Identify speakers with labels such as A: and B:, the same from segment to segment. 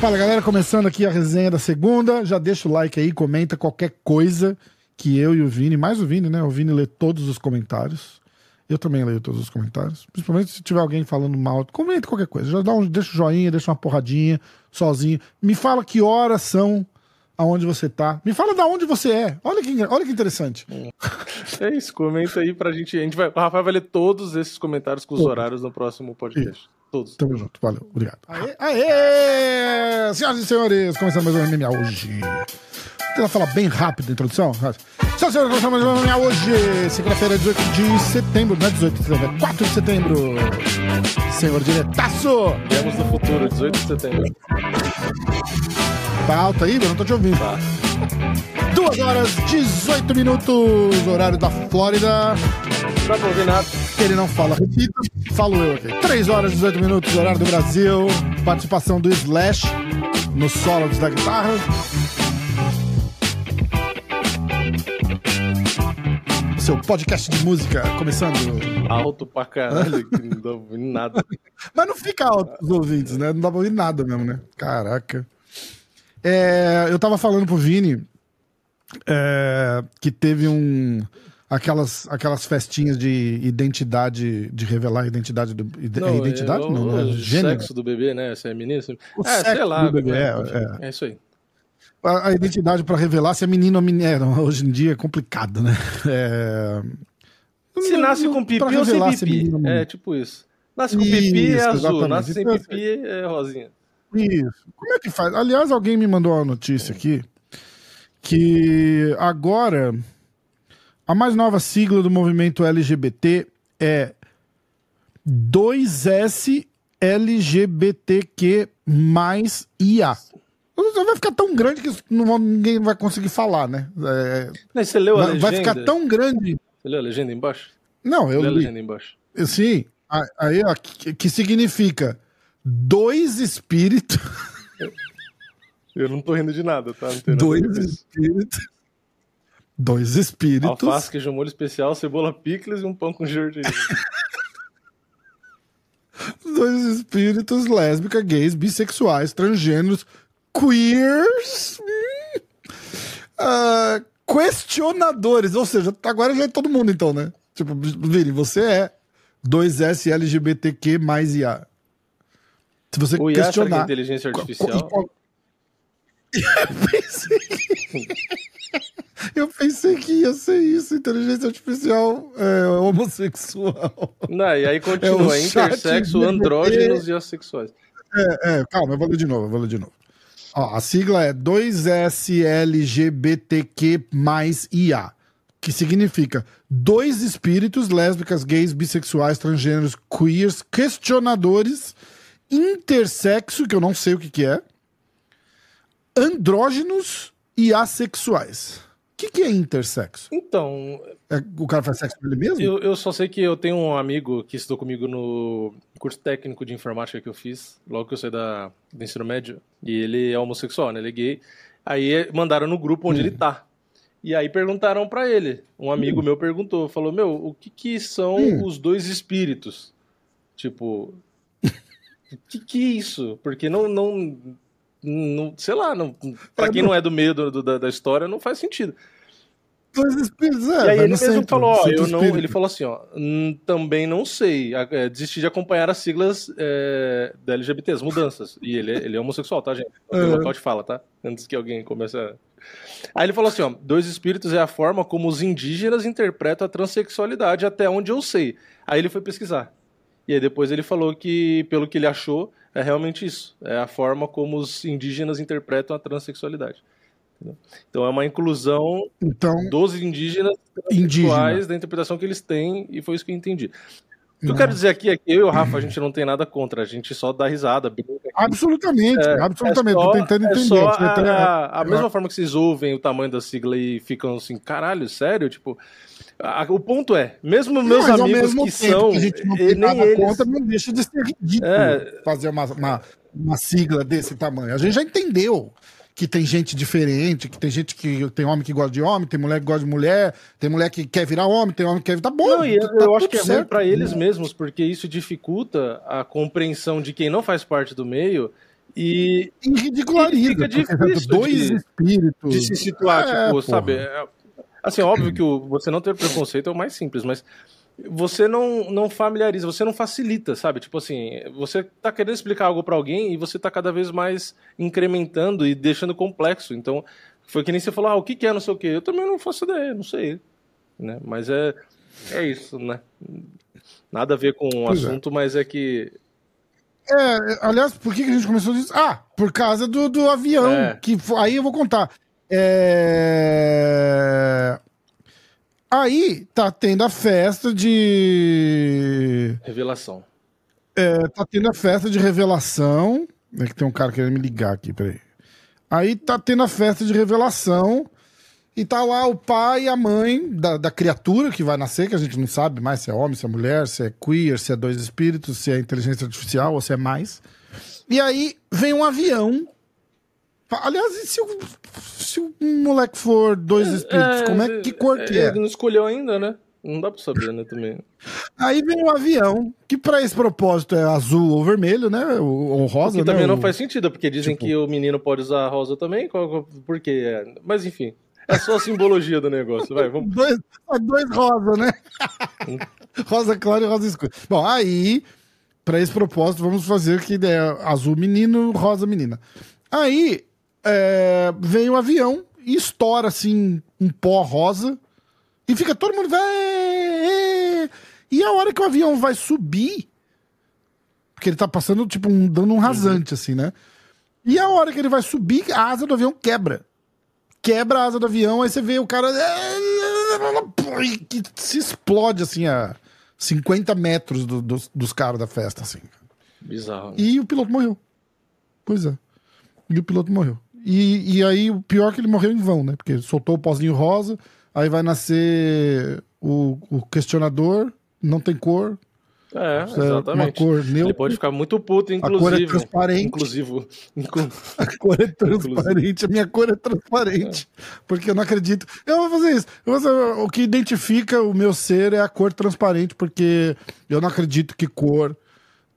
A: Fala galera, começando aqui a resenha da segunda. Já deixa o like aí, comenta qualquer coisa que eu e o Vini, mais o Vini, né? O Vini lê todos os comentários. Eu também leio todos os comentários. Principalmente se tiver alguém falando mal, comenta qualquer coisa. Já dá um, deixa o joinha, deixa uma porradinha, sozinho. Me fala que horas são aonde você tá. Me fala da onde você é. Olha que, olha que interessante.
B: É isso, comenta aí pra gente. A gente vai, o Rafael vai ler todos esses comentários com os todos. horários no próximo podcast. Todos.
A: Tamo junto, valeu, obrigado. Aê, aê! Senhoras e senhores, começando mais um MMA hoje. Vou tentar falar bem rápido a introdução. Senhoras e senhores, começando mais um MMA hoje. Segunda-feira, 18 de setembro, não é 18 de setembro, é 4 de setembro. Senhor diretaço!
B: Viemos do futuro, 18 de setembro.
A: Tá alto aí, eu não tô te ouvindo.
B: Tá.
A: 2 horas 18 minutos, horário da Flórida.
B: Não dá pra ouvir nada.
A: Ele não fala, repita, falo eu aqui. 3 horas 18 minutos, horário do Brasil. Participação do Slash no solo da guitarra. Seu podcast de música começando.
B: Alto pra caralho, que não dá pra ouvir nada.
A: Mas não fica alto os ouvintes, né? Não dá pra ouvir nada mesmo, né? Caraca. É, eu tava falando pro Vini é, que teve um. Aquelas, aquelas festinhas de identidade, de revelar a identidade do. Não, é identidade?
B: É,
A: não,
B: não, é gênero. sexo do bebê, né? Se é menino. Se...
A: O é, sei lá. Bebê, é,
B: é, é isso aí.
A: A, a identidade para revelar se é menino ou menina. É, hoje em dia é complicado, né? É...
B: Se nasce com pipi ou sem pipi. É, tipo isso. Nasce com pipi isso, é azul, exatamente. nasce sem pipi é rosinha.
A: Isso. Como é que faz? Aliás, alguém me mandou uma notícia aqui que agora a mais nova sigla do movimento LGBT é 2S LGBTQ mais IA. Vai ficar tão grande que não, ninguém vai conseguir falar, né?
B: É, você leu a
A: vai,
B: legenda?
A: Vai ficar tão grande.
B: Você leu a legenda embaixo?
A: Não, eu
B: li.
A: a
B: legenda embaixo.
A: Sim. Aí, ó, que, que significa dois espíritos.
B: Eu não tô rindo de nada, tá?
A: dois espíritos. Dois espíritos.
B: Alface, queijo molho especial, cebola picles e um pão com gergelim.
A: dois espíritos lésbicas, gays, bissexuais, transgêneros, queers, uh, questionadores. Ou seja, agora já é todo mundo, então, né? Tipo, Vini, você é 2S LGBTQ mais IA. Se você
B: o
A: IA questionar...
B: é inteligência artificial?
A: Eu pensei... Eu pensei que ia ser isso, inteligência artificial é, homossexual.
B: Não, e aí continua, é intersexo, andrógenos e assexuais.
A: É, é, calma, eu vou ler de novo, eu vou ler de novo. Ó, a sigla é 2SLGBTQ mais IA, que significa dois espíritos lésbicas, gays, bissexuais, transgêneros, queers, questionadores intersexo, que eu não sei o que, que é, andrógenos e assexuais. O que, que é intersexo?
B: Então.
A: É, o cara faz sexo com ele mesmo?
B: Eu, eu, só sei que eu tenho um amigo que estudou comigo no curso técnico de informática que eu fiz, logo que eu saí da, do ensino médio. E ele é homossexual, né? Ele é gay. Aí mandaram no grupo onde hum. ele tá. E aí perguntaram para ele. Um amigo hum. meu perguntou, falou: Meu, o que, que são hum. os dois espíritos? Tipo, o que, que é isso? Porque não, não, não sei lá, não, pra quem não é do meio do, do, da, da, história, não faz sentido.
A: Dois espíritos, é,
B: e aí ele mesmo centro, falou, ó, eu não, ele falou assim, ó, também não sei, é, desisti de acompanhar as siglas é, da LGBT, as mudanças. E ele, ele é homossexual, tá, gente? O é. local de fala, tá? Antes que alguém comece a... Aí ele falou assim, ó, dois espíritos é a forma como os indígenas interpretam a transexualidade, até onde eu sei. Aí ele foi pesquisar. E aí depois ele falou que, pelo que ele achou, é realmente isso. É a forma como os indígenas interpretam a transexualidade. Entendeu? Então é uma inclusão
A: então,
B: dos indígenas indígena. da interpretação que eles têm, e foi isso que eu entendi. O que eu quero dizer aqui é que eu e o Rafa, a gente não tem nada contra, a gente só dá risada.
A: Absolutamente, é, absolutamente. É
B: só,
A: Tô tentando entender.
B: É só a, a, a, mesma forma que vocês ouvem o tamanho da sigla e ficam assim, caralho, sério? Tipo, o ponto é, mesmo meus não, amigos que são. Que a gente não tem nem eles... conta,
A: não deixa de ser ridículo é... fazer uma, uma, uma sigla desse tamanho. A gente já entendeu que tem gente diferente, que tem gente que tem homem que gosta de homem, tem mulher que gosta de mulher, tem mulher que quer virar homem, tem homem que quer virar. Tá bom. Não,
B: eu, tá eu acho que é ruim pra eles mesmos, porque isso dificulta a compreensão de quem não faz parte do meio. E,
A: e ridiculariza.
B: Fica difícil dois de, espíritos. de se situar, é, tipo, porra. sabe? Assim, óbvio que o, você não ter preconceito é o mais simples, mas você não, não familiariza, você não facilita, sabe? Tipo assim, você tá querendo explicar algo para alguém e você tá cada vez mais incrementando e deixando complexo. Então, foi que nem você falou, ah, o que, que é, não sei o quê. Eu também não faço ideia, não sei. Né? Mas é, é isso, né? Nada a ver com o pois é. assunto, é. mas é que.
A: É, aliás, por que, que a gente começou isso? Ah, por causa do, do avião. É. Que, aí eu vou contar. É Aí tá tendo a festa de.
B: Revelação.
A: É, tá tendo a festa de revelação. É que tem um cara querendo me ligar aqui, peraí. Aí tá tendo a festa de revelação. E tá lá o pai e a mãe da, da criatura que vai nascer, que a gente não sabe mais se é homem, se é mulher, se é queer, se é dois espíritos, se é inteligência artificial ou se é mais. E aí vem um avião Aliás, e se o, se o moleque for dois é, espíritos, é, como é que cor que é?
B: Ele não escolheu ainda, né? Não dá pra saber, né, também.
A: Aí vem um avião, que para esse propósito é azul ou vermelho, né? Ou, rosa, que
B: né? também
A: não
B: faz sentido, porque dizem tipo... que o menino pode usar rosa também, por quê? É... Mas enfim, é só a simbologia do negócio, vai, vamos...
A: dois, dois rosa, né? rosa claro e rosa escura. Bom, aí, para esse propósito, vamos fazer que é azul menino, rosa menina. Aí, é, vem o um avião e estoura assim um pó rosa e fica todo mundo. E a hora que o avião vai subir, porque ele tá passando, tipo, um, dando um rasante, assim, né? E a hora que ele vai subir, a asa do avião quebra. Quebra a asa do avião, aí você vê o cara. que se explode, assim, a 50 metros do, dos, dos caras da festa, assim.
B: Bizarro.
A: E o piloto morreu. Pois é. E o piloto morreu. E, e aí, o pior é que ele morreu em vão, né? Porque soltou o pozinho rosa, aí vai nascer o, o questionador, não tem cor.
B: É, exatamente. Uma cor neutra. Ele pode ficar muito puto, inclusive. A cor é
A: transparente.
B: Inclusive.
A: Inclu... A cor é transparente. A minha cor é transparente. É. Porque eu não acredito. Eu vou fazer isso. Fazer... O que identifica o meu ser é a cor transparente, porque eu não acredito que cor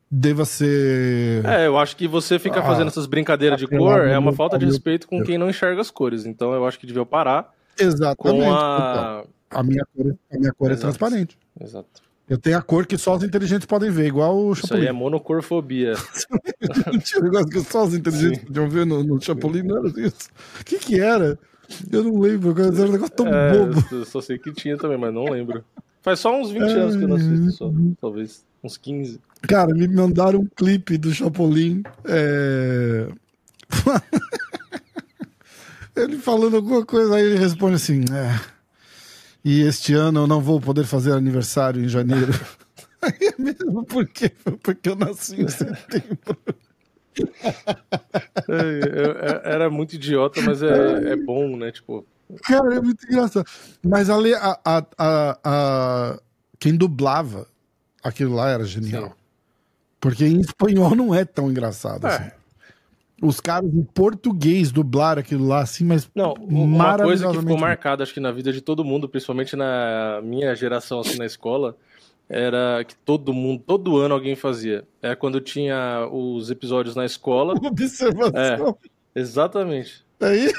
A: deva ser.
B: É, eu acho que você ficar ah, fazendo essas brincadeiras de cor é uma falta de respeito com quem não enxerga as cores. Então eu acho que devia parar.
A: Exatamente.
B: Com a...
A: A minha cor, a minha cor é transparente.
B: Exato.
A: Eu tenho a cor que só os inteligentes podem ver, igual o
B: Chapolin. Isso aí é monocorfobia.
A: Tinha um negócio que só os inteligentes Sim. podiam ver no, no Chapolin, não era isso. O que que era? Eu não lembro, era um negócio tão é, bobo.
B: Eu só sei que tinha também, mas não lembro. Faz só uns 20 é... anos que eu não assisto, só, talvez. Uns 15.
A: Cara, me mandaram um clipe do Chapolin. É... ele falando alguma coisa, aí ele responde assim: é, E este ano eu não vou poder fazer aniversário em janeiro. Aí é mesmo porque, porque eu nasci em setembro.
B: É, era muito idiota, mas é, é bom, né? Tipo.
A: Cara, é muito engraçado. Mas ali, a, a, a, a, quem dublava aquilo lá era genial. Sim. Porque em espanhol não é tão engraçado é. assim. Os caras em português dublaram aquilo lá assim, mas.
B: Não, uma coisa que ficou marcada, acho que na vida de todo mundo, principalmente na minha geração, assim, na escola, era que todo mundo, todo ano alguém fazia. É quando tinha os episódios na escola.
A: Observação.
B: É, exatamente.
A: Aí?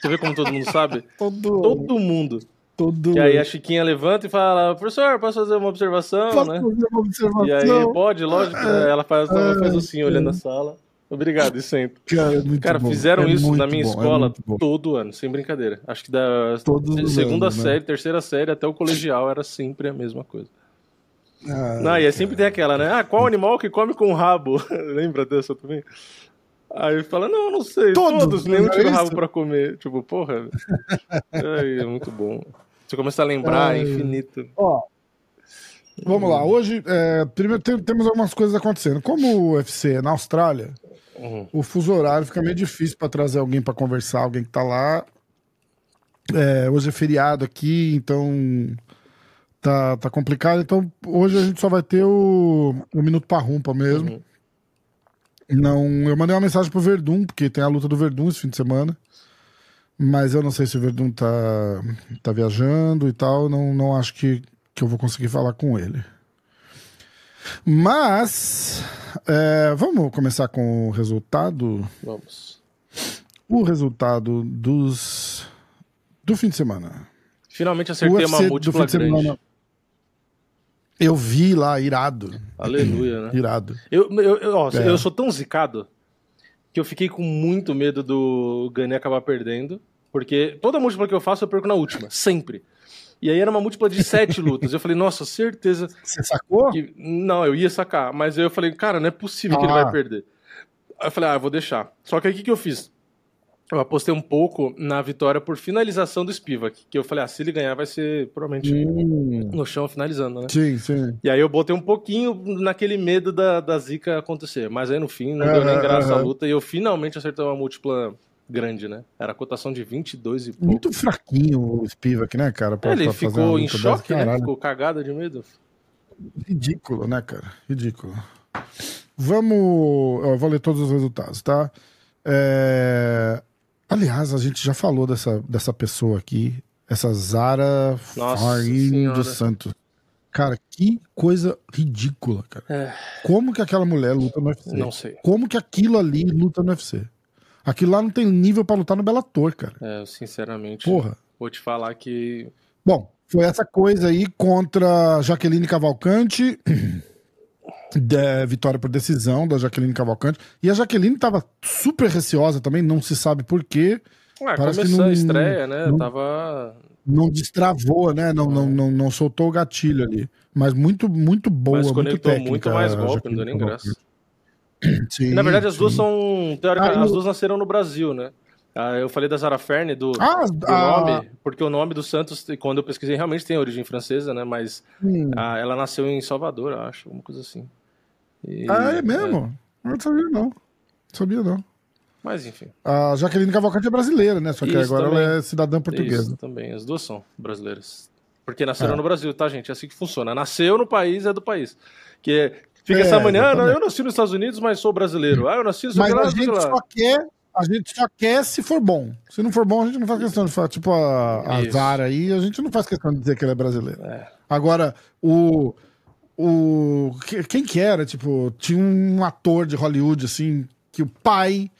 B: Você vê como todo mundo sabe?
A: todo,
B: todo mundo.
A: Todo...
B: E aí a Chiquinha levanta e fala, professor, posso fazer uma observação,
A: posso
B: né?
A: Fazer uma observação?
B: E aí, pode, lógico. É, ela faz, ela faz assim, é, olhando a sala. Obrigado, e senta.
A: Cara, é
B: Cara fizeram é isso na minha bom, é escola todo ano, sem brincadeira. Acho que da Todos segunda anos, né? série, né? terceira série até o colegial era sempre a mesma coisa. Ah, Não, e é sempre tem aquela, né? Ah, qual animal que come com rabo? Lembra dessa também? Aí fala, não, não sei. Todos, todos nenhum tira o rabo pra comer. Tipo, porra. é muito bom. Você começa a lembrar, é infinito.
A: Ó, vamos lá. Hoje, é, primeiro tem, temos algumas coisas acontecendo. Como o UFC é na Austrália, uhum. o fuso horário fica meio difícil para trazer alguém para conversar, alguém que tá lá. É, hoje é feriado aqui, então tá, tá complicado. Então hoje a gente só vai ter o, o Minuto Parrumpa mesmo. Uhum. Não, eu mandei uma mensagem pro Verdun, porque tem a luta do Verdun esse fim de semana. Mas eu não sei se o Verdun tá, tá viajando e tal. Não, não acho que, que eu vou conseguir falar com ele. Mas é, vamos começar com o resultado.
B: Vamos.
A: O resultado dos do fim de semana.
B: Finalmente acertei uma múltipla grande. Semana,
A: eu vi lá, irado.
B: Aleluia, né?
A: Irado.
B: Eu, eu, eu, ó, é. eu sou tão zicado que eu fiquei com muito medo do Gane acabar perdendo. Porque toda múltipla que eu faço eu perco na última, sempre. E aí era uma múltipla de sete lutas. Eu falei, nossa, certeza.
A: Você sacou?
B: Que... Não, eu ia sacar. Mas aí eu falei, cara, não é possível ah. que ele vai ah. perder. Aí eu falei, ah, eu vou deixar. Só que aí o que, que eu fiz? Eu apostei um pouco na vitória por finalização do Spivak. Que eu falei, ah, se ele ganhar vai ser provavelmente hum. no chão finalizando, né?
A: Sim, sim.
B: E aí eu botei um pouquinho naquele medo da, da zica acontecer. Mas aí no fim não deu nem graça a luta e eu finalmente acertei uma múltipla grande, né? Era a cotação de 22 e pouco.
A: Muito fraquinho o Spivak, né, cara?
B: Pra, ele pra ficou em choque, né? Ficou cagado de medo.
A: Ridículo, né, cara? Ridículo. Vamos. Eu vou ler todos os resultados, tá? É... Aliás, a gente já falou dessa, dessa pessoa aqui, essa Zara Farin dos Santos. Cara, que coisa ridícula, cara. É. Como que aquela mulher luta no UFC?
B: Não sei.
A: Como que aquilo ali luta no UFC? Aquilo lá não tem nível para lutar no Bellator, cara.
B: É, sinceramente.
A: Porra.
B: Vou te falar que.
A: Bom, foi essa coisa aí contra Jaqueline Cavalcante. de, vitória por decisão da Jaqueline Cavalcante. E a Jaqueline tava super receosa também, não se sabe por quê.
B: Ué, Parece começou não, a estreia, né? Não, tava.
A: Não destravou, né? Não, não, não, não soltou o gatilho ali. Mas muito, muito boa. Mas muito,
B: muito mais golpe, não deu nem graça. Sim, na verdade, as sim. duas são. Teoricamente, ah, as duas nasceram no Brasil, né? Ah, eu falei da Zara Ferne, do, ah, do ah, nome, porque o nome do Santos, quando eu pesquisei, realmente tem origem francesa, né? Mas hum. ah, ela nasceu em Salvador, acho, alguma coisa assim.
A: E, ah, é mesmo? É. Não sabia não. Não sabia não.
B: Mas enfim.
A: A Jaqueline Cavalcante é brasileira, né? Só que Isso agora também. ela é cidadã portuguesa. Isso
B: também, as duas são brasileiras. Porque nasceram é. no Brasil, tá, gente? É assim que funciona. Nasceu no país, é do país. Que fica é, essa manhã, ah, eu nasci nos Estados Unidos, mas sou brasileiro. Ah, eu nasci
A: no Mas a gente só quer a gente só quer se for bom. Se não for bom, a gente não faz questão de falar. Tipo a, a Zara aí, a gente não faz questão de dizer que ele é brasileiro. É. Agora, o o quem que era, tipo, tinha um ator de Hollywood assim, que o pai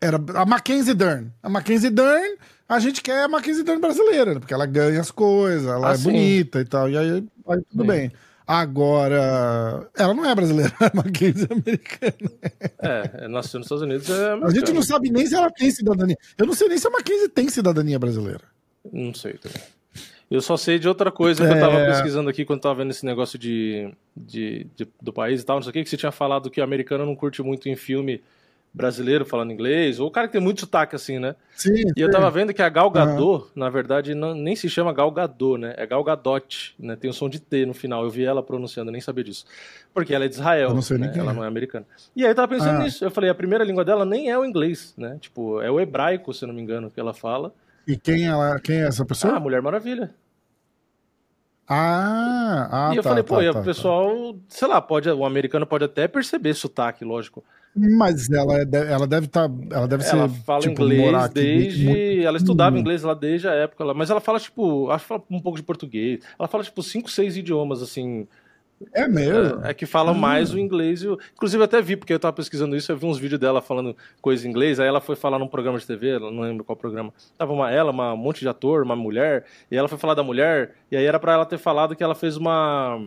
A: era a Mackenzie Dern. A Mackenzie Dern, a gente quer a Mackenzie Dern brasileira, porque ela ganha as coisas, ela ah, é sim. bonita e tal, e aí, aí tudo sim. bem. Agora, ela não é brasileira, a Mackenzie é americana.
B: É, é, nasceu nos Estados Unidos. É
A: a gente não sabe nem se ela tem cidadania. Eu não sei nem se a Mackenzie tem cidadania brasileira.
B: Não sei também. Eu só sei de outra coisa que é... eu tava é. pesquisando aqui quando tava vendo esse negócio de, de, de, do país e tal, não sei o que, que você tinha falado que o americano não curte muito em filme brasileiro falando inglês, ou o cara que tem muito sotaque assim, né?
A: Sim,
B: e
A: sim.
B: eu tava vendo que a Gal Gadot, uhum. na verdade, não, nem se chama Gal Gadot, né? É Gal Gadot, né? Tem o som de T no final. Eu vi ela pronunciando, nem sabia disso. Porque ela é de Israel, não sei né? ela é. não é americana. E aí eu tava pensando ah. nisso. Eu falei, a primeira língua dela nem é o inglês, né? Tipo, é o hebraico, se eu não me engano, que ela fala.
A: E quem, ela, quem é essa pessoa?
B: Ah, Mulher Maravilha.
A: Ah, ah,
B: E eu
A: tá,
B: falei, pô,
A: tá,
B: e o
A: tá,
B: pessoal, tá. sei lá, pode, o americano pode até perceber sotaque, lógico.
A: Mas ela, é, ela deve estar. Tá, ela deve
B: ela
A: ser.
B: fala tipo, inglês desde. Muito... Ela estudava hum. inglês lá desde a época lá. Mas ela fala, tipo, acho que fala um pouco de português. Ela fala, tipo, cinco, seis idiomas, assim.
A: É mesmo?
B: É, é que fala hum. mais o inglês. Eu, inclusive, eu até vi, porque eu tava pesquisando isso, eu vi uns vídeos dela falando coisa em inglês. Aí ela foi falar num programa de TV, não lembro qual programa. Tava uma, ela, uma, um monte de ator, uma mulher. E ela foi falar da mulher. E aí era para ela ter falado que ela fez uma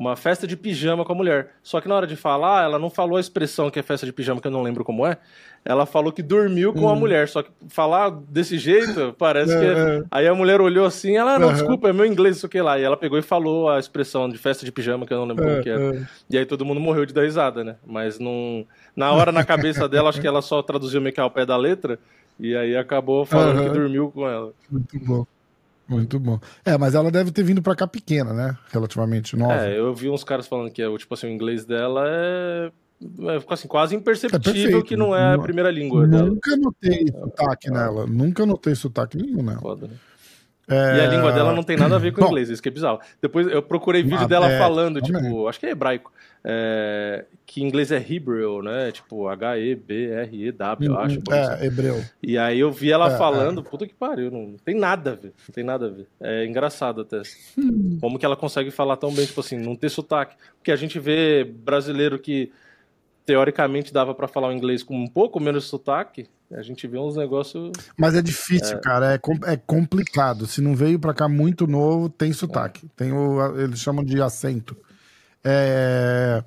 B: uma festa de pijama com a mulher. Só que na hora de falar, ela não falou a expressão que é festa de pijama, que eu não lembro como é. Ela falou que dormiu com a uhum. mulher. Só que falar desse jeito, parece que. É. Aí a mulher olhou assim, ela, não, desculpa, é meu inglês, isso que lá. E ela pegou e falou a expressão de festa de pijama, que eu não lembro como que é. E aí todo mundo morreu de dar risada, né? Mas não. Na hora, na cabeça dela, acho que ela só traduziu meio que ao pé da letra. E aí acabou falando que dormiu com ela.
A: Muito bom. Muito bom. É, mas ela deve ter vindo pra cá pequena, né? Relativamente nova.
B: É, eu vi uns caras falando que é, tipo assim, o inglês dela é, é assim, quase imperceptível é que não é a primeira língua
A: Nunca dela. notei sotaque ah. nela. Nunca notei sotaque nenhum nela. Foda, né?
B: É... E a língua dela não tem nada a ver com o inglês, isso que é bizarro. Depois eu procurei vídeo ah, dela é... falando, tipo, acho que é hebraico. É, que em inglês é Hebrew, né? Tipo, H-E-B-R-E-W, eu acho.
A: É, assim. hebreu.
B: E aí eu vi ela é, falando, é. puta que pariu, não tem nada a ver, não tem nada a ver. É engraçado até. Hum. Como que ela consegue falar tão bem, tipo assim, não ter sotaque. Porque a gente vê brasileiro que teoricamente dava para falar o inglês com um pouco menos sotaque, a gente vê uns negócios.
A: Mas é difícil, é... cara, é, é complicado. Se não veio para cá muito novo, tem sotaque. É. Tem o, eles chamam de acento. É...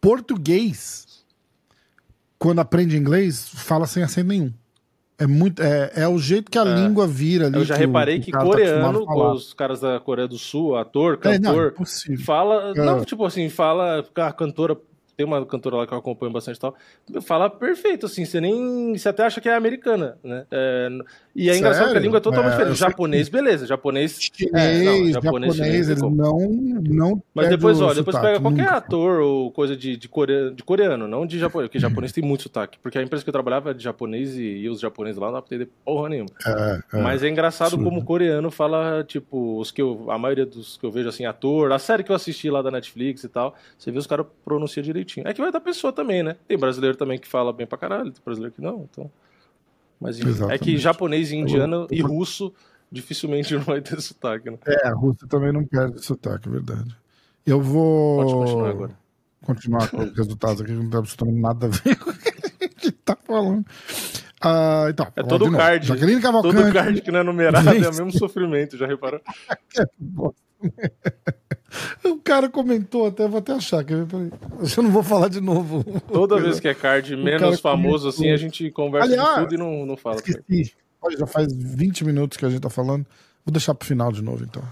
A: Português, quando aprende inglês, fala sem acento nenhum. É, muito, é, é o jeito que a é. língua vira ali.
B: Eu já que reparei o, que, que tá coreano, tá os caras da Coreia do Sul, ator, cantor, é, não, fala. Não, é. tipo assim, fala. A cantora tem uma cantora lá que eu acompanho bastante e tal, fala perfeito, assim, você nem. Você até acha que é americana, né? É, e é engraçado que a língua é totalmente é, diferente. Japonês, que... beleza. Japonês.
A: Chinês, é, não, japonês, chinês, eles não. não
B: Mas depois, olha, depois sotaque, pega qualquer nunca. ator ou coisa de, de, coreano, de coreano, não de japonês, porque japonês tem muito sotaque. Porque a empresa que eu trabalhava é de japonês e, e os japoneses lá não dá pra entender porra nenhuma. É, é, Mas é engraçado como o coreano fala, tipo, os que eu. A maioria dos que eu vejo assim, ator, a série que eu assisti lá da Netflix e tal, você vê os caras pronunciam direitinho. É que vai da pessoa também, né? Tem brasileiro também que fala bem pra caralho, tem brasileiro que não, então. Mas é que japonês, indiano e russo dificilmente não vai ter sotaque, né?
A: É, Rússia também não perde sotaque, é verdade. Eu vou.
B: Pode continuar agora.
A: Continuar com os resultados aqui, não tem absolutamente nada a ver com o que a gente tá falando. Ah, então,
B: é todo o card. Jaqueline Cavalcante. Todo card que não é numerado é o mesmo sofrimento, já reparou?
A: O cara comentou até, vou até achar. Que eu não vou falar de novo.
B: Toda vez que é card menos famoso assim, a gente conversa Aliás, de tudo e não, não fala.
A: Esqueci. Já faz 20 minutos que a gente tá falando. Vou deixar pro final de novo, então.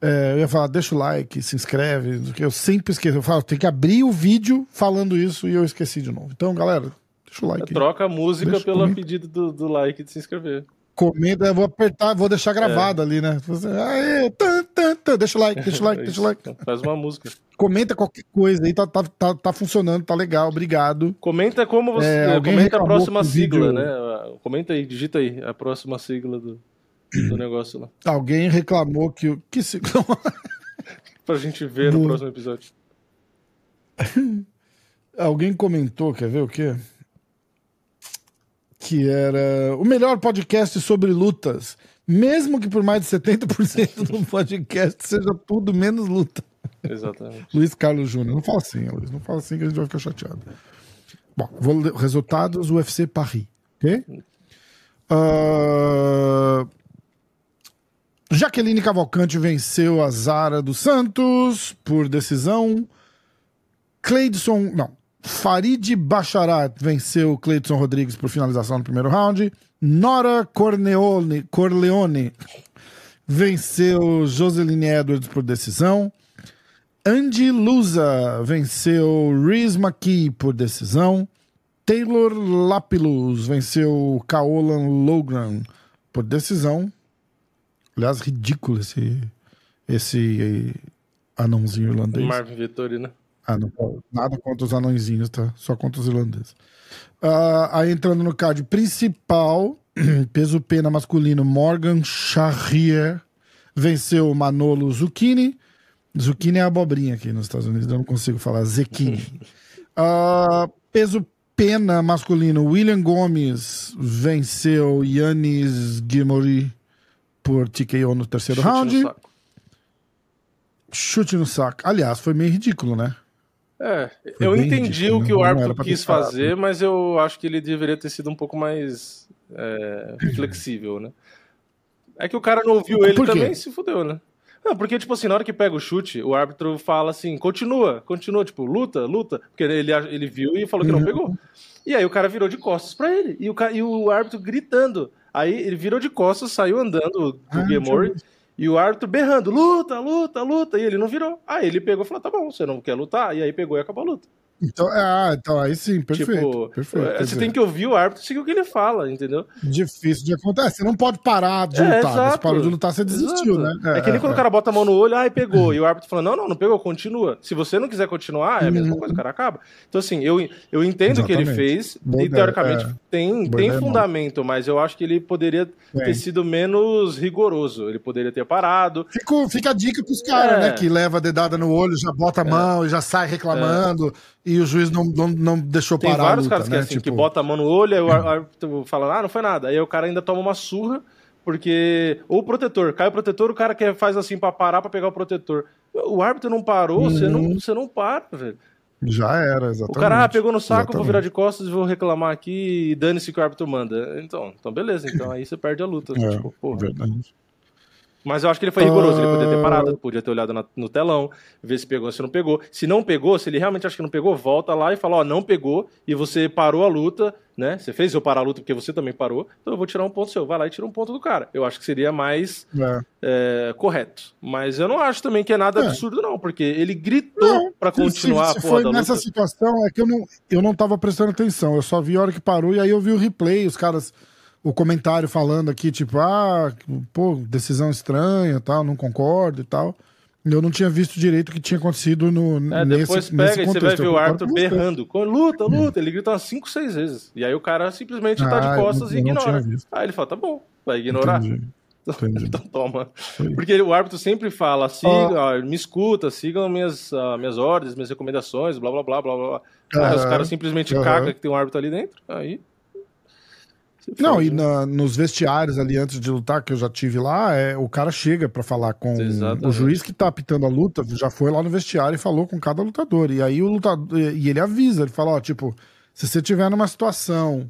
A: É, eu ia falar, deixa o like, se inscreve, que eu sempre esqueço. Eu falo, tem que abrir o vídeo falando isso e eu esqueci de novo. Então, galera, deixa o like.
B: Troca a música pelo pedido do, do like de se inscrever
A: comida, vou apertar, vou deixar gravado é. ali, né? Aê, tan, tan, tan. Deixa o like, deixa o like, deixa o like.
B: Faz uma música.
A: Comenta qualquer coisa aí, tá, tá, tá, tá funcionando, tá legal, obrigado.
B: Comenta como você. É, comenta a próxima sigla, vídeo... né? Comenta aí, digita aí a próxima sigla do, do negócio lá.
A: Alguém reclamou que. Que sigla?
B: pra gente ver do... no próximo episódio.
A: Alguém comentou, quer ver o quê? Que era o melhor podcast sobre lutas, mesmo que por mais de 70% do podcast seja tudo menos luta.
B: Exatamente.
A: Luiz Carlos Júnior. Não fala assim, Luiz. Não fala assim que a gente vai ficar chateado. Bom, vou ler resultados UFC Paris. Ok? Uh... Jaqueline Cavalcante venceu a Zara dos Santos por decisão. Cleidson. Não. Farid Bacharat venceu Cleiton Rodrigues por finalização no primeiro round. Nora Corleone, Corleone venceu Joseline Edwards por decisão. Andy Lusa venceu Reese McKee por decisão. Taylor Lapilus venceu Kaolan Logran por decisão. Aliás, ridículo esse, esse anãozinho irlandês.
B: Marvin Vittori, né?
A: Ah, não, nada contra os anõezinhos, tá? Só contra os irlandeses. Uh, aí entrando no card principal, peso pena masculino, Morgan Charrier venceu Manolo Zucchini. Zucchini é abobrinha aqui nos Estados Unidos, eu não consigo falar Zequini. Uh, peso pena masculino, William Gomes venceu Yannis Gimori por TKO no terceiro Chute round. No Chute no saco. Aliás, foi meio ridículo, né?
B: É, Foi eu entendi o que o árbitro quis fazer, mas eu acho que ele deveria ter sido um pouco mais é, flexível, né? É que o cara não ouviu ele também se fudeu, né? Não, porque, tipo assim, na hora que pega o chute, o árbitro fala assim, continua, continua, tipo, luta, luta, porque ele, ele viu e falou que não uhum. pegou. E aí o cara virou de costas pra ele, e o, e o árbitro gritando. Aí ele virou de costas, saiu andando do ah, Gemori, e o árbitro berrando, luta, luta, luta, e ele não virou. Aí ele pegou e falou, tá bom, você não quer lutar? E aí pegou e acabou a luta.
A: Então, ah, então aí sim, perfeito. Tipo, perfeito
B: você dizer. tem que ouvir o árbitro e seguir o que ele fala, entendeu?
A: Difícil de acontecer. Você não pode parar de é, lutar. Você parou de lutar, você desistiu, exato.
B: né? É, é que nem é, quando o cara bota a mão no olho, ai, pegou. E o árbitro fala: não, não, não pegou, continua. Se você não quiser continuar, é a mesma uhum. coisa, o cara acaba. Então, assim, eu, eu entendo o que ele fez, Boa e teoricamente é. tem, tem fundamento, mas eu acho que ele poderia ter sido menos rigoroso. Ele poderia ter parado.
A: Fico, fica a dica pros caras, né? Que leva a dedada no olho, já bota a mão e já sai reclamando e o juiz não, não, não deixou
B: Tem
A: parar.
B: Tem vários luta, caras que, né? assim, tipo... que bota a mão no olho, aí o árbitro fala, ah, não foi nada. Aí o cara ainda toma uma surra, porque. Ou o protetor, cai o protetor, o cara quer faz assim pra parar pra pegar o protetor. O árbitro não parou, uhum. você, não, você não para, velho.
A: Já era, exatamente.
B: O cara ah, pegou no saco, exatamente. vou virar de costas e vou reclamar aqui e dane-se que o árbitro manda. Então, então beleza, então aí você perde a luta. É, tipo, porra. Verdade. Mas eu acho que ele foi rigoroso, ele podia ter parado, ah. podia ter olhado na, no telão, ver se pegou, se não pegou. Se não pegou, se ele realmente acha que não pegou, volta lá e fala, ó, não pegou, e você parou a luta, né? Você fez eu parar a luta porque você também parou, então eu vou tirar um ponto seu. Vai lá e tira um ponto do cara. Eu acho que seria mais é. É, correto. Mas eu não acho também que é nada é. absurdo, não, porque ele gritou para continuar
A: se, se, a porra foi nessa luta. situação, é que eu não, eu não tava prestando atenção. Eu só vi a hora que parou e aí eu vi o replay, os caras o comentário falando aqui, tipo, ah, pô, decisão estranha, tal, não concordo e tal. Eu não tinha visto direito o que tinha acontecido no,
B: é, nesse, depois pega nesse contexto. e você vai ver o árbitro berrando. Luta, luta. Ele grita umas 5, 6 vezes. E aí o cara simplesmente ah, tá de ah, costas e ignora. Aí ele fala, tá bom, vai ignorar. Entendi. Entendi. então toma. Porque o árbitro sempre fala, siga, ah. me escuta, sigam minhas, uh, minhas ordens, minhas recomendações, blá blá blá blá blá. Aí os caras simplesmente cagam que tem um árbitro ali dentro. Aí
A: não, e na, nos vestiários ali antes de lutar, que eu já tive lá, é, o cara chega para falar com Exatamente. o juiz que tá apitando a luta, já foi lá no vestiário e falou com cada lutador. E aí o lutador. E ele avisa, ele fala, ó, tipo, se você tiver numa situação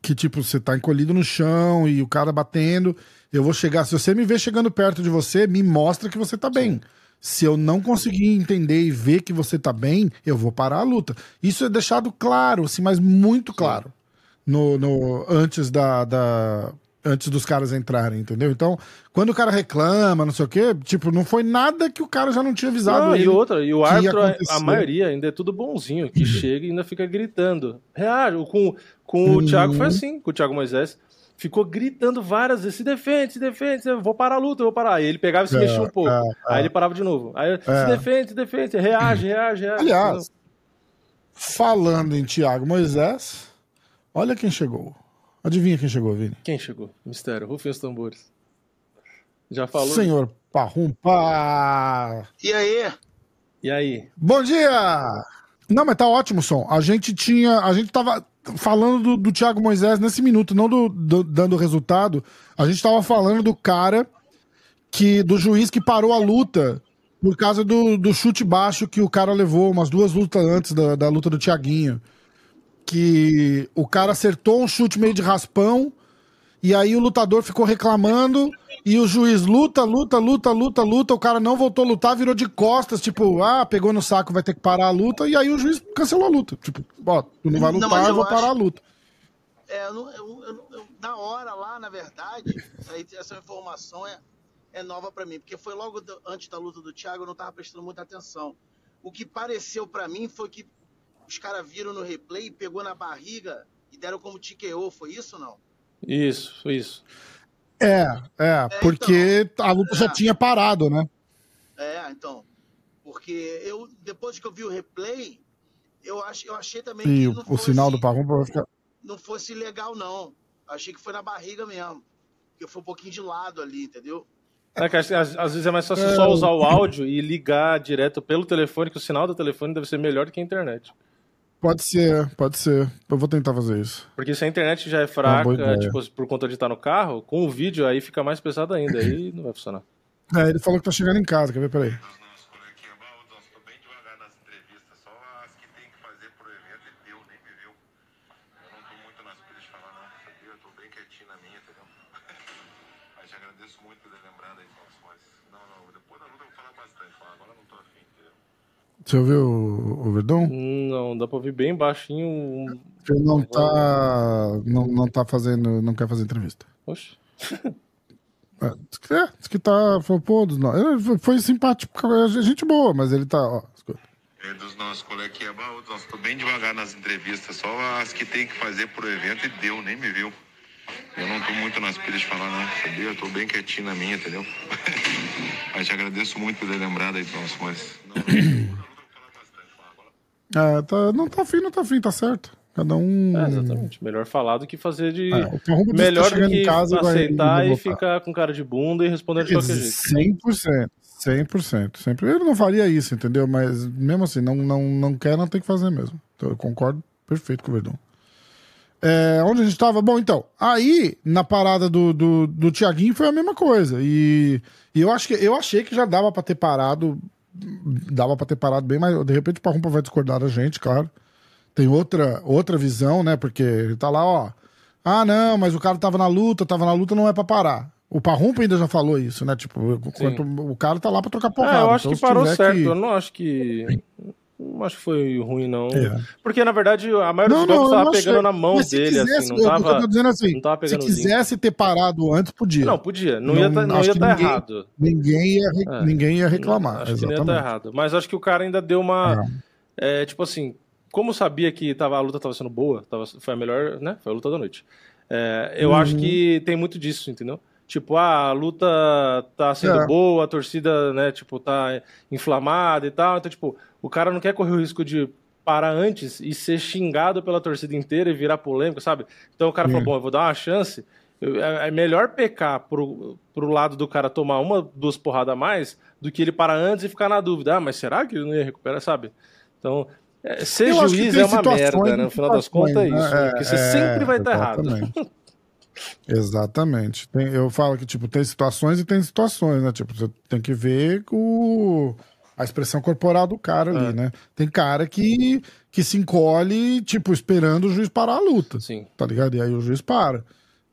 A: que, tipo, você tá encolhido no chão e o cara batendo, eu vou chegar. Se você me ver chegando perto de você, me mostra que você tá bem. Sim. Se eu não conseguir entender e ver que você tá bem, eu vou parar a luta. Isso é deixado claro, assim, mas muito claro. Sim no, no antes da, da antes dos caras entrarem, entendeu? Então, quando o cara reclama, não sei o quê, tipo, não foi nada que o cara já não tinha avisado. Não,
B: e outra, e o árbitro, a maioria ainda é tudo bonzinho, que chega e ainda fica gritando. Reage, com, com o uhum. Thiago foi assim, com o Thiago Moisés. Ficou gritando várias vezes, se defende, se defende, vou parar a luta, vou parar. Aí ele pegava e se é, mexia um pouco. É, é. Aí ele parava de novo. Aí, se é. defende, se defende, reage, reage, reage.
A: Aliás, falando em Thiago Moisés, Olha quem chegou. Adivinha quem chegou, Vini?
B: Quem chegou? Mistério. Rufem os tambores. Já falou?
A: Senhor Parrumpa!
C: E aí?
B: E aí?
A: Bom dia! Não, mas tá ótimo o som. A gente tinha. A gente tava falando do, do Thiago Moisés nesse minuto, não do, do, dando resultado. A gente tava falando do cara que. do juiz que parou a luta por causa do, do chute baixo que o cara levou umas duas lutas antes da, da luta do Thiaguinho que o cara acertou um chute meio de raspão e aí o lutador ficou reclamando e o juiz luta, luta, luta, luta, luta, o cara não voltou a lutar, virou de costas, tipo, ah, pegou no saco, vai ter que parar a luta, e aí o juiz cancelou a luta. Tipo, ó, tu não vai lutar, não, eu, eu vou acho... parar a luta.
C: É, eu, eu, eu, na hora lá, na verdade, essa informação é, é nova para mim, porque foi logo do, antes da luta do Thiago, eu não tava prestando muita atenção. O que pareceu para mim foi que os caras viram no replay, pegou na barriga e deram como TKO, foi isso ou não?
B: Isso, foi isso.
A: É, é, é porque então, a luta é, já tinha parado, né?
C: É, então. Porque eu, depois que eu vi o replay, eu, ach, eu achei também e que.
A: o fosse, sinal do Parrumpa vai ficar.
C: Não fosse legal, não. Achei que foi na barriga mesmo. Porque foi um pouquinho de lado ali, entendeu?
B: É que às, às, vezes é mais fácil é... só usar o áudio e ligar direto pelo telefone, que o sinal do telefone deve ser melhor do que a internet.
A: Pode ser, pode ser. Eu vou tentar fazer isso.
B: Porque se a internet já é fraca, tipo, por conta de estar no carro, com o vídeo aí fica mais pesado ainda, aí não vai funcionar.
A: É, ele falou que tá chegando em casa, quer ver? Peraí. Você ouviu o, Verdão?
B: Não, dá pra ouvir bem baixinho.
A: Ele não tá. Não, não tá fazendo. Não quer fazer entrevista.
B: Oxe.
A: É, diz é, que tá. Falou, pô, não. Ele foi simpático, gente boa, mas ele tá. Ó, escuta.
D: É dos nossos colegas que é tô bem devagar nas entrevistas, só as que tem que fazer pro evento e deu, nem me viu. Eu não tô muito nas pilhas de falar, não, sabia? Eu tô bem quietinho na minha, entendeu? mas te agradeço muito por ter lembrado aí, nosso, mas.
A: Não, é, tá, não tá afim, não tá afim, tá certo. Cada um.
B: É, exatamente. Melhor falar do que fazer de. É, Melhor tá do que casa, aceitar e ficar com cara de bunda e responder de qualquer jeito.
A: 100%. 100%. Sempre. Ele não faria isso, entendeu? Mas mesmo assim, não, não, não quer, não tem que fazer mesmo. Então, eu concordo perfeito com o Verdão. É, onde a gente tava? Bom, então, aí na parada do, do, do Tiaguinho foi a mesma coisa. E, e eu, acho que, eu achei que já dava para ter parado. Dava para ter parado bem, mas de repente o Parrumpa vai discordar da gente, claro. Tem outra, outra visão, né? Porque ele tá lá, ó. Ah, não, mas o cara tava na luta, tava na luta, não é para parar. O Parrumpa ainda já falou isso, né? Tipo, o cara tá lá pra trocar porrada. É,
B: eu acho então, que parou certo. Que... Eu não acho que. Não acho que foi ruim, não. É. Porque, na verdade, a maioria não, dos golpes tava pegando na mão dele, assim, quisesse, assim, não tava. Eu tô dizendo assim,
A: se quisesse ter parado antes, podia.
B: Não, podia. Não, ia tá, não ia estar tá errado.
A: Ninguém ia, é. ninguém ia reclamar.
B: Não, acho exatamente. que não ia estar tá errado. Mas acho que o cara ainda deu uma. É. é. tipo assim, como sabia que tava, a luta tava sendo boa, tava, foi a melhor, né? Foi a luta da noite. É, eu uhum. acho que tem muito disso, entendeu? Tipo, ah, a luta tá sendo é. boa, a torcida, né, tipo, tá inflamada e tal. Então, tipo, o cara não quer correr o risco de parar antes e ser xingado pela torcida inteira e virar polêmica, sabe? Então o cara falou, bom, eu vou dar uma chance. É, é melhor pecar pro, pro lado do cara tomar uma, duas porradas a mais do que ele parar antes e ficar na dúvida. Ah, mas será que ele não ia recuperar, sabe? Então, é, ser eu juiz é uma merda, né? No final das contas é isso. Né? Porque você é, sempre vai estar errado.
A: Exatamente. Tem, eu falo que, tipo, tem situações e tem situações, né? Tipo, você tem que ver o, a expressão corporal do cara ali, é. né? Tem cara que, que se encolhe, tipo, esperando o juiz parar a luta.
B: Sim.
A: Tá ligado? E aí o juiz para.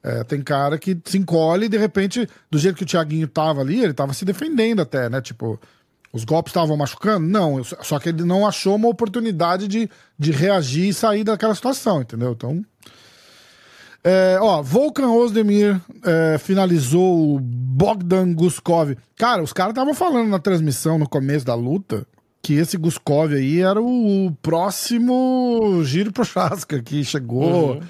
A: É, tem cara que se encolhe e de repente, do jeito que o Thiaguinho tava ali, ele tava se defendendo até, né? Tipo, os golpes estavam machucando? Não, só que ele não achou uma oportunidade de, de reagir e sair daquela situação, entendeu? Então, é, ó, Volkan Ozdemir é, finalizou o Bogdan Guskov. Cara, os caras estavam falando na transmissão no começo da luta que esse Guskov aí era o próximo Giro Prochaska que chegou. Uhum.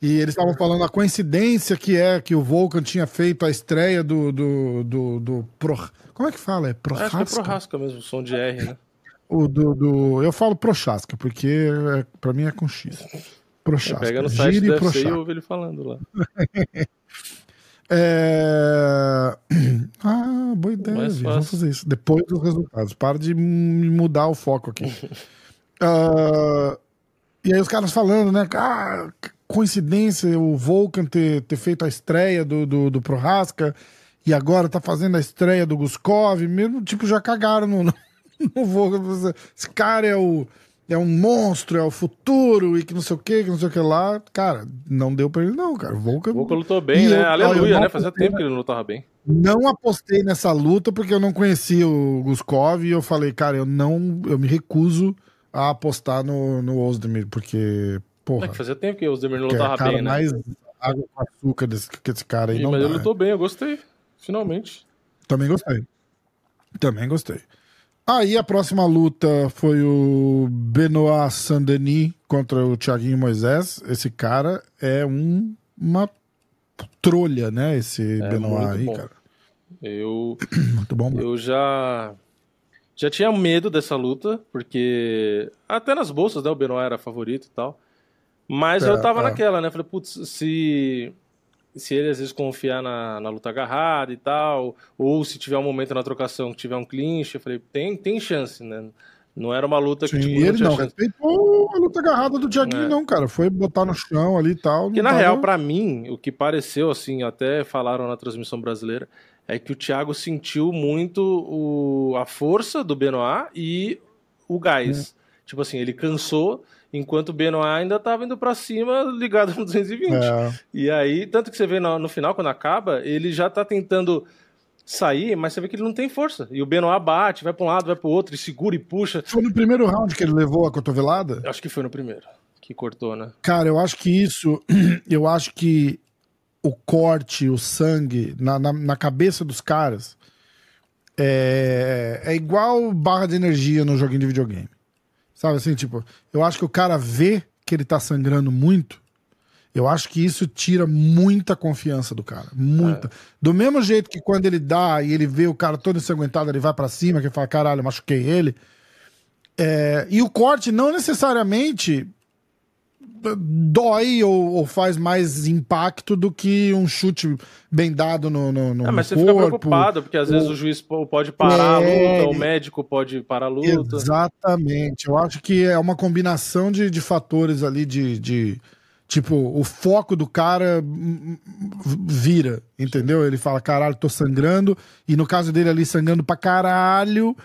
A: E eles estavam falando a coincidência que é que o Volkan tinha feito a estreia do. do, do, do Pro... Como é que fala? É Prochaska?
B: Acho que é Prochaska mesmo, som de R, né?
A: O do, do... Eu falo Prochaska, porque é, pra mim é com X.
B: Prochaska. Pega no site Gire do e ouve ele falando lá.
A: é... Ah, boa ideia, vamos fazer isso. Depois dos resultados. Para de mudar o foco aqui. uh... E aí os caras falando, né? Ah, coincidência o Volkan ter, ter feito a estreia do, do, do Prohaska e agora tá fazendo a estreia do Guskov. Mesmo, tipo, já cagaram no, no, no Volkan. Esse cara é o é um monstro, é o futuro e que não sei o que, que não sei o que lá. Cara, não deu pra ele, não, cara. Volca,
B: Volca lutou bem, né? Eu, Aleluia, né? Fazia tempo que ele não lutava bem.
A: Não apostei nessa luta porque eu não conhecia o Guskov e eu falei, cara, eu não. Eu me recuso a apostar no, no Ozdemir, porque. Porra. É
B: que fazia tempo que o Ozdemir não lutava bem, né?
A: mais água com açúcar desse, que esse cara aí. Sim, não
B: mas
A: dá,
B: ele lutou bem, eu gostei. Finalmente.
A: Também gostei. Também gostei. Aí a próxima luta foi o Benoit Saint-Denis contra o Thiaguinho Moisés. Esse cara é um, uma trolha, né? Esse é Benoit aí, bom. cara.
B: Eu, muito bom. Eu já já tinha medo dessa luta, porque até nas bolsas, né, o Benoit era favorito e tal. Mas é, eu tava é. naquela, né? Falei, putz, se se ele às vezes confiar na, na luta agarrada e tal, ou se tiver um momento na trocação que tiver um clinch, eu falei, tem, tem chance, né? Não era uma luta
A: que. Sim, tipo, ele não, não respeitou a luta agarrada do Thiaguinho, é. não, cara. Foi botar no chão ali e tal.
B: Que na tava... real, para mim, o que pareceu, assim, até falaram na transmissão brasileira, é que o Thiago sentiu muito o, a força do Benoit e o gás. É. Tipo assim, ele cansou enquanto o Benoit ainda estava indo para cima ligado no 220. É. E aí, tanto que você vê no, no, final, quando acaba, ele já tá tentando sair, mas você vê que ele não tem força. E o Benoit bate, vai para um lado, vai para o outro, e segura e puxa.
A: Foi no primeiro round que ele levou a cotovelada?
B: Acho que foi no primeiro que cortou, né?
A: Cara, eu acho que isso, eu acho que o corte, o sangue na, na, na cabeça dos caras é, é igual barra de energia no joguinho de videogame. Sabe assim, tipo, eu acho que o cara vê que ele tá sangrando muito. Eu acho que isso tira muita confiança do cara. Muita. É. Do mesmo jeito que quando ele dá e ele vê o cara todo ensanguentado, ele vai para cima, que ele fala, caralho, machuquei ele. É, e o corte não necessariamente dói ou, ou, faz mais impacto do que um chute bem dado no, no, no
B: é, mas você corpo. fica preocupado, porque às vezes o juiz pode parar é... a luta, o médico pode parar a luta.
A: Exatamente. Eu acho que é uma combinação de, de fatores ali de, de tipo, o foco do cara vira, entendeu? Ele fala, caralho, tô sangrando, e no caso dele ali sangrando pra caralho,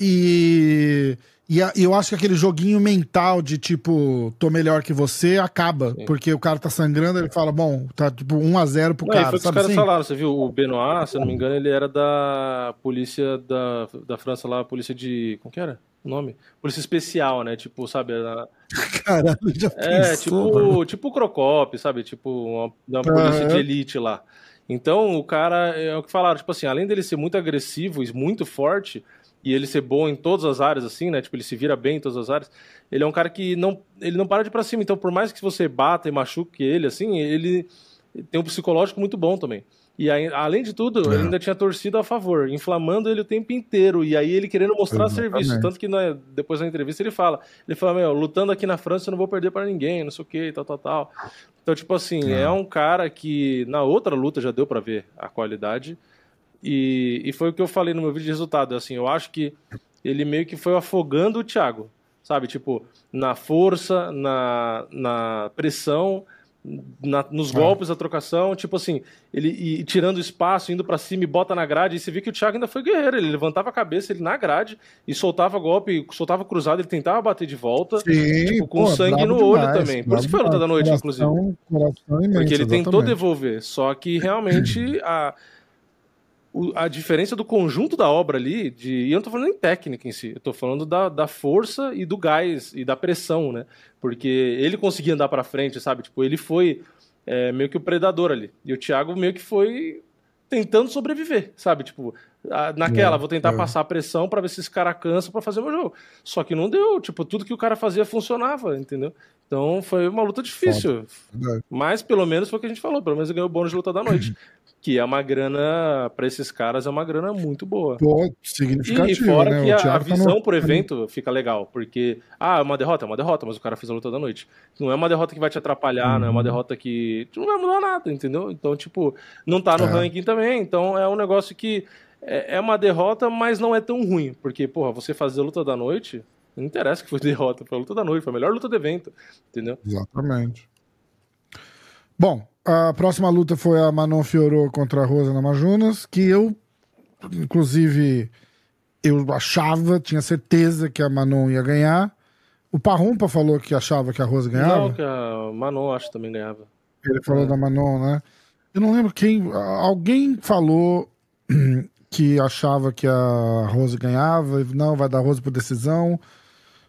A: e e, a, eu acho que aquele joguinho mental de tipo, tô melhor que você, acaba. Sim. Porque o cara tá sangrando, ele fala, bom, tá tipo 1x0 pro não, cara.
B: Foi o que os caras assim? falaram, você viu? O Benoit, se eu não me engano, ele era da polícia da, da França lá, polícia de. Como que era? O nome? Polícia especial, né? Tipo, sabe? Era...
A: Caralho, já
B: É, pensou, tipo, mano. tipo o Crocop, sabe? Tipo, uma, uma polícia uhum. de elite lá. Então, o cara, é o que falaram, tipo assim, além dele ser muito agressivo e muito forte, e ele ser bom em todas as áreas, assim, né? Tipo, ele se vira bem em todas as áreas. Ele é um cara que não, ele não para de ir pra cima. Então, por mais que você bata e machuque ele, assim, ele tem um psicológico muito bom também. E aí, além de tudo, é. ele ainda tinha torcido a favor, inflamando ele o tempo inteiro. E aí ele querendo mostrar Exatamente. serviço. Tanto que né, depois da entrevista ele fala: ele fala, meu, lutando aqui na França eu não vou perder para ninguém, não sei o que, tal, tal, tal. Então, tipo assim, é. é um cara que na outra luta já deu para ver a qualidade. E, e foi o que eu falei no meu vídeo de resultado. Assim, eu acho que ele meio que foi afogando o Thiago, sabe? Tipo, na força, na, na pressão, na, nos é. golpes da trocação, tipo assim, ele e, tirando espaço, indo para cima e bota na grade, e você vê que o Thiago ainda foi guerreiro, ele levantava a cabeça, ele na grade, e soltava golpe, soltava cruzado, ele tentava bater de volta, Sim, tipo, com pô, sangue no olho demais, também. Por isso que foi a luta da noite, coração, inclusive. Coração imenso, Porque ele tentou devolver, só que realmente a a diferença do conjunto da obra ali, de, e eu não tô falando nem técnica em si, eu tô falando da, da força e do gás e da pressão, né? Porque ele conseguia andar para frente, sabe? Tipo, ele foi é, meio que o predador ali. E o Thiago meio que foi tentando sobreviver, sabe? Tipo, naquela, é, vou tentar é. passar a pressão para ver se esse cara cansa para fazer o meu jogo. Só que não deu, tipo, tudo que o cara fazia funcionava, entendeu? Então foi uma luta difícil. Mas pelo menos foi o que a gente falou, pelo menos ele ganhou o bônus de luta da noite. que é uma grana, para esses caras, é uma grana muito boa.
A: Pô, significativo,
B: e fora né? que a, a, tá visão tá pro evento fica legal, porque, ah, é uma derrota, é uma derrota, mas o cara fez a luta da noite. Não é uma derrota que vai te atrapalhar, não é uma uhum. derrota que não vai mudar nada, entendeu? Então, tipo, não tá no é. ranking também, então é um negócio que é, é uma derrota, mas não é tão ruim, porque, porra, você fazer a luta da noite, não interessa que foi derrota, foi a luta da noite, foi a melhor luta do evento, entendeu?
A: Exatamente. Bom, a próxima luta foi a Manon Fiorot contra a Rosa Namajunas, que eu, inclusive, eu achava, tinha certeza que a Manon ia ganhar. O Parrumpa falou que achava que a Rosa ganhava.
B: Não, que a Manon acho também ganhava.
A: Ele falou é. da Manon, né? Eu não lembro quem. Alguém falou que achava que a Rose ganhava. Não, vai dar Rose por decisão.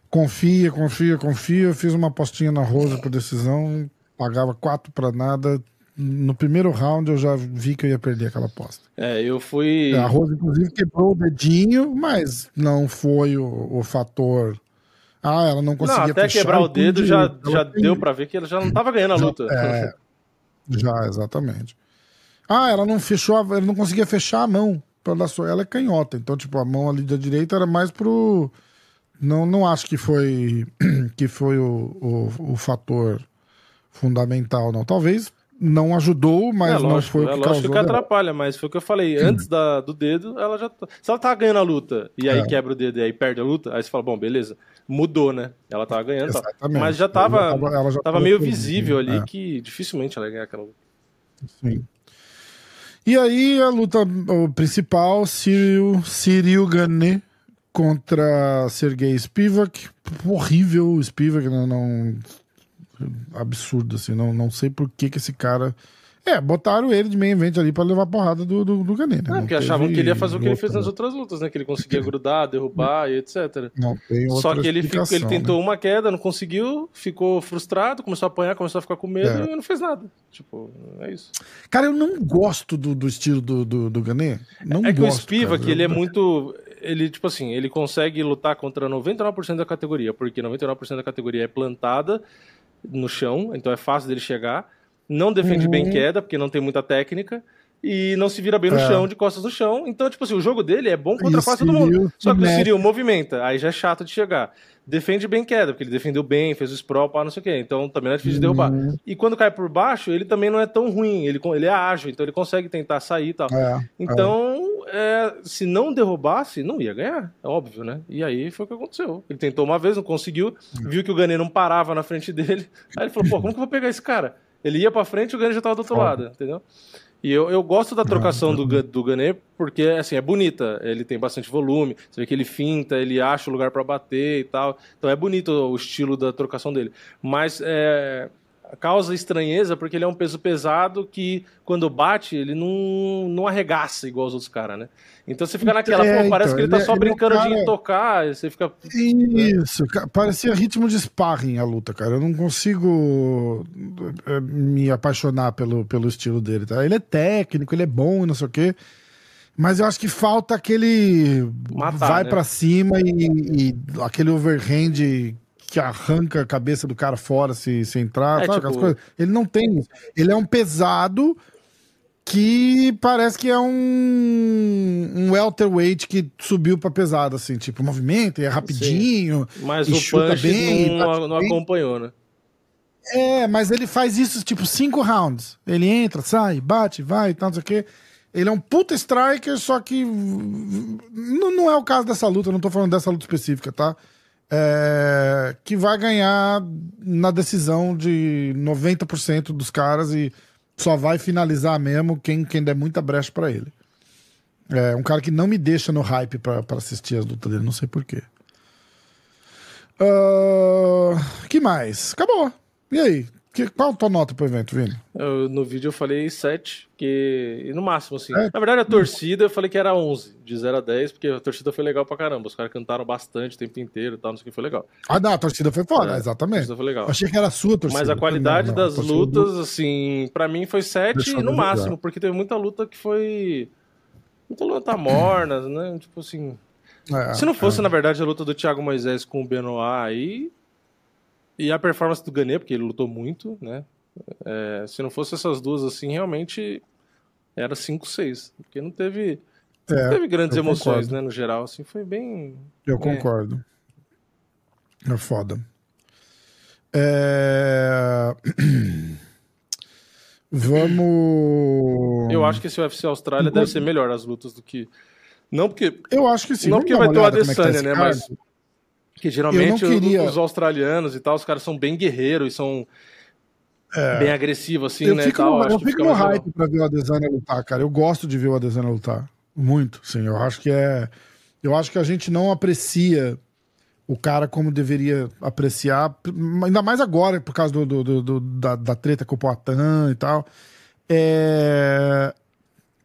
A: Confia, confia, confia. Eu fiz uma apostinha na Rose por decisão pagava quatro para nada. No primeiro round eu já vi que eu ia perder aquela aposta.
B: É, eu fui.
A: A Rose, inclusive, quebrou o dedinho, mas não foi o, o fator. Ah, ela não conseguia não,
B: até quebrar o dedo já, já tem... deu para ver que ela já não estava ganhando a luta.
A: É, já, exatamente. Ah, ela não fechou, ela não conseguia fechar a mão dar sua. Ela é canhota, então tipo a mão ali da direita era mais pro. Não, não acho que foi que foi o, o, o fator fundamental, não. Talvez não ajudou, mas é, lógico, não foi o que é lógico
B: que atrapalha, mas foi o que eu falei. Antes da, do dedo, ela já. Tá... Se ela tava ganhando a luta e aí é. quebra o dedo e aí perde a luta, aí você fala, bom, beleza. Mudou, né? Ela tava ganhando. Tá. Mas já tava, ela já tava, ela já tava meio visível ali é. que dificilmente ela ia ganhar aquela luta.
A: Sim. E aí a luta principal, Cyril, Cyril Gane contra Sergei Spivak. Horrível o Spivak, não, não absurdo, assim. Não, não sei por que, que esse cara. É, botaram ele de meio evento ali pra levar porrada do, do, do Né?
B: porque achavam que ele ia fazer o que ele fez nas outras lutas, né? Que ele conseguia grudar, derrubar e etc.
A: Não tem
B: Só que ele, ficou, ele tentou né? uma queda, não conseguiu, ficou frustrado, começou a apanhar, começou a ficar com medo é. e não fez nada. Tipo, é isso.
A: Cara, eu não gosto do, do estilo do, do, do Não
B: é
A: que
B: o Spiva, que ele é muito ele, tipo assim, ele consegue lutar contra 99% da categoria, porque 99% da categoria é plantada no chão, então é fácil dele chegar. Não defende uhum. bem queda, porque não tem muita técnica e não se vira bem no é. chão, de costas no chão. Então, tipo assim, o jogo dele é bom contra quase todo mundo. Só que o Cyril movimenta, aí já é chato de chegar. Defende bem queda, porque ele defendeu bem, fez o sprawl, pá, não sei o quê. Então também não é difícil de derrubar. Uhum. E quando cai por baixo, ele também não é tão ruim. Ele, ele é ágil, então ele consegue tentar sair e tal. É, então, é. se não derrubasse, não ia ganhar. É óbvio, né? E aí foi o que aconteceu. Ele tentou uma vez, não conseguiu, viu que o Ganê não parava na frente dele. Aí ele falou, pô, como que eu vou pegar esse cara? Ele ia pra frente e o Ganê já tava do outro lado, entendeu? E eu, eu gosto da trocação do, do Gané porque assim, é bonita. Ele tem bastante volume. Você vê que ele finta, ele acha o lugar para bater e tal. Então é bonito o estilo da trocação dele. Mas é, causa estranheza porque ele é um peso pesado que, quando bate, ele não, não arregaça igual os outros caras, né? Então você fica naquela, é, pô, parece então, que ele tá ele, é, só brincando é um cara... de tocar, você fica.
A: Isso, né? parecia ritmo de sparring a luta, cara. Eu não consigo é, me apaixonar pelo, pelo estilo dele, tá? Ele é técnico, ele é bom, não sei o quê. Mas eu acho que falta aquele. Matar, vai né? para cima e, e aquele overhand que arranca a cabeça do cara fora se, se entrar, é, sabe? Tipo... Ele não tem isso. Ele é um pesado que parece que é um, um welterweight que subiu para pesado, assim, tipo, movimento, é rapidinho.
B: Sim. Mas o punch bem, não, não acompanhou, né?
A: É, mas ele faz isso, tipo, cinco rounds. Ele entra, sai, bate, vai e tal, não sei o quê. Ele é um puta striker, só que não, não é o caso dessa luta, não tô falando dessa luta específica, tá? É, que vai ganhar na decisão de 90% dos caras e só vai finalizar mesmo quem, quem der muita brecha para ele. É um cara que não me deixa no hype para assistir as lutas dele, não sei porquê. Uh, que mais? Acabou. E aí? Que, qual a tua nota pro evento, Vini?
B: Eu, no vídeo eu falei 7, que no máximo, assim. É. Na verdade, a torcida eu falei que era 11, de 0 a 10, porque a torcida foi legal pra caramba. Os caras cantaram bastante o tempo inteiro e tal, não sei o que, foi legal.
A: Ah, não, a torcida foi foda, é, exatamente. A torcida
B: foi legal.
A: achei que era a sua torcida.
B: Mas a qualidade não, não, das a lutas, do... assim, pra mim foi 7 no máximo, porque teve muita luta que foi. Muita luta morna, né? Tipo assim. É, Se não fosse, é. na verdade, a luta do Thiago Moisés com o Benoit aí, e a performance do Gané, porque ele lutou muito, né? É, se não fosse essas duas assim, realmente era 5-6. Porque não teve, é, não teve grandes emoções, concordo. né? No geral, assim, foi bem.
A: Eu é. concordo. É foda. É... Vamos.
B: Eu acho que esse UFC Austrália deve ser melhor as lutas do que. Não porque.
A: Eu acho que sim.
B: Não porque vai ter o Adesanya, é tá né? Mas que geralmente queria... os, os, australianos e tal, os caras são bem guerreiros e são é. bem agressivos, assim,
A: eu
B: né?
A: Fico,
B: tal,
A: eu fico no hype pra ver o Adesanya lutar, cara. Eu gosto de ver o Adesanya lutar. Muito, sim. Eu acho que é. Eu acho que a gente não aprecia o cara como deveria apreciar, ainda mais agora, por causa do, do, do da, da, treta com o Poitin e tal. É...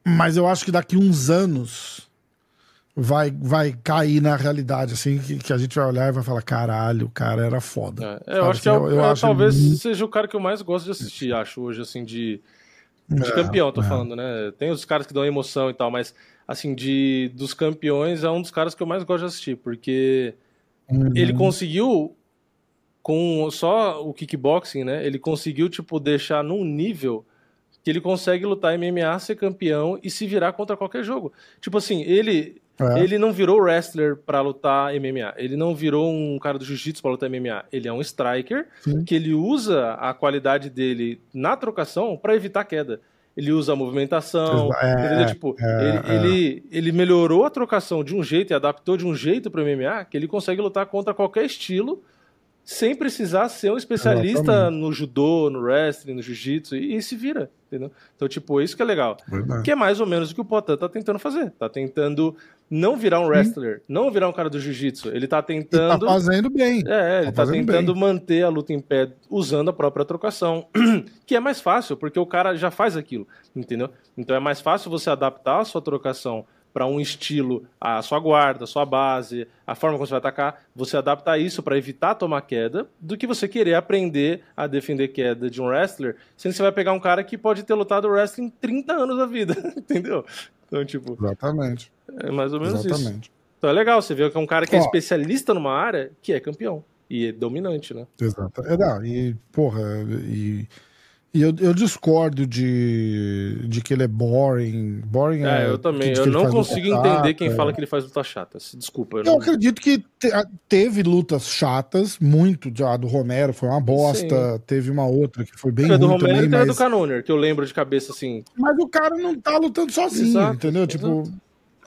A: Mas eu acho que daqui uns anos vai, vai cair na realidade, assim, que, que, a gente vai olhar e vai falar, caralho, o cara era foda.
B: É, eu acho que é, eu, eu é, acho talvez muito... seja o cara que eu mais gosto de assistir, acho, hoje, assim, de, de é, campeão, tô é. falando, né? Tem os caras que dão emoção e tal, mas, assim, de dos campeões é um dos caras que eu mais gosto de assistir, porque uhum. ele conseguiu, com só o kickboxing, né? Ele conseguiu, tipo, deixar num nível que ele consegue lutar MMA, ser campeão e se virar contra qualquer jogo. Tipo assim, ele é. Ele não virou wrestler para lutar MMA. Ele não virou um cara do jiu-jitsu para lutar MMA. Ele é um striker Sim. que ele usa a qualidade dele na trocação para evitar queda. Ele usa a movimentação, é, tipo, é, ele, é. ele, ele, melhorou a trocação de um jeito e adaptou de um jeito para MMA que ele consegue lutar contra qualquer estilo sem precisar ser um especialista Exatamente. no judô, no wrestling, no jiu-jitsu, e, e, se vira, entendeu? Então, tipo, isso que é legal. Verdade. Que é mais ou menos o que o Potan tá tentando fazer. Tá tentando não virar um wrestler, Sim. não virar um cara do jiu-jitsu. Ele tá tentando. E tá
A: fazendo bem.
B: É, ele tá, tá tentando bem. manter a luta em pé usando a própria trocação. que é mais fácil, porque o cara já faz aquilo, entendeu? Então é mais fácil você adaptar a sua trocação para um estilo, a sua guarda, a sua base, a forma como você vai atacar, você adaptar isso para evitar tomar queda, do que você querer aprender a defender queda de um wrestler, sendo que você vai pegar um cara que pode ter lutado wrestling 30 anos da vida, entendeu? Então, tipo.
A: Exatamente.
B: É mais ou menos Exatamente. isso. Então é legal, você vê que é um cara que é especialista numa área que é campeão. E é dominante, né?
A: Exato. É, não, e, porra, e e eu, eu discordo de, de que ele é boring. Boring
B: é, é eu também. Eu não consigo entender quem fala que ele faz lutas chatas. Desculpa.
A: Eu, eu não... acredito que te, teve lutas chatas, muito. A do Romero foi uma bosta. Sim. Teve uma outra que foi bem ruim. A do Romero também, mas...
B: a do Canoner, que eu lembro de cabeça assim.
A: Mas o cara não tá lutando sozinho, exato, entendeu? Tipo, exato.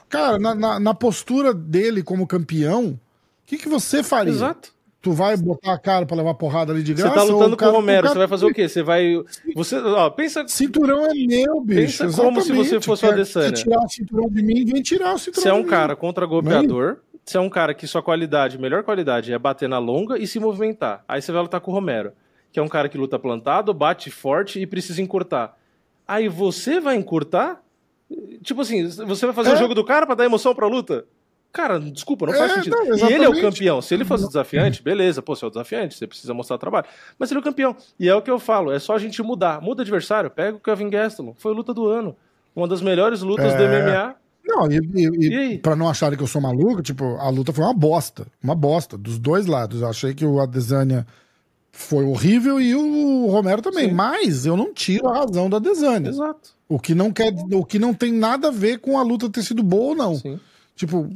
A: cara, na, na, na, postura dele como campeão, o que, que você faria?
B: Exato
A: tu vai botar a cara pra levar porrada ali de graça?
B: Você tá lutando com o Romero, você vai fazer o quê? Você vai. Você, ó, pensa.
A: Cinturão é meu, bicho.
B: Pensa como se você fosse o Adesanya.
A: Se tirar o cinturão de mim, vem tirar o cinturão.
B: Você é um cara contra golpeador. Você é um cara que sua qualidade, melhor qualidade, é bater na longa e se movimentar. Aí você vai lutar com o Romero, que é um cara que luta plantado, bate forte e precisa encurtar. Aí você vai encurtar? Tipo assim, você vai fazer é. o jogo do cara para dar emoção pra luta? Cara, desculpa, não faz é, sentido. Não, e ele é o campeão. Se ele fosse desafiante, beleza, pô, você é o desafiante, você precisa mostrar trabalho. Mas ele é o campeão. E é o que eu falo, é só a gente mudar. Muda adversário, pega o Kevin Gastelum. Foi a luta do ano. Uma das melhores lutas é... do MMA.
A: Não, e, e, e pra não acharem que eu sou maluco, tipo, a luta foi uma bosta. Uma bosta, dos dois lados. Eu achei que o Adesanya foi horrível e o Romero também. Sim. Mas eu não tiro a razão da Adesanya.
B: Exato.
A: O que não quer, o que não tem nada a ver com a luta ter sido boa ou não. Sim. Tipo,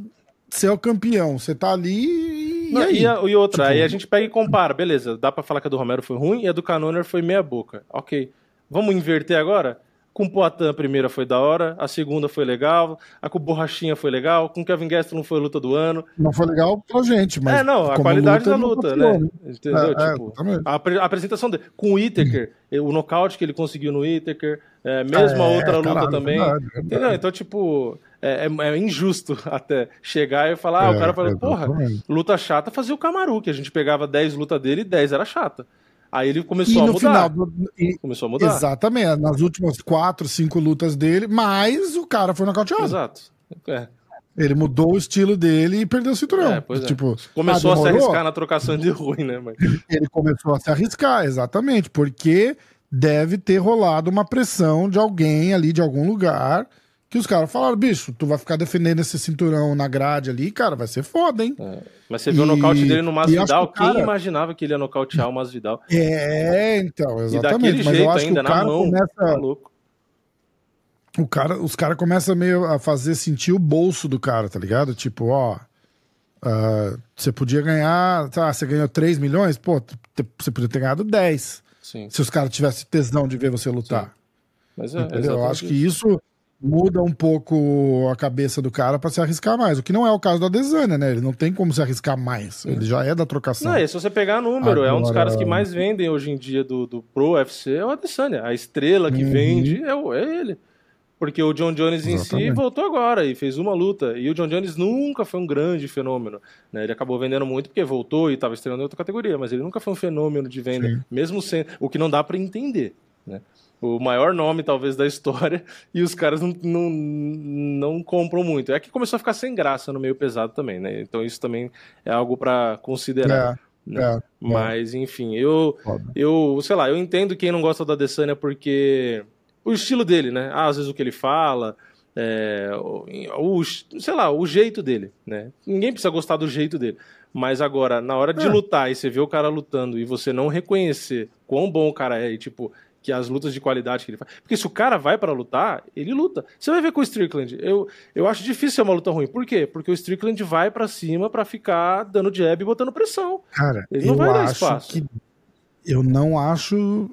A: você é o campeão, você tá ali e. Não, aí?
B: E, a, e outra, tipo... aí a gente pega e compara, beleza, dá pra falar que a do Romero foi ruim e a do Canoner foi meia boca. Ok. Vamos inverter agora? Com o Poitin a primeira foi da hora, a segunda foi legal, a com o Borrachinha foi legal, com o Kevin Gastelum foi a luta do ano.
A: Não foi legal pra gente, mas.
B: É, não, a qualidade luta, da luta, né? né? Entendeu? É, é tipo, é, a, a, apresentação dele. Com o Itaker, o nocaute que ele conseguiu no Itaker, é, mesmo a é, outra luta caralho, também. Verdade, verdade. Entendeu? Então, tipo é, é, é, injusto até chegar e falar, ah, o é, cara fala, porra, luta chata fazia o Camaru, que a gente pegava 10 lutas dele e 10 era chata. Aí ele começou a mudar. Final,
A: e, começou a mudar. Exatamente, nas últimas 4, 5 lutas dele, mas o cara foi nocauteado.
B: Exato. É.
A: Ele mudou o estilo dele e perdeu o cinturão. É,
B: é. tipo, começou ah, a se arriscar na trocação de ruim, né? Mas...
A: Ele começou a se arriscar, exatamente, porque deve ter rolado uma pressão de alguém ali, de algum lugar, que os caras falaram, bicho, tu vai ficar defendendo esse cinturão na grade ali, cara, vai ser foda, hein? É.
B: Mas você viu e... o nocaute dele no Masvidal, cara... quem imaginava que ele ia nocautear o Masvidal?
A: É, então, exatamente. Mas eu acho ainda, que o cara mão, começa... Tá louco. O cara, os caras começam meio a fazer sentir o bolso do cara, tá ligado? Tipo, ó, uh, você podia ganhar, tá, você ganhou 3 milhões, pô, você podia ter ganhado 10. Sim. Se os caras tivessem tesão de ver você lutar. Sim. Mas é, Eu acho que isso muda um pouco a cabeça do cara para se arriscar mais. O que não é o caso do Adesanya, né? Ele não tem como se arriscar mais. Ele já é da trocação.
B: Não, e se você pegar número, Agora... é um dos caras que mais vendem hoje em dia do, do Pro UFC é o Adesanya. A estrela que uhum. vende é, é ele. Porque o John Jones em Exatamente. si voltou agora e fez uma luta. E o John Jones nunca foi um grande fenômeno. Né? Ele acabou vendendo muito porque voltou e estava estreando em outra categoria, mas ele nunca foi um fenômeno de venda, Sim. mesmo sendo. O que não dá para entender. Né? O maior nome, talvez, da história, e os caras não, não, não compram muito. É que começou a ficar sem graça no meio pesado também, né? Então isso também é algo para considerar. É. Né? É, é. Mas, enfim, eu, eu, sei lá, eu entendo quem não gosta da Adesanya porque o estilo dele, né? Ah, às vezes o que ele fala, é, o, o, sei lá, o jeito dele, né? Ninguém precisa gostar do jeito dele. Mas agora, na hora de é. lutar e você vê o cara lutando e você não reconhecer quão bom o cara é e, tipo, que as lutas de qualidade que ele faz. Porque se o cara vai para lutar, ele luta. Você vai ver com o Strickland. Eu, eu acho difícil ser uma luta ruim. Por quê? Porque o Strickland vai para cima para ficar dando jab e botando pressão.
A: Cara, ele não vai dar espaço. Que... Eu não acho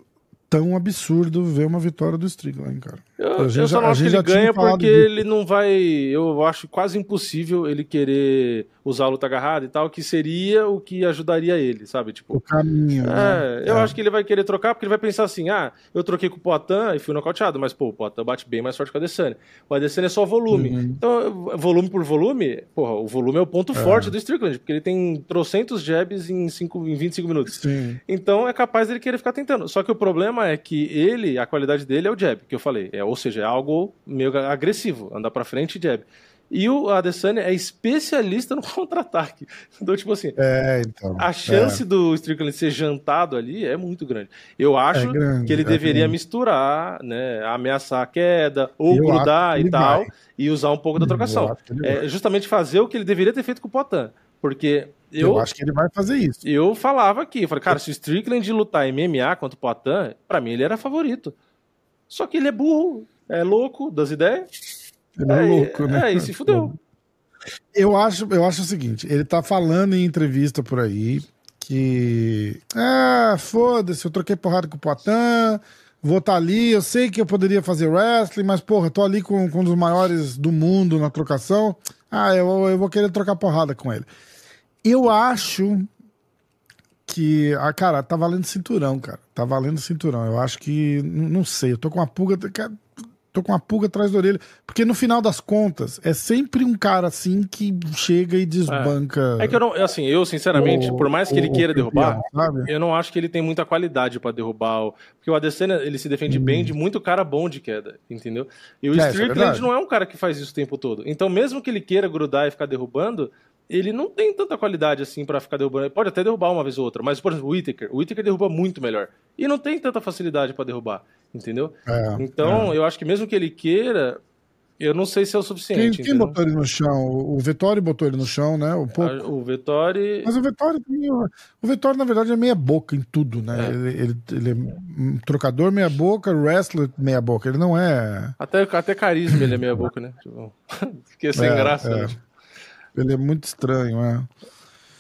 A: tão absurdo ver uma vitória do Strickland, cara.
B: Eu, eu só não acho que ele ganha porque ele não vai. Eu acho quase impossível ele querer usar a luta agarrada e tal, que seria o que ajudaria ele, sabe? Tipo,
A: o caminho. É,
B: né? eu é. acho que ele vai querer trocar porque ele vai pensar assim: ah, eu troquei com o Poitin e fui nocauteado, mas pô, o Poitin bate bem mais forte que o Adesanya. O Adesanya é só volume. Uhum. Então, volume por volume, porra, o volume é o ponto é. forte do Strickland, porque ele tem trocentos jabs em, cinco, em 25 minutos.
A: Sim.
B: Então é capaz dele querer ficar tentando. Só que o problema é que ele, a qualidade dele é o jab, que eu falei. É, ou seja, é algo meio agressivo, andar para frente e jab. E o Adesanya é especialista no contra-ataque. Então, tipo assim,
A: é, então,
B: a chance é. do Strickland ser jantado ali é muito grande. Eu acho é grande, que ele é deveria grande. misturar, né, ameaçar a queda, ou eu grudar e tal, vai. e usar um pouco da trocação. É justamente fazer o que ele deveria ter feito com o Potan. Porque eu,
A: eu, acho que ele vai fazer isso.
B: Eu falava aqui, eu falei, cara, se o Strickland lutar MMA contra o Potan, pra mim ele era favorito. Só que ele é burro, é louco das ideias.
A: Ele é, é louco, né?
B: É, e se fudeu.
A: Eu acho, eu acho o seguinte, ele tá falando em entrevista por aí que. Ah, foda-se, eu troquei porrada com o Poitin, vou estar tá ali, eu sei que eu poderia fazer wrestling, mas, porra, tô ali com, com um dos maiores do mundo na trocação. Ah, eu, eu vou querer trocar porrada com ele. Eu acho que. Ah, cara, tá valendo cinturão, cara. Tá valendo cinturão. Eu acho que. Não sei, eu tô com uma pulga tô com uma pulga atrás da orelha. Porque no final das contas, é sempre um cara assim que chega e desbanca.
B: É, é que eu não, assim, eu sinceramente, o, por mais que o, ele queira derrubar, sabe? eu não acho que ele tem muita qualidade para derrubar. O, porque o Adesanya, ele se defende hum. bem de muito cara bom de queda, entendeu? E o é, é Strickland é não é um cara que faz isso o tempo todo. Então, mesmo que ele queira grudar e ficar derrubando, ele não tem tanta qualidade assim para ficar derrubando. Ele pode até derrubar uma vez ou outra, mas, por exemplo, o Whittaker. O Whittaker derruba muito melhor. E não tem tanta facilidade para derrubar, entendeu? É, então, é. eu acho que mesmo que ele queira, eu não sei se é o suficiente.
A: Quem, quem botou ele no chão? O Vettori botou ele no chão, né? Um pouco.
B: O Vettori.
A: Mas o Vettori, o Vettori, na verdade, é meia boca em tudo, né? É. Ele, ele, ele, é um trocador meia boca, wrestler meia boca. Ele não é.
B: Até, até carisma ele é meia boca, né? Tipo, fiquei sem é, graça. É. Né?
A: Ele é muito estranho, é.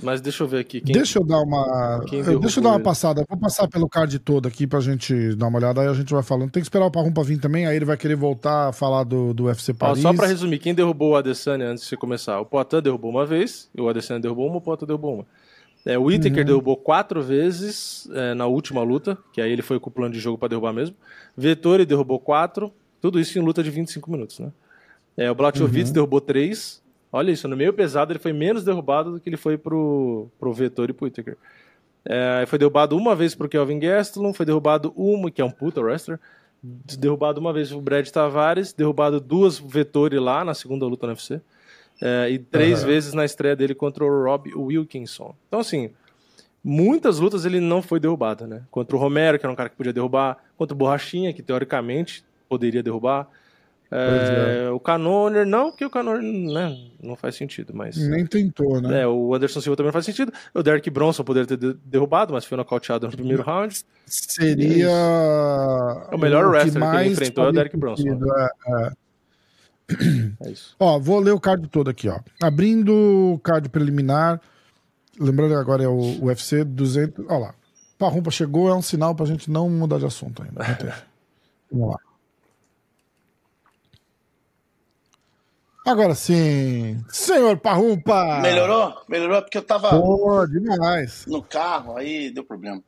B: Mas deixa eu ver aqui.
A: Quem... Deixa eu dar uma. Deixa eu dar uma passada. Vou passar pelo card todo aqui pra gente dar uma olhada, aí a gente vai falando. Tem que esperar o Parrum pra vir também, aí ele vai querer voltar a falar do, do UFC Paris.
B: Ó, só pra resumir, quem derrubou o Adesanya antes de começar? O Poitin derrubou uma vez, o Adesanya derrubou uma, o Poitin derrubou uma. É, o Whittaker uhum. derrubou quatro vezes é, na última luta, que aí ele foi com o plano de jogo para derrubar mesmo. Vettori derrubou quatro, tudo isso em luta de 25 minutos, né? É, o Blachowicz uhum. derrubou três, Olha isso, no meio pesado ele foi menos derrubado do que ele foi pro, pro Vettori e pro Whittaker. É, foi derrubado uma vez pro Kelvin Gastelum, foi derrubado uma, que é um puta wrestler, derrubado uma vez pro Brad Tavares, derrubado duas Vettori lá na segunda luta no UFC, é, e três uhum. vezes na estreia dele contra o Rob Wilkinson. Então, assim, muitas lutas ele não foi derrubado, né? Contra o Romero, que era um cara que podia derrubar, contra o Borrachinha, que teoricamente poderia derrubar. É, é. O Canoner, não, porque o Canoner né, não faz sentido, mas.
A: Nem tentou, né?
B: É, o Anderson Silva também não faz sentido. O Derek Bronson poderia ter derrubado, mas foi nocauteado no primeiro round.
A: Seria.
B: É o melhor o wrestler que, que ele enfrentou é o Derek Bronson.
A: É, é. é isso. Ó, vou ler o card todo aqui, ó. Abrindo o card preliminar. Lembrando que agora é o UFC 200. Ó lá. Parrumpa chegou, é um sinal pra gente não mudar de assunto ainda. Vamos lá. Agora sim, senhor Parrumpa!
C: Melhorou? Melhorou porque eu tava
A: Pô, demais.
C: no carro, aí deu problema.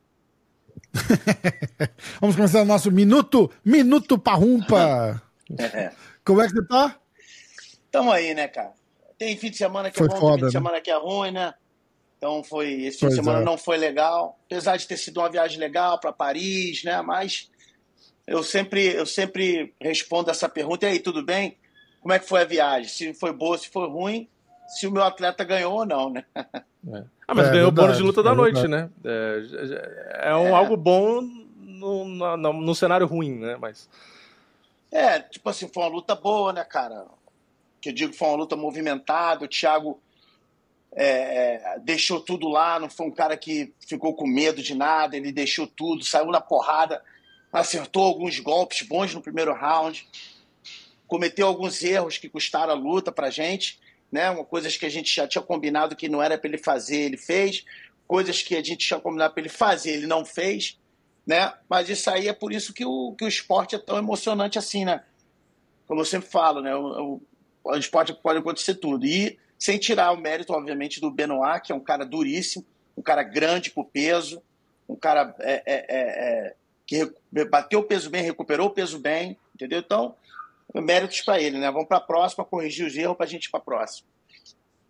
A: Vamos começar o nosso Minuto, Minuto Parrumpa. é. Como é que você tá?
C: Tamo aí, né, cara? Tem fim de semana que é foi é bom, foda, tem fim de né? semana que é ruim, né? Então foi. Esse fim pois de semana é. não foi legal. Apesar de ter sido uma viagem legal para Paris, né? Mas eu sempre, eu sempre respondo essa pergunta. E aí, tudo bem? Como é que foi a viagem, se foi boa, se foi ruim, se o meu atleta ganhou ou não, né?
B: É. Ah, mas é, ganhou o bônus de luta da é noite, né? É, é um, algo bom no, no, no, cenário ruim, né? Mas...
C: É, tipo assim, foi uma luta boa, né, cara? Que eu digo que foi uma luta movimentada, o Thiago é, deixou tudo lá, não foi um cara que ficou com medo de nada, ele deixou tudo, saiu na porrada, acertou alguns golpes bons no primeiro round cometeu alguns erros que custaram a luta para a gente, né? Coisas que a gente já tinha combinado que não era para ele fazer, ele fez, coisas que a gente tinha combinado para ele fazer, ele não fez, né? Mas isso aí é por isso que o, que o esporte é tão emocionante assim, né? Como eu sempre falo, né? O, o, o esporte pode acontecer tudo. E sem tirar o mérito, obviamente, do Benoit, que é um cara duríssimo, um cara grande por peso, um cara é, é, é, é que bateu o peso bem, recuperou o peso bem, entendeu? Então, méritos para ele, né? Vamos para a próxima, corrigir os erros para a gente ir para a próxima.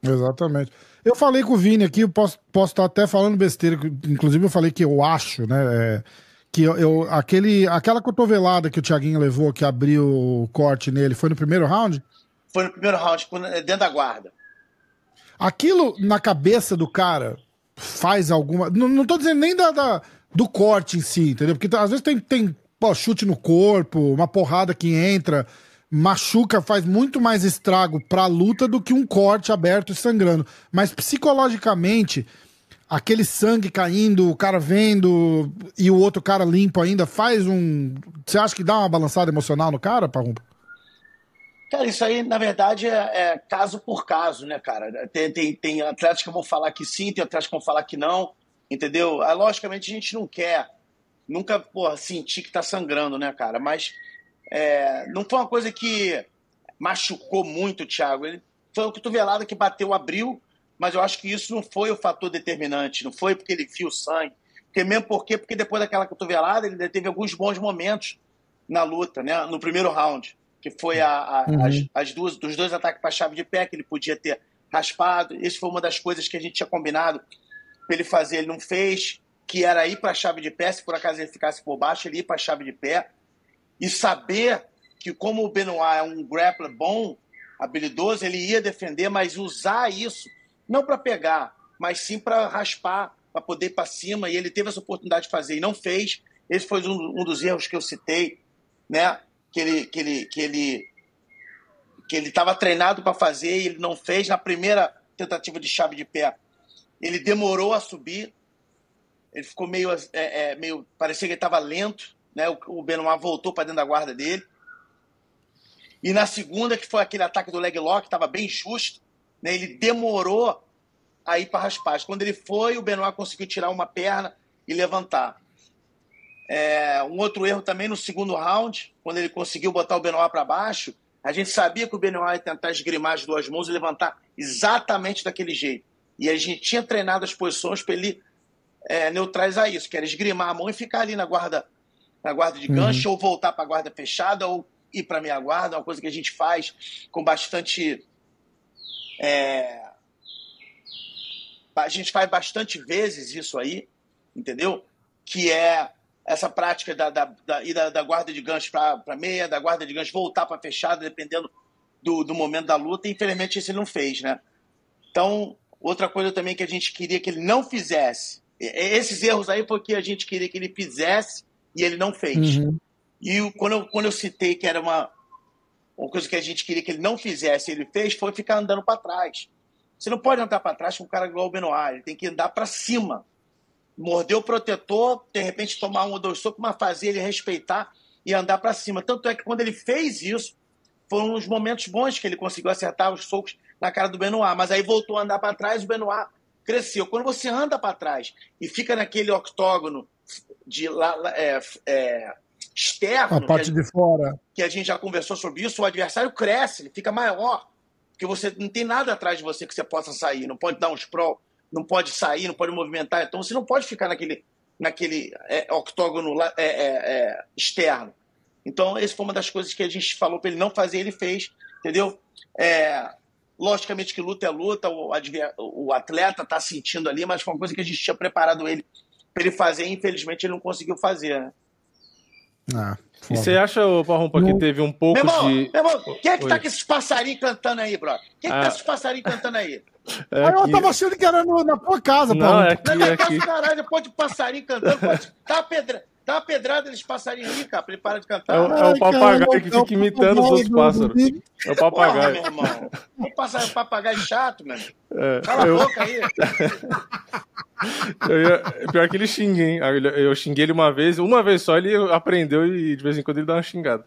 A: Exatamente. Eu falei com o Vini aqui, eu posso, posso estar até falando besteira, inclusive eu falei que eu acho, né? É, que eu, eu, aquele, aquela cotovelada que o Thiaguinho levou, que abriu o corte nele, foi no primeiro round?
C: Foi no primeiro round, dentro da guarda.
A: Aquilo na cabeça do cara faz alguma. Não, não tô dizendo nem da, da do corte em si, entendeu? Porque às vezes tem, tem pô, chute no corpo, uma porrada que entra, machuca, faz muito mais estrago pra luta do que um corte aberto e sangrando. Mas psicologicamente, aquele sangue caindo, o cara vendo e o outro cara limpo ainda, faz um. Você acha que dá uma balançada emocional no cara, Parrumpa?
C: Cara, isso aí, na verdade, é, é, caso por caso, né, cara? Tem, tem, tem atletas que vão falar que sim, tem atletas que vão falar que não, entendeu? Ah, logicamente, a gente não quer nunca, porra, sentir que tá sangrando, né, cara? Mas é, não foi uma coisa que machucou muito o Thiago. Ele foi uma cotovelada que bateu, abriu, mas eu acho que isso não foi o fator determinante, não foi porque ele viu sangue. Porque mesmo porque, porque depois daquela cotovelada, ele teve alguns bons momentos na luta, né? No primeiro round que foi a, a, uhum. as, as, duas, dos dois ataques para a chave de pé, que ele podia ter raspado. Isso foi uma das coisas que a gente tinha combinado para ele fazer, ele não fez, que era ir para a chave de pé, se por acaso ele ficasse por baixo, ele ir para a chave de pé. E saber que, como o Benoit é um grappler bom, habilidoso, ele ia defender, mas usar isso, não para pegar, mas sim para raspar, para poder ir para cima. E ele teve essa oportunidade de fazer e não fez. Esse foi um, um dos erros que eu citei, né? que ele que ele que ele que ele estava treinado para fazer e ele não fez na primeira tentativa de chave de pé. Ele demorou a subir. Ele ficou meio é, é, meio parecia que ele estava lento, né? O, o Benoit voltou para dentro da guarda dele. E na segunda, que foi aquele ataque do leg lock, estava bem justo, né? Ele demorou a ir para raspagem. Quando ele foi, o Benoit conseguiu tirar uma perna e levantar. É, um outro erro também no segundo round, quando ele conseguiu botar o Benoit para baixo, a gente sabia que o Benoit ia tentar esgrimar as duas mãos e levantar exatamente daquele jeito. E a gente tinha treinado as posições para ele é, neutralizar isso, que era esgrimar a mão e ficar ali na guarda, na guarda de gancho, uhum. ou voltar para a guarda fechada, ou ir para a meia guarda, uma coisa que a gente faz com bastante. É, a gente faz bastante vezes isso aí, entendeu? Que é essa prática da, da, da, da, da guarda de gancho para meia, da guarda de gancho voltar para fechada, dependendo do, do momento da luta, infelizmente isso ele não fez, né? Então, outra coisa também que a gente queria que ele não fizesse, esses erros aí foi que a gente queria que ele fizesse e ele não fez. Uhum. E quando eu, quando eu citei que era uma, uma coisa que a gente queria que ele não fizesse ele fez, foi ficar andando para trás. Você não pode andar para trás com um cara igual o Benoit, ele tem que andar para cima morder o protetor, de repente tomar um ou dois socos, mas fazer ele respeitar e andar para cima. Tanto é que quando ele fez isso, foram uns momentos bons que ele conseguiu acertar os socos na cara do Benoit, mas aí voltou a andar para trás, o Benoit cresceu. Quando você anda para trás e fica naquele octógono de é, é, externo,
A: a parte
C: que
A: a, de fora,
C: que a gente já conversou sobre isso, o adversário cresce, ele fica maior, porque você não tem nada atrás de você que você possa sair, não pode dar um sprawl, não pode sair, não pode movimentar. Então você não pode ficar naquele, naquele é, octógono é, é, é externo. Então, essa foi uma das coisas que a gente falou para ele não fazer, ele fez, entendeu? É, logicamente que luta é luta, o, o atleta está sentindo ali, mas foi uma coisa que a gente tinha preparado ele para ele fazer e infelizmente ele não conseguiu fazer. Né?
B: Ah, e você acha, Parrumpa, que teve um pouco
C: meu irmão,
B: de.
C: Meu irmão, quem é que Oi. tá com esses passarinhos cantando aí, brother? Quem é que ah. tá com esses passarinhos cantando aí?
A: É aí eu tava achando que era no, na tua casa,
B: Não, é aqui,
C: é
B: aqui.
C: Caralho, pode passarinho cantando, pode. Tá pedra. Dá uma pedrada nesse passarinhos aí, cara, pra ele parar de cantar.
B: É, o, é o papagaio que fica imitando os outros pássaros. É o papagaio. Porra, meu
C: irmão. O passarinho, papagaio chato, mano. É, Cala eu... a boca aí.
B: eu ia... Pior que ele xinga, hein? Eu xinguei ele uma vez, uma vez só ele aprendeu e de vez em quando ele dá uma xingada.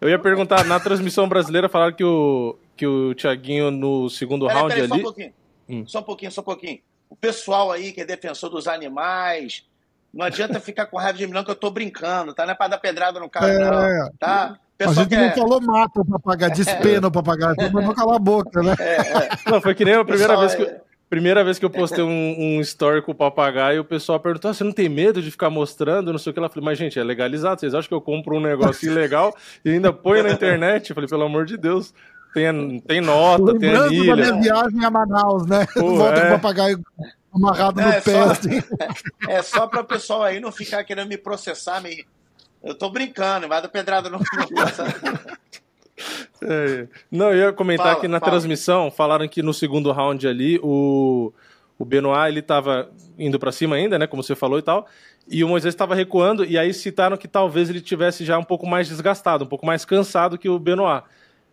B: Eu ia perguntar, na transmissão brasileira falaram que o, que o Thiaguinho no segundo pera, round pera, ali...
C: Só um pouquinho, hum. só um pouquinho, só um pouquinho. O pessoal aí que é defensor dos animais não adianta ficar com raiva de mim, não, que eu tô brincando, tá? Não é pra dar pedrada no cara, é, não. Tá?
A: a gente não falou mata o papagaio, despena o papagaio, mandou calar a boca, né?
B: É, é. Não, foi que nem a primeira pessoal, vez que. Eu... Primeira vez que eu postei um, um story com o papagaio, o pessoal perguntou: ah, você não tem medo de ficar mostrando? Não sei o que. Ela falou, mas gente, é legalizado. Vocês acham que eu compro um negócio ilegal e ainda põe na internet? Eu falei, pelo amor de Deus, tem, tem nota, Lembrando tem anilha. da
A: minha viagem a Manaus, né? Pô, Volta é... com o papagaio amarrado é, no pé. Só, assim.
C: É só para o pessoal aí não ficar querendo me processar. Me... Eu tô brincando, vai dar pedrada no.
B: É, não, eu ia comentar fala, que na fala. transmissão falaram que no segundo round ali o, o Benoit ele tava indo para cima ainda, né? Como você falou e tal. E o Moisés estava recuando, e aí citaram que talvez ele tivesse já um pouco mais desgastado, um pouco mais cansado que o Benoit.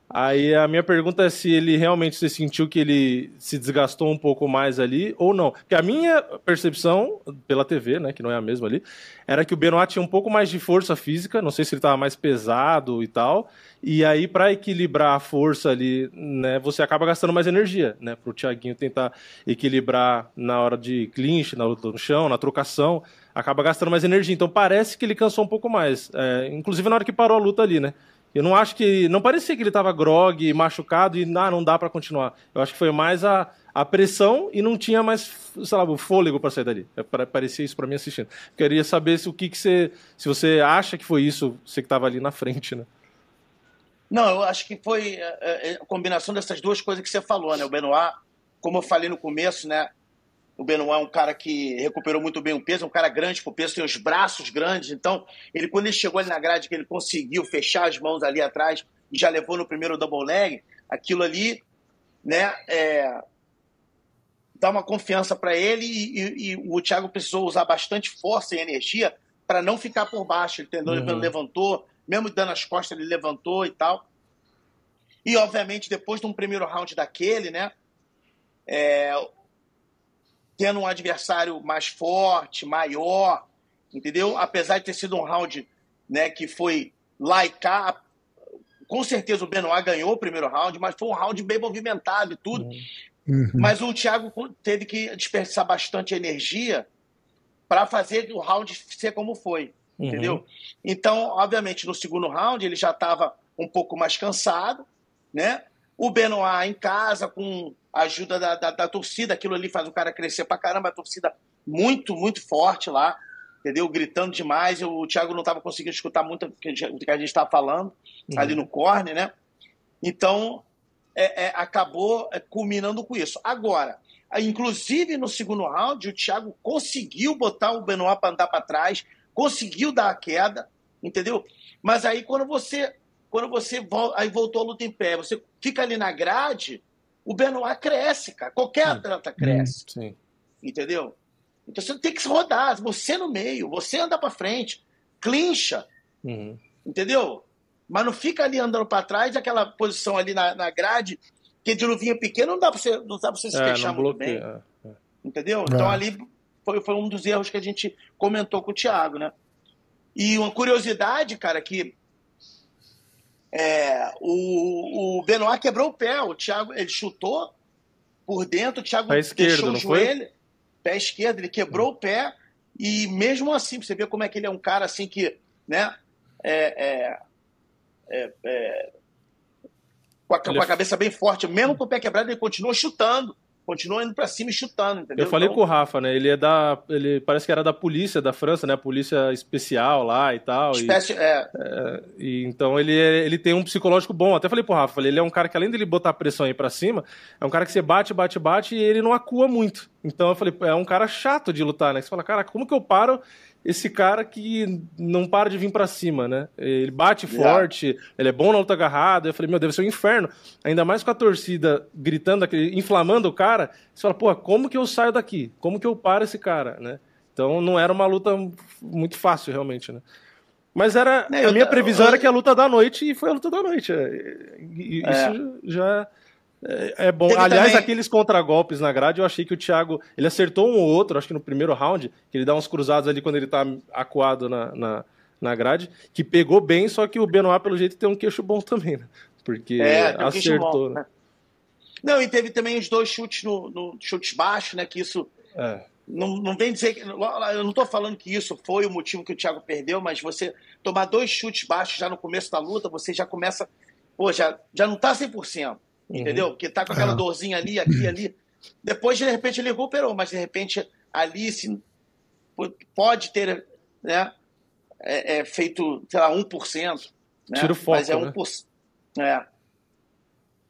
B: Aí a minha pergunta é se ele realmente se sentiu que ele se desgastou um pouco mais ali ou não. Porque a minha percepção, pela TV, né, que não é a mesma ali, era que o Benoit tinha um pouco mais de força física, não sei se ele estava mais pesado e tal, e aí para equilibrar a força ali, né, você acaba gastando mais energia, né, para o Thiaguinho tentar equilibrar na hora de clinch, na luta no chão, na trocação, acaba gastando mais energia. Então parece que ele cansou um pouco mais, é, inclusive na hora que parou a luta ali, né. Eu não acho que. Não parecia que ele estava grog, machucado e ah, não dá para continuar. Eu acho que foi mais a, a pressão e não tinha mais, sei lá, o fôlego para sair dali. É, parecia isso para mim assistindo. Queria saber se o que, que você. Se você acha que foi isso, você que estava ali na frente, né?
C: Não, eu acho que foi é, é, a combinação dessas duas coisas que você falou, né? O Benoit, como eu falei no começo, né? O Benoit é um cara que recuperou muito bem o peso, é um cara grande com peso, tem os braços grandes. Então, ele quando ele chegou ali na grade, que ele conseguiu fechar as mãos ali atrás e já levou no primeiro double leg, aquilo ali, né, é, dá uma confiança para ele e, e, e, o Thiago precisou usar bastante força e energia para não ficar por baixo. Ele tentou, uhum. ele levantou, mesmo dando as costas, ele levantou e tal. E, obviamente, depois de um primeiro round daquele, né, é, tendo um adversário mais forte, maior, entendeu? Apesar de ter sido um round né, que foi lá e cá, com certeza o Benoit ganhou o primeiro round, mas foi um round bem movimentado e tudo. Uhum. Mas o Thiago teve que desperdiçar bastante energia para fazer o round ser como foi, uhum. entendeu? Então, obviamente, no segundo round ele já estava um pouco mais cansado, né? O Benoit em casa com ajuda da, da, da, torcida, aquilo ali faz o cara crescer pra caramba, a torcida muito, muito forte lá, entendeu? Gritando demais, o Thiago não estava conseguindo escutar muito o que a gente estava falando uhum. ali no corner, né? Então, é, é, acabou é, culminando com isso. Agora, inclusive no segundo round, o Thiago conseguiu botar o Benoit para andar para trás, conseguiu dar a queda, entendeu? Mas aí quando você quando você aí voltou a luta em pé, você fica ali na grade, o Benoit cresce, cara. Qualquer atleta cresce. Sim. Entendeu? Então você tem que se rodar, você no meio, você anda para frente, clincha. Uhum. Entendeu? Mas não fica ali andando para trás, aquela posição ali na, na grade, que de luvinha pequena não dá para você, não dá pra você se é, fechar muito bem. É, é. Entendeu? Então é. ali foi, foi um dos erros que a gente comentou com o Thiago, né? E uma curiosidade, cara, que é, o, o Benoit quebrou o pé, o Thiago ele chutou por dentro, o Thiago
B: pé esquerdo, deixou o joelho,
C: foi? pé esquerdo, ele quebrou hum. o pé e mesmo assim, você vê como é que ele é um cara assim que, né, é, é, é, é com, a, com a cabeça bem forte, mesmo com o pé quebrado, ele continua chutando continua indo para cima e chutando, entendeu?
B: Eu falei então... com o Rafa, né? Ele é da. Ele parece que era da polícia da França, né? A polícia especial lá e tal. Espécie, e, é. é. e então ele, é, ele tem um psicológico bom. Até falei pro Rafa, falei, ele é um cara que além dele botar pressão aí pra cima, é um cara que você bate, bate, bate e ele não acua muito. Então eu falei, é um cara chato de lutar, né? Você fala, cara, como que eu paro esse cara que não para de vir para cima, né? Ele bate forte, ele é bom na luta agarrada. Eu falei, meu, deve ser um inferno. Ainda mais com a torcida gritando, inflamando o cara. Você fala, pô, como que eu saio daqui? Como que eu paro esse cara, né? Então não era uma luta muito fácil, realmente, né? Mas era. a minha previsão eu, era que a luta da noite e foi a luta da noite. E, é. Isso já é, é bom. Teve Aliás, também... aqueles contragolpes na grade, eu achei que o Thiago. Ele acertou um ou outro, acho que no primeiro round, que ele dá uns cruzados ali quando ele tá acuado na, na, na grade, que pegou bem, só que o Benoit, pelo jeito, tem um queixo bom também, né? Porque é, acertou, né?
C: Não, e teve também os dois chutes no, no chutes baixos, né? Que isso. É. Não, não vem dizer que. Eu não estou falando que isso foi o motivo que o Thiago perdeu, mas você tomar dois chutes baixos já no começo da luta, você já começa. Pô, já, já não está 100%. Uhum. Entendeu? Porque tá com aquela dorzinha ali, aqui, ali. Depois, de repente, ele recuperou, mas de repente ali se, pode ter né, é, é feito, sei lá, 1%. Né?
B: Tira o foco. Mas
C: é
B: 1%.
C: Né?
A: É.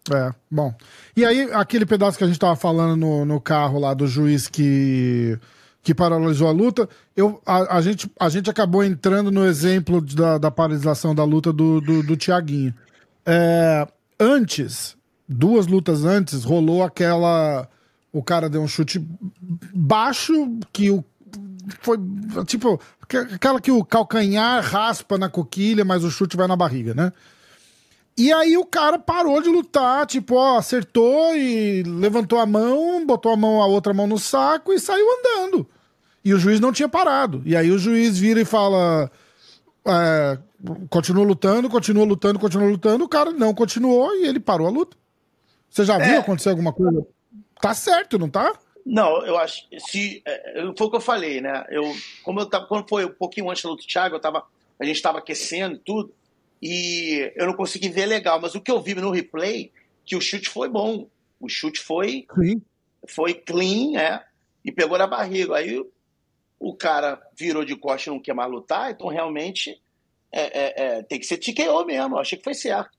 A: É, bom. E aí, aquele pedaço que a gente tava falando no, no carro lá do juiz que, que paralisou a luta, eu, a, a, gente, a gente acabou entrando no exemplo da, da paralisação da luta do, do, do Tiaguinho. É, antes, duas lutas antes, rolou aquela. O cara deu um chute baixo que o. Foi tipo. Aquela que o calcanhar raspa na coquilha, mas o chute vai na barriga, né? E aí o cara parou de lutar, tipo, ó, acertou e levantou a mão, botou a mão, a outra mão no saco e saiu andando. E o juiz não tinha parado. E aí o juiz vira e fala: é, continua lutando, continua lutando, continua lutando. O cara não continuou e ele parou a luta. Você já viu é. acontecer alguma coisa? Tá certo, não tá?
C: Não, eu acho. Se, é, foi o que eu falei, né? Eu, como eu tava, quando foi um pouquinho antes do Thiago, eu tava, a gente estava aquecendo e tudo e eu não consegui ver legal. Mas o que eu vi no replay, que o chute foi bom. O chute foi clean, foi clean é, e pegou na barriga. Aí o cara virou de costa e não quer mais lutar, então realmente é, é, é, tem que ser TKO mesmo. Eu achei que foi certo.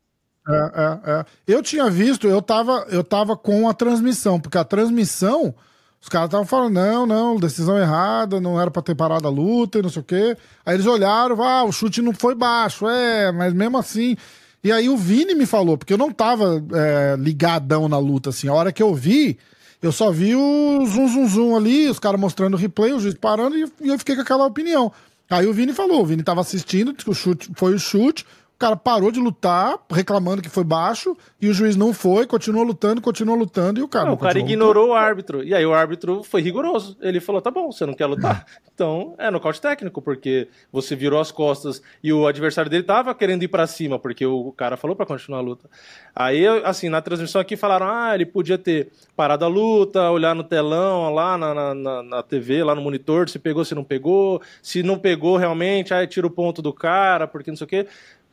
A: É, é, é. Eu tinha visto, eu tava, eu tava com a transmissão, porque a transmissão os caras estavam falando, não, não, decisão errada, não era pra ter parado a luta e não sei o quê. Aí eles olharam, ah, o chute não foi baixo, é, mas mesmo assim. E aí o Vini me falou, porque eu não tava é, ligadão na luta, assim. A hora que eu vi, eu só vi o zoom, zoom, zoom ali, os caras mostrando o replay, o juiz parando, e, eu fiquei com aquela opinião. Aí o Vini falou, o Vini tava assistindo, que o chute foi o chute, o cara parou de lutar, reclamando que foi baixo, e o juiz não foi, continuou lutando, continuou lutando, e o cara. Não,
B: não o cara ignorou lutando. o árbitro. E aí o árbitro foi rigoroso. Ele falou: tá bom, você não quer lutar? Então é nocaute técnico, porque você virou as costas e o adversário dele tava querendo ir para cima, porque o cara falou para continuar a luta. Aí, assim, na transmissão aqui falaram: ah, ele podia ter parado a luta, olhar no telão, lá na, na, na TV, lá no monitor, se pegou, se não pegou. Se não pegou realmente, aí tira o ponto do cara, porque não sei o quê.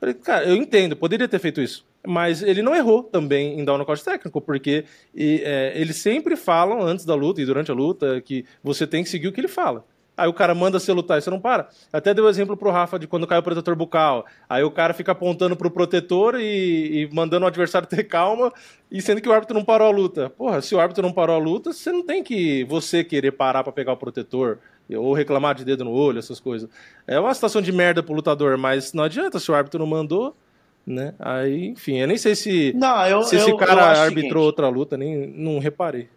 B: Falei, cara, eu entendo, poderia ter feito isso. Mas ele não errou também em dar um nocaute técnico, porque e, é, eles sempre falam antes da luta e durante a luta que você tem que seguir o que ele fala. Aí o cara manda você lutar e você não para. Até deu exemplo pro Rafa de quando cai o protetor bucal. Aí o cara fica apontando pro protetor e, e, mandando o adversário ter calma, e sendo que o árbitro não parou a luta. Porra, se o árbitro não parou a luta, você não tem que você querer parar para pegar o protetor ou reclamar de dedo no olho, essas coisas. É uma situação de merda pro lutador, mas não adianta se o árbitro não mandou, né? Aí, enfim, eu nem sei se,
C: não, eu,
B: se
C: eu,
B: esse cara arbitrou outra luta, nem não reparei.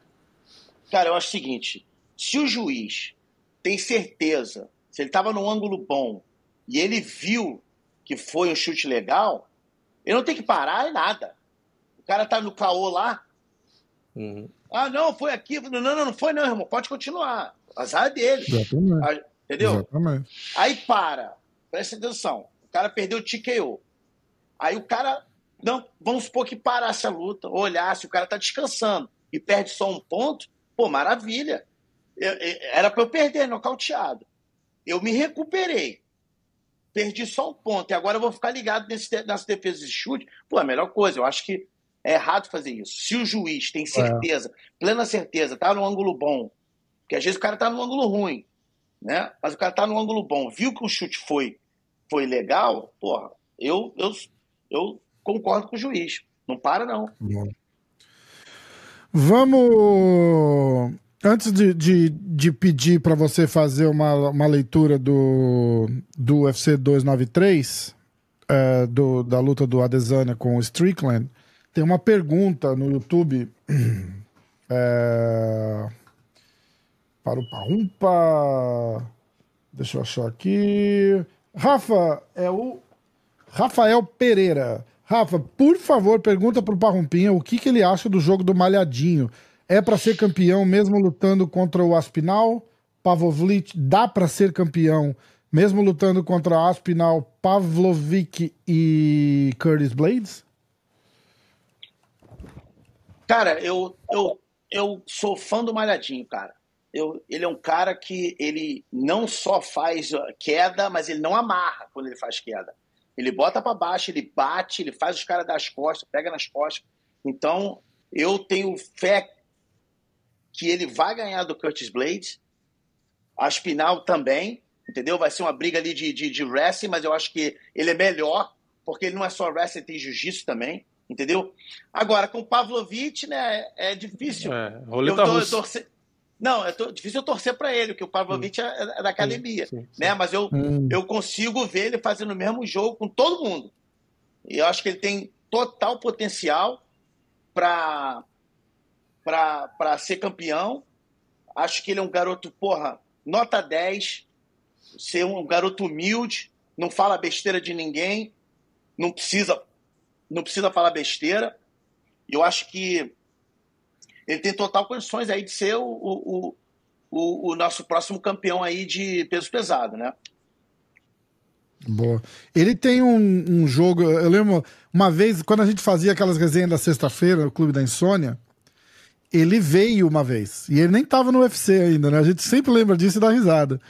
C: Cara, eu acho o seguinte: se o juiz tem certeza, se ele estava num ângulo bom e ele viu que foi um chute legal, ele não tem que parar em nada. O cara tá no caô lá. Uhum. Ah, não, foi aqui. Não, não, não foi não, irmão. Pode continuar. Azar dele. Exatamente. Entendeu? Exatamente. Aí para. Presta atenção. O cara perdeu o TKO. Aí o cara. Não, vamos supor que parasse a luta, olhasse, o cara tá descansando e perde só um ponto. Pô, maravilha. Eu, eu, era para eu perder, nocauteado. Eu me recuperei. Perdi só um ponto. E agora eu vou ficar ligado nesse, nessa defesa de chute. Pô, é a melhor coisa. Eu acho que é errado fazer isso. Se o juiz tem certeza, é. plena certeza, tá no ângulo bom, porque às vezes o cara tá no ângulo ruim, né? Mas o cara tá no ângulo bom, viu que o chute foi, foi legal, porra, eu, eu, eu concordo com o juiz. Não para, não.
A: Vamos. Antes de, de, de pedir para você fazer uma, uma leitura do, do UFC 293, é, do, da luta do Adesanya com o Strickland, tem uma pergunta no YouTube. É, Parumpa. Deixa eu achar aqui. Rafa, é o Rafael Pereira. Rafa, por favor, pergunta para o Parrumpinha o que, que ele acha do jogo do Malhadinho. É para ser campeão mesmo lutando contra o Aspinal? Pavlovich dá para ser campeão mesmo lutando contra Aspinal, Pavlovic e Curtis Blades?
C: Cara, eu, eu, eu sou fã do Malhadinho, cara eu, ele é um cara que ele não só faz queda, mas ele não amarra quando ele faz queda. Ele bota para baixo, ele bate, ele faz os caras das costas, pega nas costas. Então, eu tenho fé que ele vai ganhar do Curtis Blades. A Spinal também, entendeu? Vai ser uma briga ali de, de, de wrestling, mas eu acho que ele é melhor, porque ele não é só wrestling, tem jiu-jitsu também, entendeu? Agora, com o Pavlovich, né, é difícil. É,
B: eu, tô, eu, torce,
C: não, é difícil eu torcer para ele, porque o Pavlovich hum. é, é, da academia, sim, sim, né? Mas eu, hum. eu consigo ver ele fazendo o mesmo jogo com todo mundo. E eu acho que ele tem total potencial para ser campeão. Acho que ele é um garoto, porra, nota 10, ser um garoto humilde, não fala besteira de ninguém, não precisa, não precisa falar besteira. Eu acho que ele tem total condições aí de ser o, o, o, o nosso próximo campeão aí de peso pesado, né?
A: Boa. Ele tem um, um, jogo. Eu lembro uma vez, quando a gente fazia aquelas resenhas da sexta-feira, no Clube da Insônia, ele veio uma vez. E ele nem tava no UFC ainda, né? A gente sempre lembra disso e dá risada.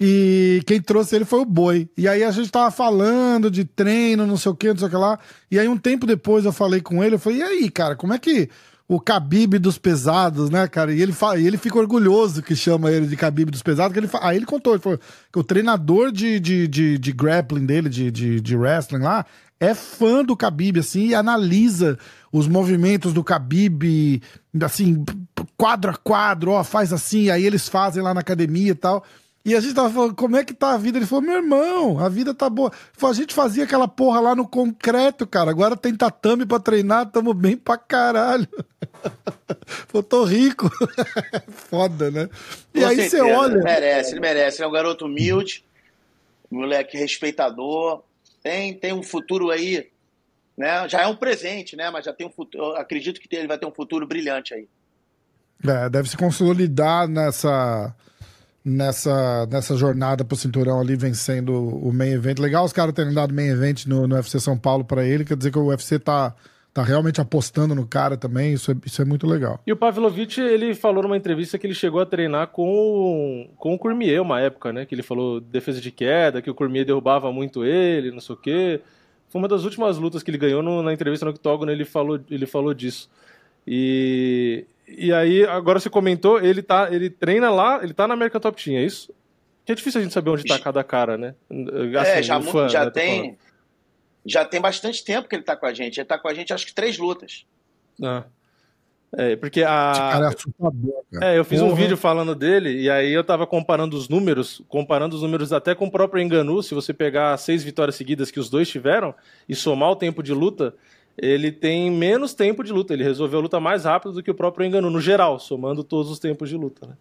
A: E quem trouxe ele foi o Boi. E aí a gente tava falando de treino, não sei o que, não sei o que lá. E aí um tempo depois eu falei com ele, eu falei, e aí, cara, como é que o Khabib dos pesados, né, cara? E ele, fala, e ele fica orgulhoso que chama ele de Khabib dos pesados, que ele fala, aí ele contou, ele falou que o treinador de, de, de, de grappling dele, de, de, de wrestling lá, é fã do Khabib, assim, e analisa os movimentos do Khabib, assim, quadro a quadro, ó, faz assim, aí eles fazem lá na academia e tal. E a gente tava falando, como é que tá a vida? Ele falou, meu irmão, a vida tá boa. Falou, a gente fazia aquela porra lá no concreto, cara. Agora tem tatame pra treinar, tamo bem pra caralho. Falou, tô rico. Foda, né? E
C: Com
A: aí
C: certeza.
A: você olha.
C: Ele merece, ele merece. Ele é um garoto humilde, um moleque respeitador. Tem, tem um futuro aí, né? Já é um presente, né? Mas já tem um futuro. Eu acredito que ele vai ter um futuro brilhante aí.
A: É, deve se consolidar nessa nessa, nessa jornada pro cinturão ali, vencendo o main event. Legal os caras terem dado main event no, no UFC São Paulo para ele, quer dizer que o UFC tá, tá realmente apostando no cara também, isso é, isso é muito legal.
B: E o Pavlovich, ele falou numa entrevista que ele chegou a treinar com, com o Cormier uma época, né? Que ele falou defesa de queda, que o Cormier derrubava muito ele, não sei o quê. Foi uma das últimas lutas que ele ganhou no, na entrevista no octógono, ele falou, ele falou disso. E, e aí, agora você comentou, ele tá, ele treina lá, ele tá na American Top Team, é isso? Que é difícil a gente saber onde tá cada cara, né?
C: Assim, é, já, fã, já né, tem. Já tem bastante tempo que ele tá com a gente. Ele tá com a gente, acho que três lutas.
B: Ah. É, porque a. Cara, é, é, eu fiz Porra. um vídeo falando dele, e aí eu tava comparando os números, comparando os números até com o próprio Enganu. Se você pegar seis vitórias seguidas que os dois tiveram e somar o tempo de luta, ele tem menos tempo de luta. Ele resolveu a luta mais rápido do que o próprio Enganu, no geral, somando todos os tempos de luta, né?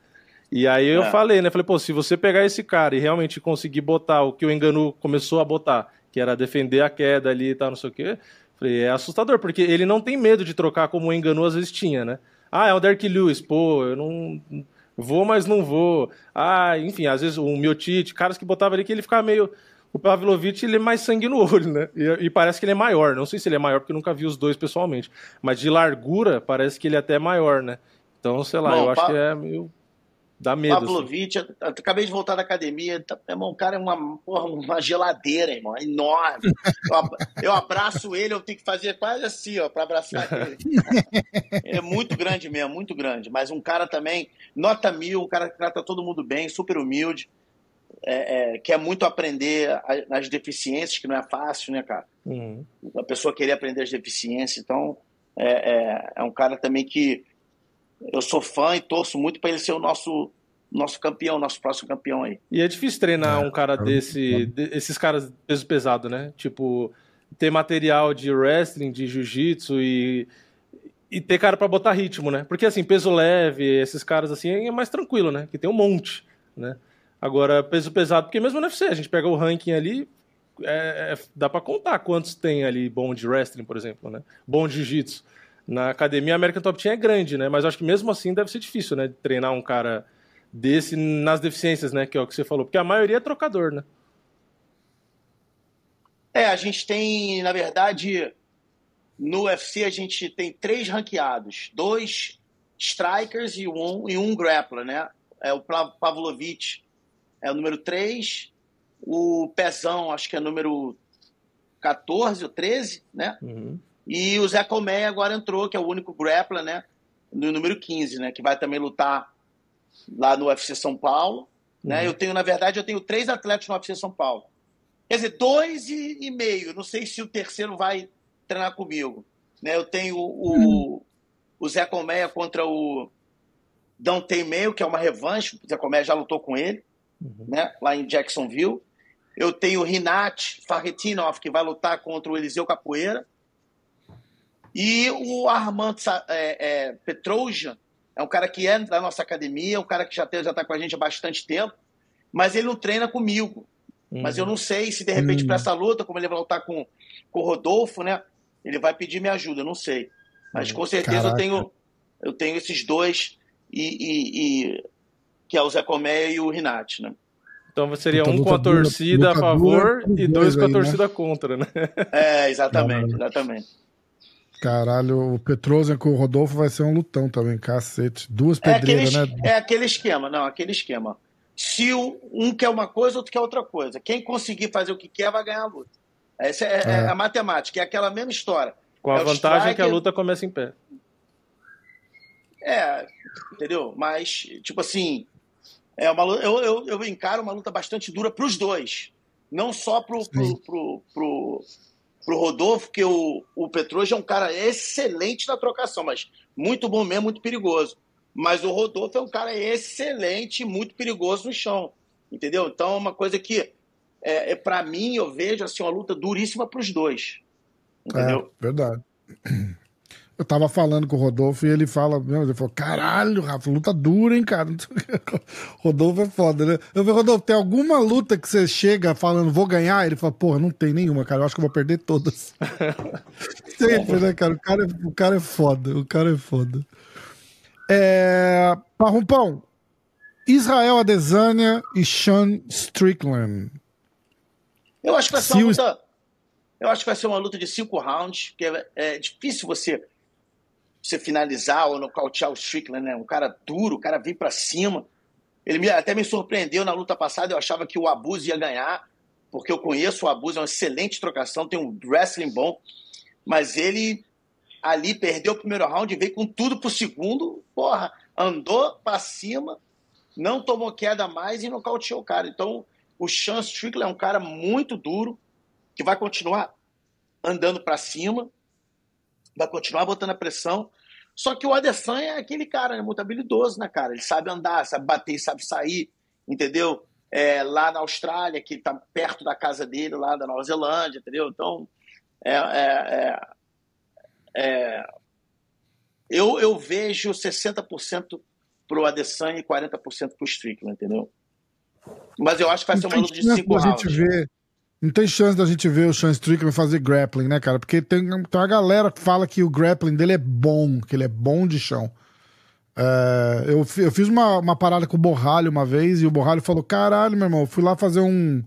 B: E aí eu é. falei, né? Falei, pô, se você pegar esse cara e realmente conseguir botar o que o Enganu começou a botar, que era defender a queda ali e tal, não sei o quê, falei, é assustador, porque ele não tem medo de trocar como o Enganu às vezes tinha, né? Ah, é o Derek Lewis, pô, eu não vou, mas não vou. Ah, enfim, às vezes o Miotite, caras que botavam ali que ele ficava meio o Pavlovich ele é mais sangue no olho, né? E, e, parece que ele é maior. Não sei se ele é maior porque eu nunca vi os dois pessoalmente. Mas de largura, parece que ele é até maior, né? Então, sei lá, Bom, eu acho que é meio. Dá medo.
C: Assim. Pavlovich, assim. eu, acabei de voltar da academia. Tá, irmão, o cara é uma, porra, uma geladeira, irmão. É enorme. Eu, eu, abraço ele, eu tenho que fazer quase assim, ó, para abraçar ele. É muito grande mesmo, muito grande. Mas um cara também, nota mil, um cara que trata todo mundo bem, super humilde é, é, quer muito aprender as deficiências, que não é fácil, né, cara? Uhum. A pessoa querer aprender as deficiências. Então, é, é, é, um cara também que eu sou fã e torço muito para ele ser o nosso nosso campeão, nosso próximo campeão aí.
B: E é difícil treinar um cara desse, de, esses caras peso pesado, né? Tipo, ter material de wrestling, de jiu-jitsu e, e ter cara para botar ritmo, né? Porque assim, peso leve, esses caras assim é mais tranquilo, né? Que tem um monte, né? Agora, peso pesado, porque mesmo no UFC, a gente pega o ranking ali, é, é, dá para contar quantos tem ali bom de wrestling, por exemplo, né? Bom de jiu-jitsu. Na academia, a American Top Team é grande, né? Mas acho que mesmo assim deve ser difícil, né? Treinar um cara desse nas deficiências, né? Que é o que você falou. Porque a maioria é trocador, né?
C: É, a gente tem, na verdade, no UFC a gente tem três ranqueados. Dois strikers e um, e um grappler, né? É o Pavlovich é o número 3, o Pezão, acho que é número 14 ou 13, né? Uhum. E o Zé Colmeia agora entrou, que é o único grappler, né? No número 15, né? Que vai também lutar lá no UFC São Paulo. Né? Uhum. Né? Eu tenho, na verdade, eu tenho três atletas no UFC São Paulo. Quer dizer, dois e, e meio. Não sei se o terceiro vai treinar comigo. Né? Eu tenho o, uhum. o Zé Colmeia contra o Dante Meio, que é uma revanche. O Zé Colmeia já lutou com ele uhum. né, lá em Jacksonville. Eu tenho o Rinat Farretinov, que vai lutar contra o Eliseu Capoeira. E o Armand é, é, Petrosian é um cara que é da nossa academia, um cara que já está já tá com a gente há bastante tempo, mas ele não treina comigo. Uhum. Mas eu não sei se de repente uhum. para essa luta, como ele vai lutar com, com o Rodolfo, né? Ele vai pedir minha ajuda, eu não sei. Mas com certeza eu tenho, eu tenho esses dois e, e, e, que é o Zé Comé e o Rinat, né?
B: Então seria um com a torcida a favor e dois com a né? torcida contra, né?
C: É, exatamente, exatamente.
A: Caralho, o Petrosian com o Rodolfo vai ser um lutão também, cacete. Duas pedreiras,
C: é aquele, né? É aquele esquema, não, aquele esquema. Se um quer uma coisa, outro quer outra coisa. Quem conseguir fazer o que quer vai ganhar a luta. Essa é, é. é a matemática, é aquela mesma história.
B: Com a é vantagem que a luta começa em pé.
C: É, entendeu? Mas, tipo assim, é uma, eu, eu, eu encaro uma luta bastante dura para os dois. Não só pro, pro, pro, pro, pro Rodolfo, que o, o Petroja é um cara excelente na trocação, mas muito bom mesmo, muito perigoso. Mas o Rodolfo é um cara excelente, muito perigoso no chão. Entendeu? Então é uma coisa que, é, é para mim, eu vejo assim, uma luta duríssima para os dois. Entendeu? É,
A: verdade. Eu tava falando com o Rodolfo e ele fala, meu, ele falou, caralho, Rafa, luta dura, hein, cara. Rodolfo é foda, né? Eu falei, Rodolfo, tem alguma luta que você chega falando, vou ganhar? Ele fala, porra, não tem nenhuma, cara. Eu acho que eu vou perder todas. Sempre, né, cara? O cara, é, o cara é foda, o cara é foda. É... Parrumpão, Israel Adesanya e Sean Strickland.
C: Eu acho que vai ser uma luta. Eu acho que vai ser uma luta de cinco rounds, porque é, é difícil você você finalizar ou nocautear o Strickland, né? Um cara duro, o cara vem para cima. Ele me, até me surpreendeu na luta passada, eu achava que o Abuso ia ganhar, porque eu conheço o Abuso, é uma excelente trocação, tem um wrestling bom, mas ele ali perdeu o primeiro round, veio com tudo pro segundo, porra, andou para cima, não tomou queda mais e nocauteou o cara. Então, o Sean Strickland é um cara muito duro, que vai continuar andando para cima, vai continuar botando a pressão. Só que o Adesanya é aquele cara, né, muito habilidoso, né, cara? Ele sabe andar, sabe bater, sabe sair, entendeu? É, lá na Austrália, que tá perto da casa dele, lá da Nova Zelândia, entendeu? Então, é, é, é, é eu, eu vejo 60% pro Adesanya e 40% pro Strickland, entendeu? Mas eu acho que vai ser uma luta de cinco rounds.
A: Ver não tem chance da gente ver o Sean Strickland fazer grappling, né, cara? Porque tem, tem uma galera que fala que o grappling dele é bom, que ele é bom de chão. É, eu, eu fiz uma, uma parada com o Borralho uma vez e o Borralho falou: caralho, meu irmão, fui lá fazer um,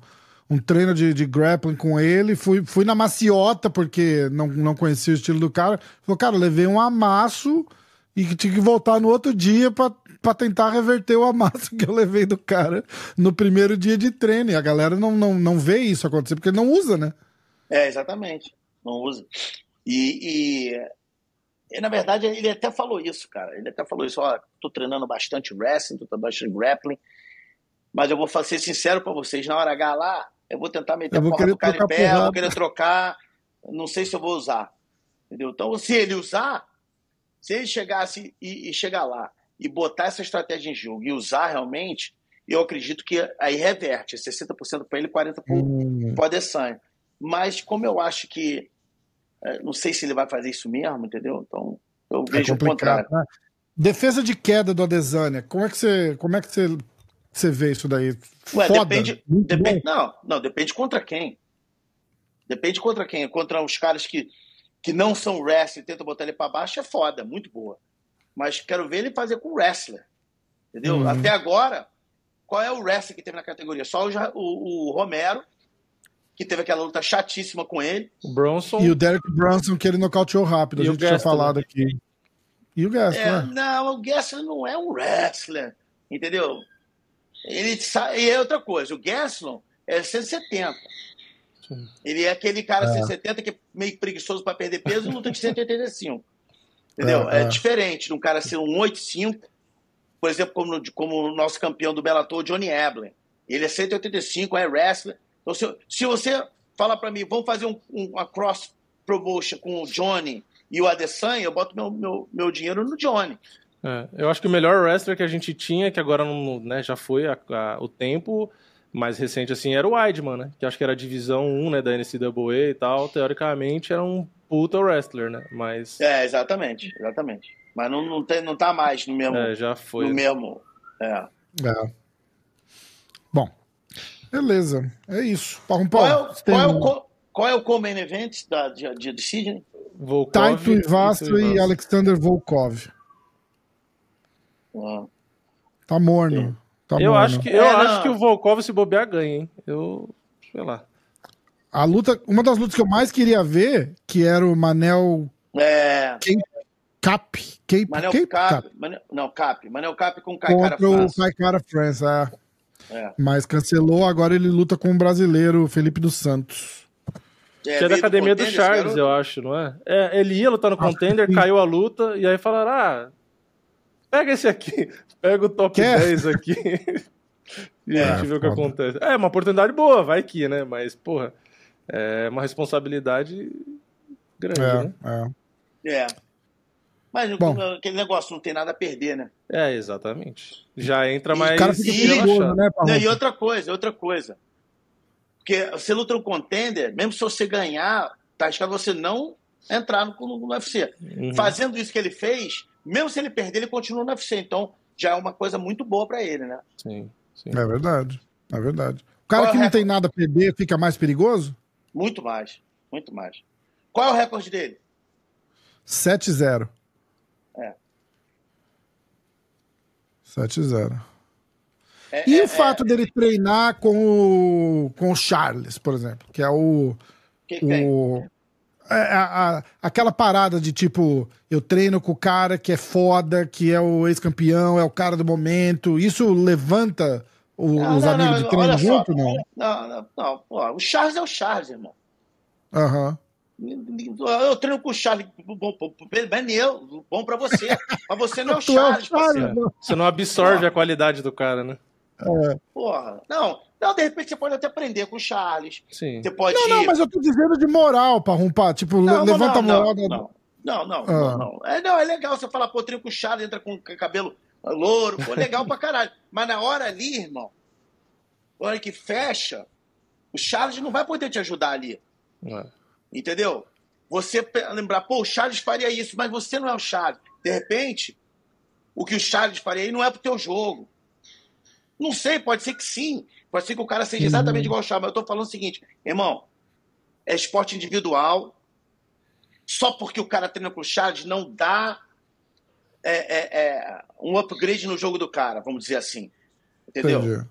A: um treino de, de grappling com ele, fui, fui na maciota porque não, não conhecia o estilo do cara. Falou, cara, levei um amasso e tinha que voltar no outro dia pra para tentar reverter o amasso que eu levei do cara no primeiro dia de treino. E a galera não, não, não vê isso acontecer, porque não usa, né?
C: É, exatamente. Não usa. E, e, e, na verdade, ele até falou isso, cara. Ele até falou isso: ó, tô treinando bastante wrestling, tô bastante grappling. Mas eu vou ser sincero para vocês, na hora H lá, eu vou tentar meter a porra do cara em pé, eu vou querer trocar. Não sei se eu vou usar. Entendeu? Então, se ele usar, se ele chegasse e, e chegar lá e botar essa estratégia em jogo e usar realmente, eu acredito que aí reverte, 60% para ele, 40% para o Adesanya. Mas como eu acho que, é, não sei se ele vai fazer isso mesmo, entendeu? Então eu é vejo o contrário. Né?
A: Defesa de queda do Adesanya, como é que você, como é que você, você vê isso daí?
C: Ué, Foda, depende, depende não, não, depende contra quem. Depende contra quem. Contra os caras que, que não são wrestling e tentam botar ele para baixo, é foda, muito boa mas quero ver ele fazer com wrestler. Entendeu? Uhum. Até agora, qual é o wrestler que teve na categoria? Só o, o, o, Romero, que teve aquela luta chatíssima com ele.
B: O Bronson.
A: E o Derek Bronson, que ele nocauteou rápido, e a gente tinha falado aqui. E o Gessler. É,
C: não, o Gessler não é um wrestler, entendeu? Ele e é outra coisa, o Gessler é 170. Sim. Ele é aquele cara é. 170 que é meio preguiçoso para perder peso e luta de 185. Entendeu? É, diferente de um cara ser um 8-5, por exemplo, como, como o nosso campeão do Bellator, Johnny Eblen. Ele é 185, é wrestler. Então, se, se você fala para mim, vamos fazer um, um, uma cross promotion com o Johnny e o Adesanya, eu boto meu, meu, meu dinheiro no Johnny.
B: É, eu acho que o melhor wrestler que a gente tinha, que agora não, né, já foi a, a, o tempo, mais recente, assim, era o Weidman, né? Que acho que era a divisão 1, né, da NCAA e tal. Teoricamente era um puta wrestler, né? Mas...
C: É, exatamente, exatamente. Mas não, não, tem, não tá mais no mesmo...
B: É, já foi.
C: No mesmo... É.
A: é. Bom, beleza. É isso.
C: Qual, qual, é, o, qual, é o, qual é o Common Event da, de, de, de Sydney?
A: Volkov, Taito Ivastro e Alexander Volkov. Ah. Tá morno. Tá
B: eu acho que, eu é, acho que o Volkov se bobear ganha, hein? Eu, sei lá.
A: A luta, uma das lutas que eu mais queria ver, que era o Manel
C: é...
A: Cap, Cape,
C: Manel Cape, Cap, Cap. Manel, não, Cap, Manel Cap com Kai Cara
A: France. o France, é. é. Mas cancelou, agora ele luta com o brasileiro Felipe dos Santos.
B: É, que é da academia do Charles, eu acho, não é? é? Ele ia lutar no contender, caiu a luta, e aí falaram: ah, pega esse aqui, pega o top Quer? 10 aqui. e é, a gente vê o que acontece. É uma oportunidade boa, vai que, né? Mas, porra, é uma responsabilidade grande, é,
C: né? É. é. Mas Bom. aquele negócio não tem nada a perder, né?
B: É, exatamente. Já entra mais.
C: E, cara fica né, e outra coisa, outra coisa. Porque você luta no contender, mesmo se você ganhar, tá arriscado você não entrar no, no UFC. Uhum. Fazendo isso que ele fez, mesmo se ele perder, ele continua no UFC. Então, já é uma coisa muito boa para ele, né?
B: Sim, sim,
A: É verdade. É verdade. O cara Qual é que é não tem nada a perder fica mais perigoso?
C: Muito mais. Muito mais. Qual é o recorde dele?
A: 7-0.
C: É.
A: 7-0. É, e é, o fato é, dele treinar com o, com o Charles, por exemplo, que é o. Que o é, a, a, aquela parada de tipo, eu treino com o cara que é foda, que é o ex-campeão, é o cara do momento. Isso levanta o, não, os não, amigos não, de treino junto,
C: não? Não, não, não. Pô, o Charles é o Charles, irmão.
A: Aham. Uhum.
C: Eu treino com o Charles, bom, bom, bom pra você. Mas você não é o Charles, é o Charles
B: Você não absorve a qualidade do cara, né?
C: É. Porra, não. Não, de repente você pode até aprender com o Charles.
B: Sim.
C: Você pode.
A: Não, não, mas eu tô dizendo de moral pra rompar. Tipo, não, levanta
C: não,
A: a moral.
C: Não, não, não, não, ah. não, É, não, é legal você falar, pô, treino com o Charles, entra com cabelo louro, pô, legal pra caralho. Mas na hora ali, irmão, na hora que fecha, o Charles não vai poder te ajudar ali. É. Entendeu? Você lembrar, pô, o Charles faria isso, mas você não é o Charles. De repente, o que o Charles faria aí não é pro teu jogo. Não sei, pode ser que sim. Pode ser que o cara seja exatamente igual ao Chá, mas eu tô falando o seguinte, irmão, é esporte individual. Só porque o cara treina com o Charles não dá é, é, é, um upgrade no jogo do cara, vamos dizer assim. Entendeu? Entendi.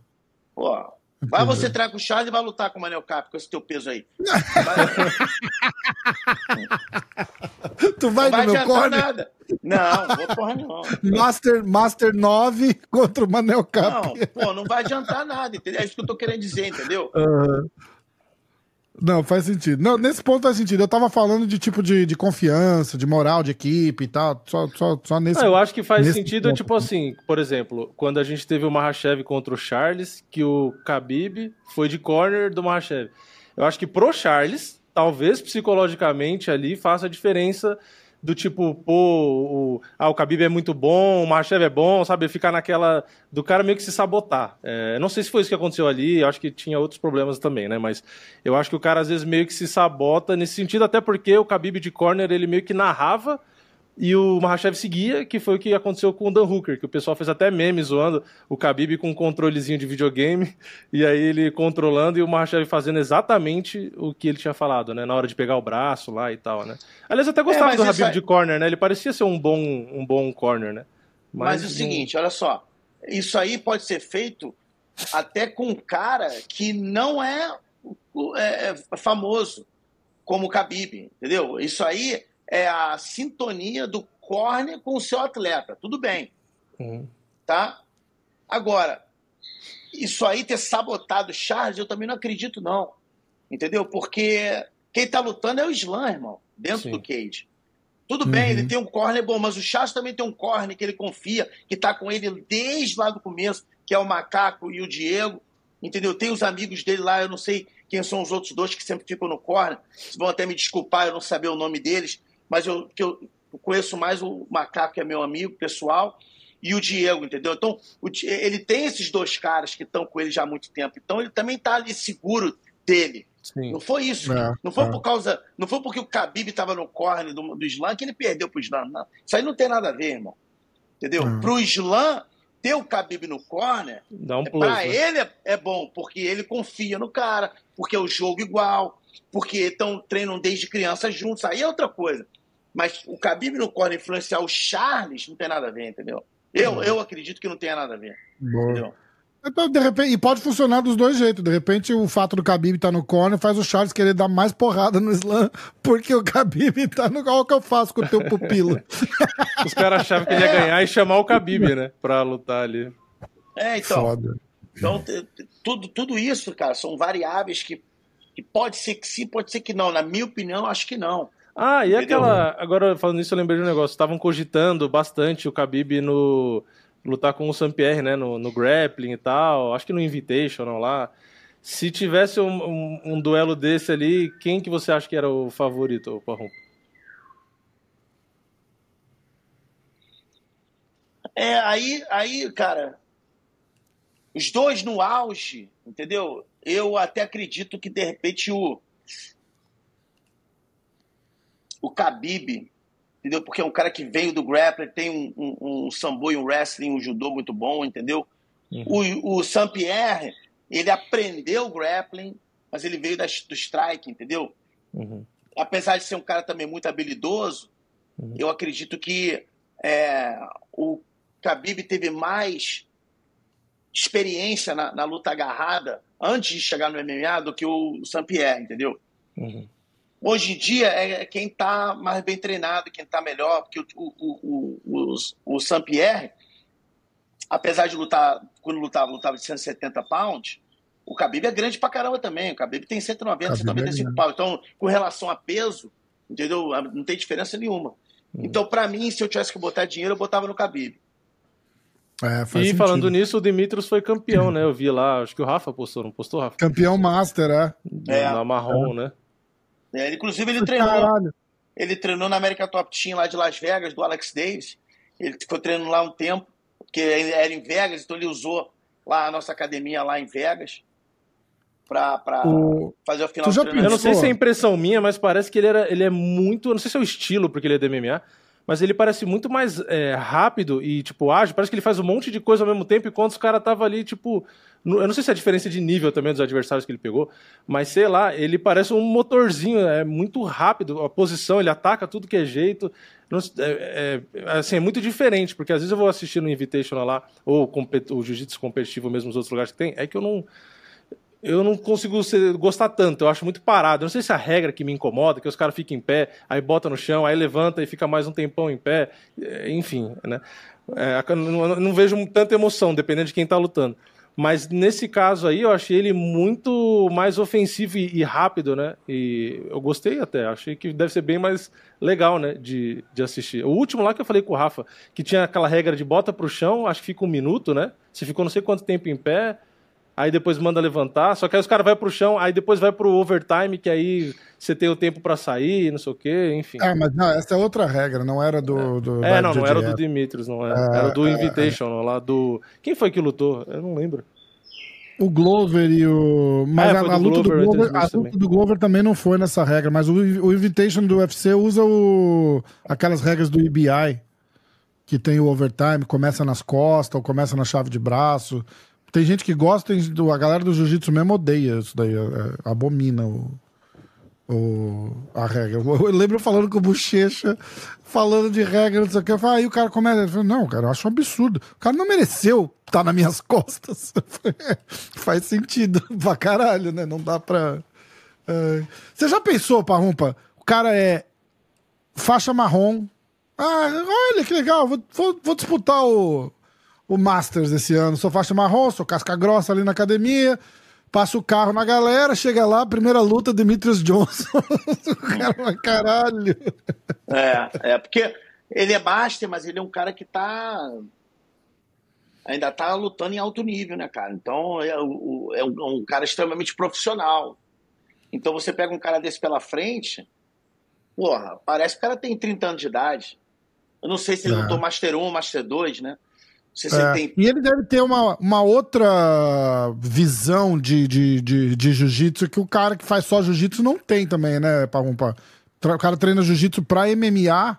C: Pô, Vai você traga o Charles e vai lutar com o Manel Cap com esse teu peso aí.
A: tu vai,
C: não
A: vai no meu corner?
C: nada. Não, vou porra não.
A: Master, Master 9 contra o Manel Cap.
C: Não, pô, não vai adiantar nada, entendeu? É isso que eu tô querendo dizer, entendeu?
A: Uhum. Não, faz sentido. Não, nesse ponto faz sentido. Eu tava falando de tipo de, de confiança, de moral de equipe e tal. Só, só, só nesse.
B: eu acho que faz sentido, ponto. tipo assim, por exemplo, quando a gente teve o Mahashev contra o Charles, que o Khabib foi de corner do Mahashev. Eu acho que pro Charles, talvez psicologicamente ali faça diferença do tipo, pô, o, ah, o Khabib é muito bom, o Machev é bom, sabe? Ficar naquela do cara meio que se sabotar. É, não sei se foi isso que aconteceu ali, acho que tinha outros problemas também, né? Mas eu acho que o cara às vezes meio que se sabota nesse sentido, até porque o Khabib de corner, ele meio que narrava e o Mahashev seguia, que foi o que aconteceu com o Dan Hooker, que o pessoal fez até memes zoando o Khabib com um controlezinho de videogame, e aí ele controlando e o Mahashev fazendo exatamente o que ele tinha falado, né? Na hora de pegar o braço lá e tal, né? Aliás, eu até gostava é, do Habib aí... de corner, né? Ele parecia ser um bom, um bom corner, né?
C: Mas, mas o seguinte, olha só, isso aí pode ser feito até com um cara que não é, é, é famoso, como o Khabib, entendeu? Isso aí é a sintonia do corner com o seu atleta. Tudo bem. Uhum. Tá? Agora, isso aí ter sabotado o Charles, eu também não acredito, não. Entendeu? Porque quem tá lutando é o Slam, irmão, dentro Sim. do cage. Tudo uhum. bem, ele tem um corner bom, mas o Charles também tem um corner que ele confia, que tá com ele desde lá do começo, que é o Macaco e o Diego. Entendeu? Tem os amigos dele lá, eu não sei quem são os outros dois que sempre ficam no corner. Vão até me desculpar eu não saber o nome deles mas eu, que eu conheço mais o Macaco, que é meu amigo pessoal, e o Diego, entendeu? Então, o, ele tem esses dois caras que estão com ele já há muito tempo. Então, ele também está ali seguro dele. Sim. Não foi isso. É, não foi é. por causa. Não foi porque o Khabib estava no corner do, do Islam que ele perdeu pro Islam. Não. Isso aí não tem nada a ver, irmão. Entendeu? É. Pro Islam, ter o Khabib no corner,
B: um
C: para né? ele é, é, bom, porque ele confia no cara, porque é o jogo igual, porque estão treinam desde criança juntos. Aí é outra coisa. Mas o Khabib no corner influenciar o Charles não tem nada a ver, entendeu? Eu, eu acredito que não tenha nada a ver. Entendeu?
A: Então, de repente, e pode funcionar dos dois jeitos. De repente, o fato do Khabib estar tá no corner faz o Charles querer dar mais porrada no slam, porque o Khabib tá no. Olha o que eu faço com o teu pupilo.
B: Os caras achavam que ele ia ganhar e chamar o Khabib, né? Pra lutar ali.
C: É, então. Foda. Então, tudo, tudo isso, cara, são variáveis que, que pode ser que sim, pode ser que não. Na minha opinião, acho que não.
B: Ah, e Entendeu? aquela. Agora, falando nisso, eu lembrei de um negócio. Estavam cogitando bastante o Khabib no lutar com o Saint-Pierre, né, no, no, grappling e tal, acho que no Invitational lá. Se tivesse um, um, um, duelo desse ali, quem que você acha que era o favorito, Parrum?
C: É, aí, aí, cara, os dois no auge, entendeu? Eu até acredito que de repente o o Khabib entendeu? Porque é um cara que veio do grappling, tem um, um, um sambo e um wrestling, um judô muito bom, entendeu? Uhum. O, o Saint-Pierre, ele aprendeu o grappling, mas ele veio das, do strike, entendeu? Uhum. Apesar de ser um cara também muito habilidoso, uhum. eu acredito que é, o Khabib teve mais experiência na, na, luta agarrada antes de chegar no MMA do que o Saint-Pierre, entendeu? Uhum. Hoje em dia é quem está mais bem treinado, quem está melhor, porque o, o, o, o, o Saint-Pierre, apesar de lutar, quando lutava, lutava de 170 pounds, o Khabib é grande pra caramba também. O Khabib tem 190, 195 é pounds. Então, com relação a peso, entendeu? Não tem diferença nenhuma. Hum. Então, para mim, se eu tivesse que botar dinheiro, eu botava no Khabib.
B: É, e sentido. falando nisso, o Dimitrios foi campeão, né? Eu vi lá, acho que o Rafa postou, não postou, Rafa?
A: Campeão Master, é.
B: é na marrom, é. né?
C: É, inclusive, ele treinou. Caralho. Ele treinou na América Top Team lá de Las Vegas, do Alex Davis. Ele ficou treinando lá um tempo, porque era em Vegas, então ele usou lá a nossa academia lá em Vegas pra, pra o... fazer o final
B: do treino. Eu não sei se é impressão minha, mas parece que ele, era, ele é muito. Não sei se é o estilo, porque ele é do MMA, mas ele parece muito mais é, rápido e, tipo, ágil. Parece que ele faz um monte de coisa ao mesmo tempo, enquanto os caras estavam ali, tipo. Eu não sei se é a diferença de nível também dos adversários que ele pegou, mas sei lá, ele parece um motorzinho, é muito rápido, a posição, ele ataca tudo que é jeito. Não, é, é, assim, é muito diferente, porque às vezes eu vou assistir no Invitational lá, ou o Jiu-Jitsu competitivo mesmo nos outros lugares que tem, é que eu não eu não consigo ser, gostar tanto, eu acho muito parado. Eu não sei se é a regra que me incomoda, que os caras ficam em pé, aí bota no chão, aí levanta e fica mais um tempão em pé, é, enfim, né? É, não, não, vejo tanta emoção, dependendo de quem está lutando. Mas nesse caso aí, eu achei ele muito mais ofensivo e, rápido, né? E eu gostei até, achei que deve ser bem mais legal, né? De, de assistir. O último lá que eu falei com o Rafa, que tinha aquela regra de bota pro chão, acho que fica um minuto, né? Se ficou não sei quanto tempo em pé, aí depois manda levantar, só que aí os caras vão pro chão, aí depois vai pro overtime, que aí você tem o tempo para sair, não sei o quê, enfim.
A: Ah, mas não, essa é outra regra, não era do.
B: É,
A: do,
B: é não, não era do Dimitrios, não era. É, era do é, Invitation, lá do. Quem foi que lutou? Eu não lembro.
A: O Glover e o. Mas é, a, a, luta, Glover, do Glover, a luta do Glover também não foi nessa regra, mas o, o Invitation do UFC usa o, aquelas regras do EBI, que tem o overtime, começa nas costas ou começa na chave de braço. Tem gente que gosta, a galera do jiu-jitsu mesmo odeia isso daí, é, é, abomina o, o, a regra. Eu lembro falando com o Bochecha, falando de regra, não sei o que. Aí o cara começa, ele fala, não, cara, eu acho um absurdo. O cara não mereceu estar tá nas minhas costas. Faz sentido pra caralho, né? Não dá pra. É... Você já pensou, Parrumpa? O cara é faixa marrom. Ah, olha que legal, vou, vou, vou disputar o, o Masters esse ano. Sou faixa marrom, sou casca grossa ali na academia. Passa o carro na galera, chega lá, primeira luta, Demetrius Johnson. o cara, caralho.
C: É, é, porque ele é master, mas ele é um cara que tá. Ainda tá lutando em alto nível, né, cara? Então é, o, é um cara extremamente profissional. Então você pega um cara desse pela frente, porra, parece que o cara tem 30 anos de idade. Eu não sei se ele é. lutou Master 1 ou Master 2, né?
A: É. Tem... E ele deve ter uma, uma outra visão de, de, de, de jiu-jitsu que o cara que faz só jiu-jitsu não tem também, né, Parrumpa? O cara treina jiu-jitsu pra MMA,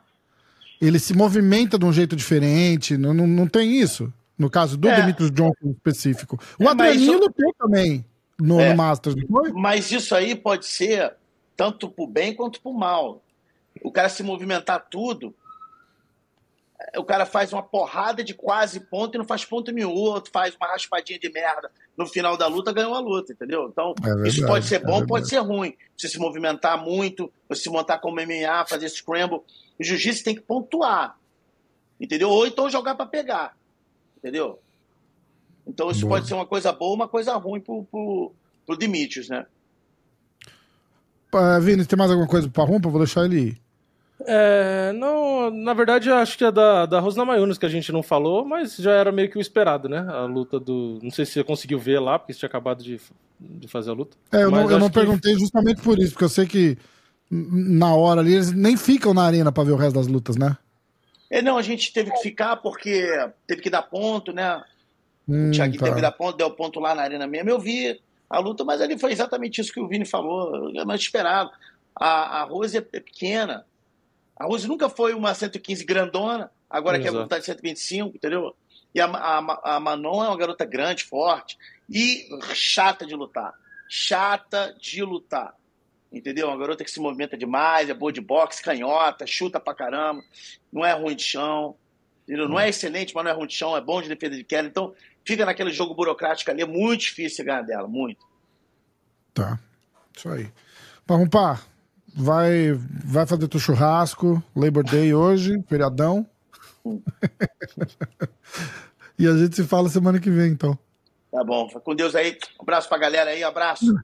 A: ele se movimenta de um jeito diferente, não, não, não tem isso. No caso do é. Demetrius Johnson específico. O é, Adrianinho isso... lutou também no, é. no Masters, foi?
C: Mas isso aí pode ser tanto pro bem quanto pro mal. O cara se movimentar tudo o cara faz uma porrada de quase ponto e não faz ponto nenhum. Outro faz uma raspadinha de merda no final da luta, ganhou a luta, entendeu? Então, é verdade, isso pode ser é bom, é pode ser ruim. Você se movimentar muito, você se montar como MMA, fazer scramble. O jiu-jitsu tem que pontuar, entendeu? Ou então jogar para pegar, entendeu? Então, isso boa. pode ser uma coisa boa uma coisa ruim pro, pro, pro Dimitrios, né?
A: Uh, Vini, tem mais alguma coisa para Rumpa? Vou deixar ele ir.
B: É, não, na verdade, acho que é da, da Rosna Mayunas que a gente não falou, mas já era meio que o esperado, né? A luta do. Não sei se você conseguiu ver lá, porque você tinha acabado de, de fazer a luta.
A: É, eu não, eu não perguntei que... justamente por isso, porque eu sei que na hora ali eles nem ficam na arena para ver o resto das lutas, né?
C: É, não, a gente teve que ficar porque teve que dar ponto, né? Hum, o Thiago tá. teve que dar ponto, deu ponto lá na arena mesmo. Eu vi a luta, mas ali foi exatamente isso que o Vini falou, é mais esperado. A, a Rose é pequena, a Rose nunca foi uma 115 grandona, agora Exato. quer lutar de 125, entendeu? E a, a, a Manon é uma garota grande, forte e chata de lutar. Chata de lutar. Entendeu? Uma garota que se movimenta demais, é boa de boxe, canhota, chuta pra caramba, não é ruim de chão. Entendeu? Não é excelente, mas não é ruim de chão, é bom de defesa de queda. Então, fica naquele jogo burocrático ali, é muito difícil ganhar dela, muito.
A: Tá. Isso aí. Vamos para vai, vai fazer teu churrasco, Labor Day hoje, feriadão. e a gente se fala semana que vem, então.
C: Tá bom, com Deus aí. Um abraço pra galera aí, um abraço.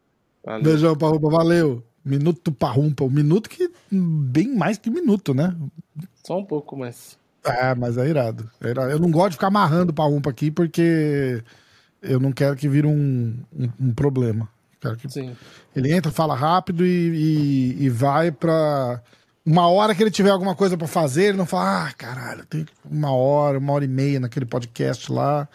A: Valeu. Beijão, Parrumpa, valeu. Minuto Parrumpa, um minuto que bem mais que um minuto, né?
B: Só um pouco, mas.
A: É, mas é irado. É irado. Eu não gosto de ficar amarrando o Parrumpa aqui porque eu não quero que vire um, um, um problema. Ele entra, fala rápido e, e, e vai pra. Uma hora que ele tiver alguma coisa para fazer, ele não fala, ah, caralho, tem uma hora, uma hora e meia naquele podcast lá.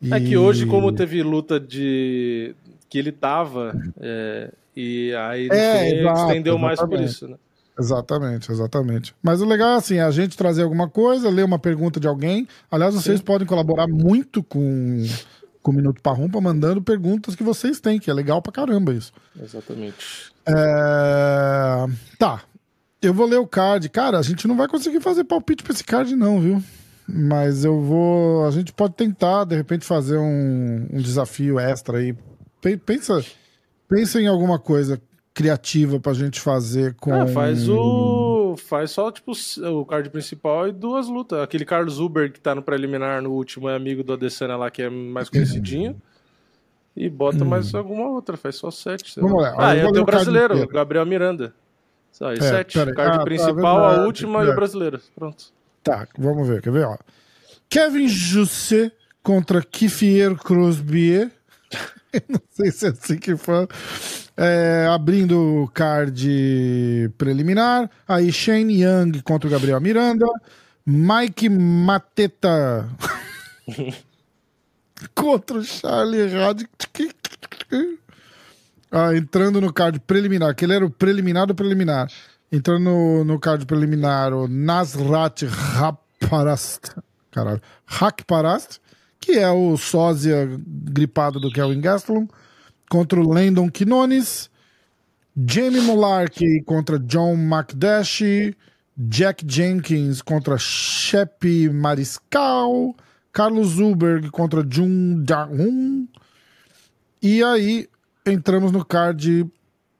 B: E... É que hoje, como teve luta de. que ele tava, é... e aí ele é, exato, estendeu mais por isso, né?
A: Exatamente, exatamente. Mas o legal é assim, a gente trazer alguma coisa, ler uma pergunta de alguém. Aliás, vocês Sim. podem colaborar muito com com o Minuto Parrumpa mandando perguntas que vocês têm, que é legal pra caramba isso.
B: Exatamente.
A: É... Tá. Eu vou ler o card. Cara, a gente não vai conseguir fazer palpite pra esse card, não, viu? Mas eu vou. A gente pode tentar, de repente, fazer um, um desafio extra aí. Pensa, pensa em alguma coisa criativa pra gente fazer com. Ah,
B: faz o. Faz só, tipo, o card principal e duas lutas. Aquele Carlos Uber que tá no preliminar no último é amigo do Adesanya lá, que é mais conhecidinho. E bota mais hum. alguma outra, faz só sete. Vamos lá. Ah, e eu tenho o brasileiro, Gabriel Miranda. E é, sete. Card ah, tá, principal, tá, a última é. e o brasileiro. Pronto.
A: Tá, vamos ver, quer ver? Ó. Kevin Jussé contra Kifier Crosby. não sei se é assim que fala. É, abrindo o card preliminar. Aí Shane Young contra o Gabriel Miranda. Mike Mateta contra o Charlie Radic. Ah, entrando no card preliminar, que ele era o preliminar do preliminar. Entrando no, no card preliminar, o Nasrat Raparast. Caralho. Hakparast, que é o sósia gripado do Kelvin Gastelum contra o Landon Quinones, Jamie Mularkey contra John McDash, Jack Jenkins contra Shep Mariscal, Carlos Zuberg contra Jun Da-hun. E aí entramos no card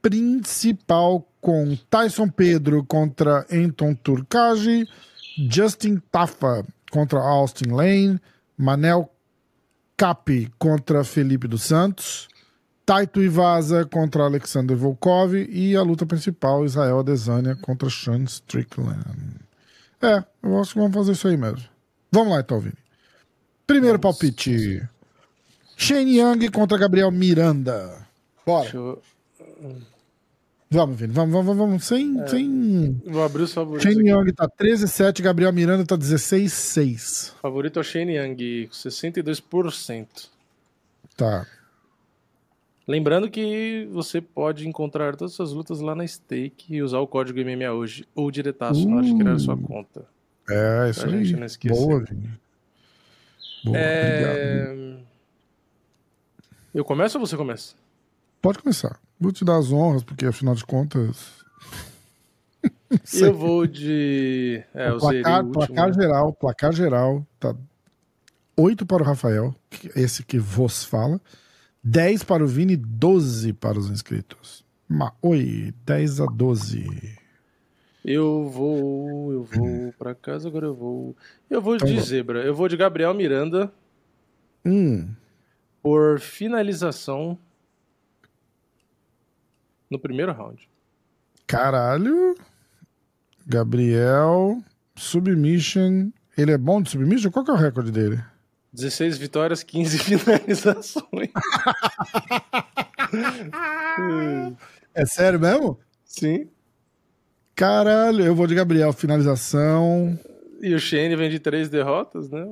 A: principal com Tyson Pedro contra Anton Turcage, Justin Tafa contra Austin Lane, Manel Capi contra Felipe dos Santos, Taito Ivaza contra Alexander Volkov e a luta principal, Israel Adesanya contra Sean Strickland. É, eu acho que vamos fazer isso aí mesmo. Vamos lá então, Vini. Primeiro vamos. palpite. Shane Young contra Gabriel Miranda. Bora. Eu... Vamos, Vini, vamos, vamos, vamos, sem... É. sem...
B: Vou abrir os favoritos
A: Shane Young tá 13,7, Gabriel Miranda tá 16,6.
B: Favorito é o Shane Young, com 62%.
A: Tá.
B: Lembrando que você pode encontrar todas as suas lutas lá na Stake e usar o código MMA hoje ou diretaço uh. na hora de criar a sua conta.
A: É, isso aí. Gente não esquecer. Boa, Vini.
B: Boa, é... obrigado. Eu começo ou você começa?
A: Pode começar. Vou te dar as honras, porque afinal de contas.
B: eu vou de. É,
A: o placar, último, placar né? geral, placar geral, tá 8 para o Rafael, esse que vos fala. 10 para o Vini, 12 para os inscritos. Ma Oi, 10 a 12.
B: Eu vou, eu vou para casa, agora eu vou. Eu vou então, de zebra. Eu vou de Gabriel Miranda.
A: Hum.
B: Por finalização no primeiro round.
A: Caralho. Gabriel, submission. Ele é bom de submission? Qual que é o recorde dele?
B: 16 vitórias, 15 finalizações.
A: é sério mesmo?
B: Sim.
A: Caralho, eu vou de Gabriel, finalização.
B: E o Shane vem de três derrotas, né?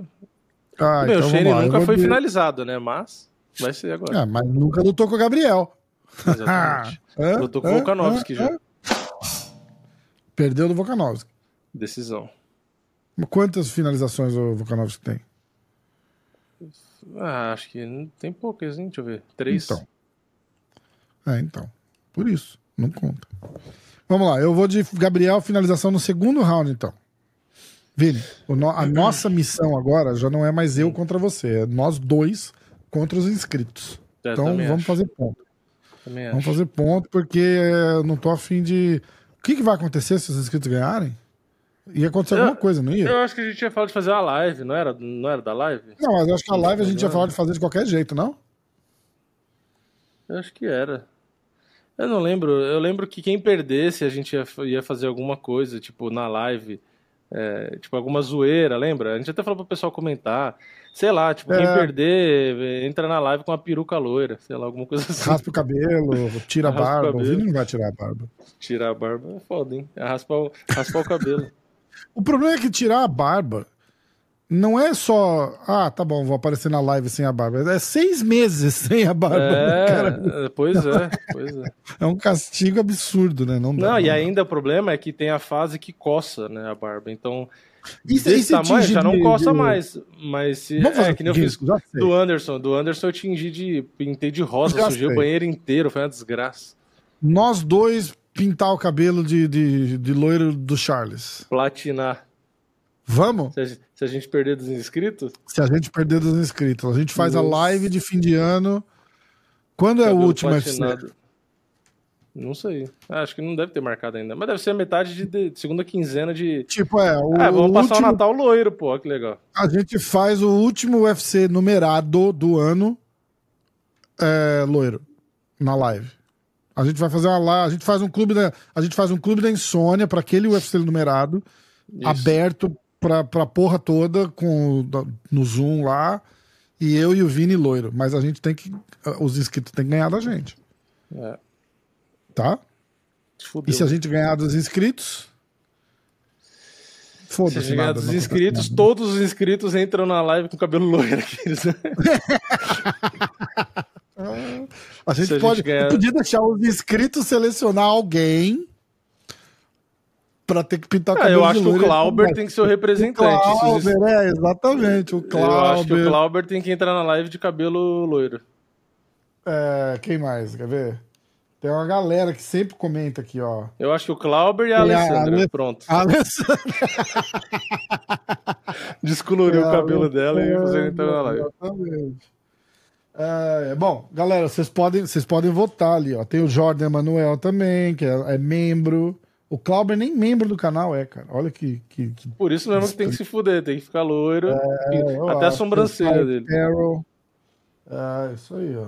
B: Ah, Meu, então o Shane nunca foi de... finalizado, né? Mas vai ser agora.
A: Ah, mas nunca lutou com o Gabriel.
B: Exatamente. lutou com o Volkanovski já.
A: Perdeu do Volkanovski.
B: Decisão.
A: Quantas finalizações o Volkanovski tem?
B: Ah, acho que tem poucas, hein? Deixa eu ver. Três.
A: Então. É, então. Por isso, não conta. Vamos lá, eu vou de Gabriel, finalização no segundo round, então. Vini, a nossa missão agora já não é mais eu contra você, é nós dois contra os inscritos. Eu então vamos acho. fazer ponto.
B: Também
A: vamos acho. fazer ponto, porque eu não tô afim de. O que, que vai acontecer se os inscritos ganharem? Ia acontecer eu, alguma coisa, não ia?
B: Eu acho que a gente ia falar de fazer uma live, não era, não era da live?
A: Não, mas eu acho que a live a gente ia falar de fazer de qualquer jeito, não?
B: Eu acho que era. Eu não lembro. Eu lembro que quem perdesse a gente ia, ia fazer alguma coisa, tipo, na live. É, tipo, alguma zoeira, lembra? A gente até falou pro pessoal comentar. Sei lá, tipo, é. quem perder, entra na live com uma peruca loira, sei lá, alguma coisa assim.
A: Raspa o cabelo, tira a barba. O, o Vini não vai tirar a barba.
B: Tirar a barba é foda, hein? É raspar o, raspar o cabelo.
A: o problema é que tirar a barba não é só, ah, tá bom, vou aparecer na live sem a barba. É seis meses sem a barba.
B: É, cara. pois é, pois é.
A: É um castigo absurdo, né? Não,
B: dá,
A: não,
B: e ainda o problema é que tem a fase que coça, né, a barba. Então, isso, desse tamanho já não coça de... mais. Mas se, Vamos é, que nem eu fiz do Anderson. Do Anderson eu tingi de. Pintei de rosa, já sujei sei. o banheiro inteiro, foi uma desgraça.
A: Nós dois pintar o cabelo de, de, de loiro do Charles.
B: Platinar.
A: Vamos?
B: Se a, gente, se a, gente perder dos inscritos?
A: Se a gente perder dos inscritos. A gente faz Nossa. a live de fim de ano. Quando é o último
B: UFC? Não sei. Acho que não deve ter marcado ainda. Mas deve ser a metade de, de segunda quinzena de.
A: Tipo, é.
B: O, é, vamos passar último... o Natal loiro, pô. Que legal.
A: A gente faz o último UFC numerado do ano é, loiro. Na live. A gente vai fazer uma live. A gente faz um clube da, a gente faz um clube da insônia para aquele UFC numerado. Isso. Aberto pra, pra porra toda com, no Zoom lá. E eu e o Vini loiro. Mas a gente tem que. Os inscritos têm que ganhar da gente.
B: É.
A: Tá? Fudeu. E se a gente ganhar dos inscritos.
B: Foda-se. Se ganhar dos inscritos, todos os inscritos entram na live com cabelo loiro aqui.
A: a gente, a pode. Gente ganhar... podia deixar os inscritos selecionar alguém pra ter que pintar o cabelo.
B: Ah, eu acho que o Clauber tem que ser o representante.
A: O Clauber, é, exatamente. O Clauber. Eu acho
B: que o Clauber tem que entrar na live de cabelo loiro.
A: É, quem mais? Quer ver? Tem uma galera que sempre comenta aqui, ó.
B: Eu acho que o Clauber e a Alessandra. A Pronto.
A: A Alessandra.
B: Descoloriu é, o cabelo dela e fazer entrar na live. Exatamente.
A: É, bom, galera, vocês podem, vocês podem votar ali, ó. Tem o Jordan Emanuel também, que é, é membro. O Clauber nem membro do canal é, cara. Olha que. que, que...
B: Por isso mesmo que tem que se fuder, tem que ficar loiro. É, até a sobrancelha dele.
A: Carol. É, isso aí, ó.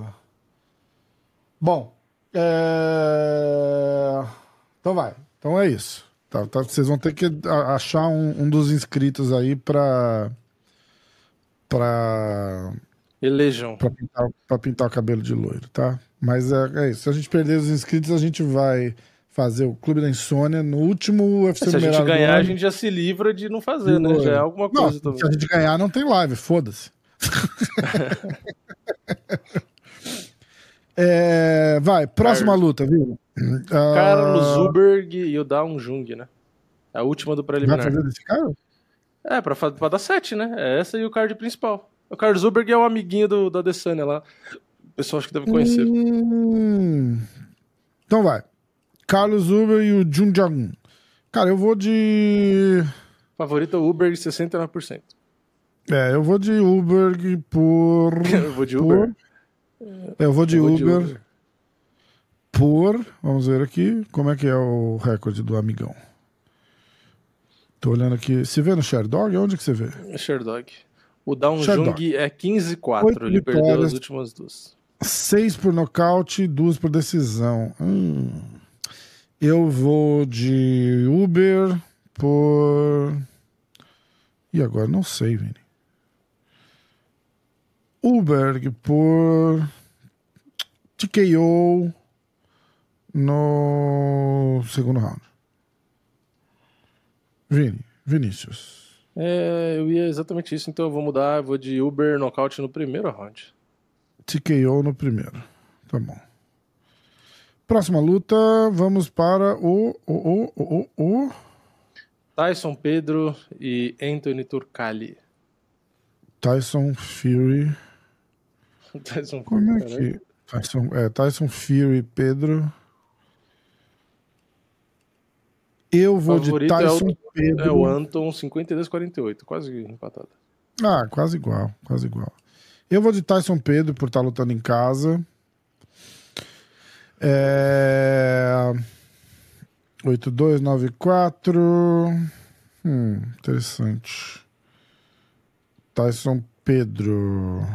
A: Bom. É... Então vai. Então é isso. Tá, tá, vocês vão ter que achar um, um dos inscritos aí pra. pra.
B: Elejam.
A: Pra pintar, pra pintar o cabelo de loiro, tá? Mas é, é isso. Se a gente perder os inscritos, a gente vai fazer o Clube da Insônia no último
B: UFC Se a gente ganhar, a gente já se livra de não fazer, né? Já é alguma coisa
A: não,
B: também.
A: Se a gente ganhar, não tem live, foda-se. é, vai, próxima Carlos. luta, viu?
B: Carlos uh... Zuberg e o Dawn Jung, né? A última do preliminar.
A: Vai fazer desse cara?
B: É, pra, pra dar sete, né? É essa e o card principal. O Carlos Zuberg é o amiguinho do, da Adesanya lá. O pessoal acho que deve conhecer.
A: Hum... Então vai. Carlos Uber e o Jun Jang. Cara, eu vou de.
B: Favorito é Uber 69%.
A: É, eu vou de Uber por.
B: eu vou de Uber.
A: Por... Eu vou de, eu vou Uber, de Uber por. Vamos ver aqui como é que é o recorde do amigão. Tô olhando aqui. Você vê no Sherdog? Onde que você vê?
B: Sherdog. O Down Jung é 15-4. Ele perdeu as últimas duas.
A: Seis por nocaute, duas por decisão. Hum. Eu vou de Uber por. E agora não sei, Vini. Uber por TKO no segundo round. Vini, Vinícius.
B: É, eu ia exatamente isso, então eu vou mudar, eu vou de Uber nocaute no primeiro round.
A: TKO no primeiro. Tá bom. Próxima luta, vamos para o, o, o, o, o...
B: Tyson Pedro e Anthony Turcali.
A: Tyson Fury.
B: Tyson
A: Como é que. Tyson, é, Tyson Fury Pedro. Eu vou de Tyson
B: é o,
A: Pedro.
B: É o Anton 52-48, quase empatado.
A: Ah, quase igual, quase igual. Eu vou de Tyson Pedro por estar lutando em casa. É... 8294. Hum, interessante. Tyson Pedro.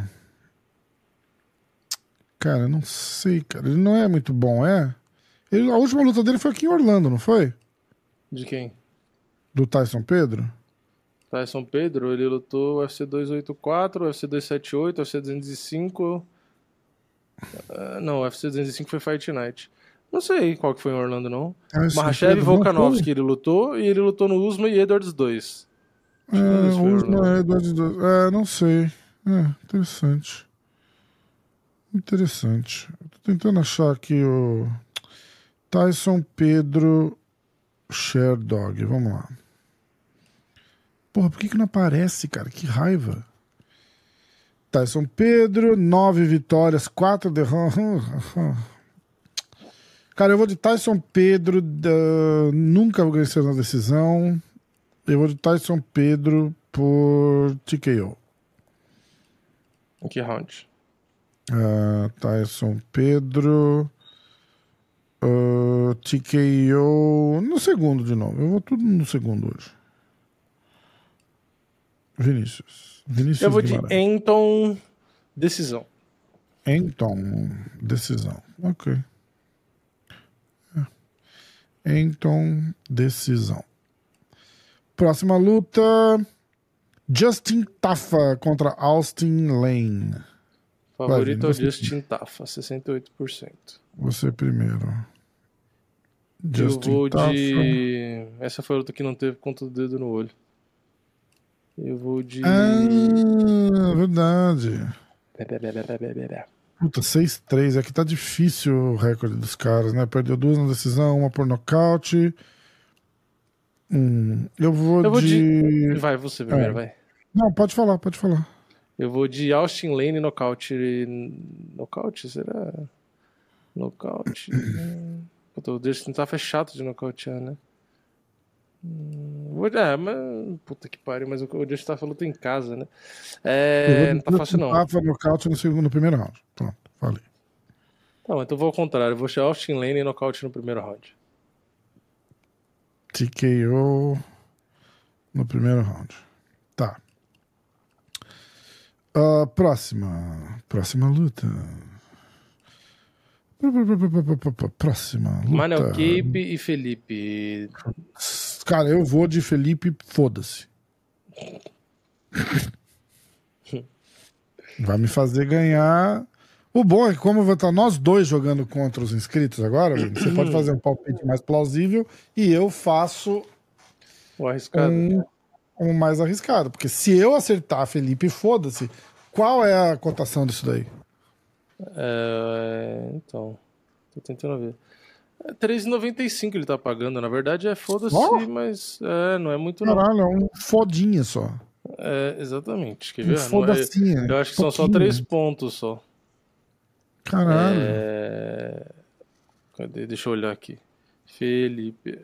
A: Cara, não sei, cara. Ele não é muito bom, é? Ele, a última luta dele foi aqui em Orlando, não foi?
B: De quem?
A: Do Tyson Pedro?
B: Tyson Pedro, ele lutou UFC 284, UFC 278, UFC 205. Uh, não, UFC 205 foi Fight Night. Não sei qual que foi em Orlando, não. Ah, Mahashev e Volkanovski ele lutou, e ele lutou no Usman e Edwards 2.
A: É, Usman e Edwards 2. É, não sei. É, interessante. Interessante. Tô tentando achar aqui o Tyson Pedro Sherdog. Vamos lá. Porra, por que, que não aparece, cara? Que raiva. Tyson Pedro, nove vitórias, quatro derrotas. Cara, eu vou de Tyson Pedro, uh, nunca venceu na decisão. Eu vou de Tyson Pedro por TKO.
B: Em que round?
A: Uh, Tyson Pedro. Uh, TKO no segundo de novo. Eu vou tudo no segundo hoje. Vinícius. Vinícius
B: Eu vou de Enton, decisão.
A: Enton, decisão. Ok. É. Enton, decisão. Próxima luta: Justin Tafa contra Austin Lane.
B: Favorito é o Justin Tafa, 68%.
A: Você primeiro.
B: Justin Eu vou Tafa. de. Essa foi a luta que não teve conta do dedo no olho. Eu vou de.
A: Ah, verdade. Puta, 6-3. Aqui tá difícil o recorde dos caras, né? Perdeu duas na decisão, uma por nocaute. Hum, eu vou,
B: eu vou
A: de...
B: de... Vai, você primeiro, é. vai.
A: Não, pode falar, pode falar.
B: Eu vou de Austin Lane nocaute. Nocaute? Será? Nocaute. Puta, o Dustin tá fechado de nocautear, né? Hum, é, mas. Puta que pariu, mas o Just tá falando em casa, né? É, não tá fácil não.
A: Tava nocaute no segundo, no primeiro round. Pronto, falei.
B: Tá, então vou ao contrário. Vou chamar Austin Lane e nocaute no primeiro round.
A: TKO no primeiro round. Tá. Uh, próxima. Próxima luta. Próxima luta.
B: Manel Cape e Felipe.
A: Cara, eu vou de Felipe, foda-se. Vai me fazer ganhar O bom é que, como vai estar nós dois jogando contra os inscritos agora, você pode fazer um palpite mais plausível e eu faço
B: o arriscado.
A: Um, mais arriscado. Porque se eu acertar Felipe, foda-se. Qual é a cotação disso daí?
B: É, então, tô tentando ver. É 3,95 ele tá pagando. Na verdade é foda-se, oh? mas é, não é muito
A: Caralho, não. é um fodinha só.
B: É, exatamente. Quer ver? Um é, eu acho que são só três pontos só.
A: Caralho.
B: É... Cadê? Deixa eu olhar aqui. Felipe.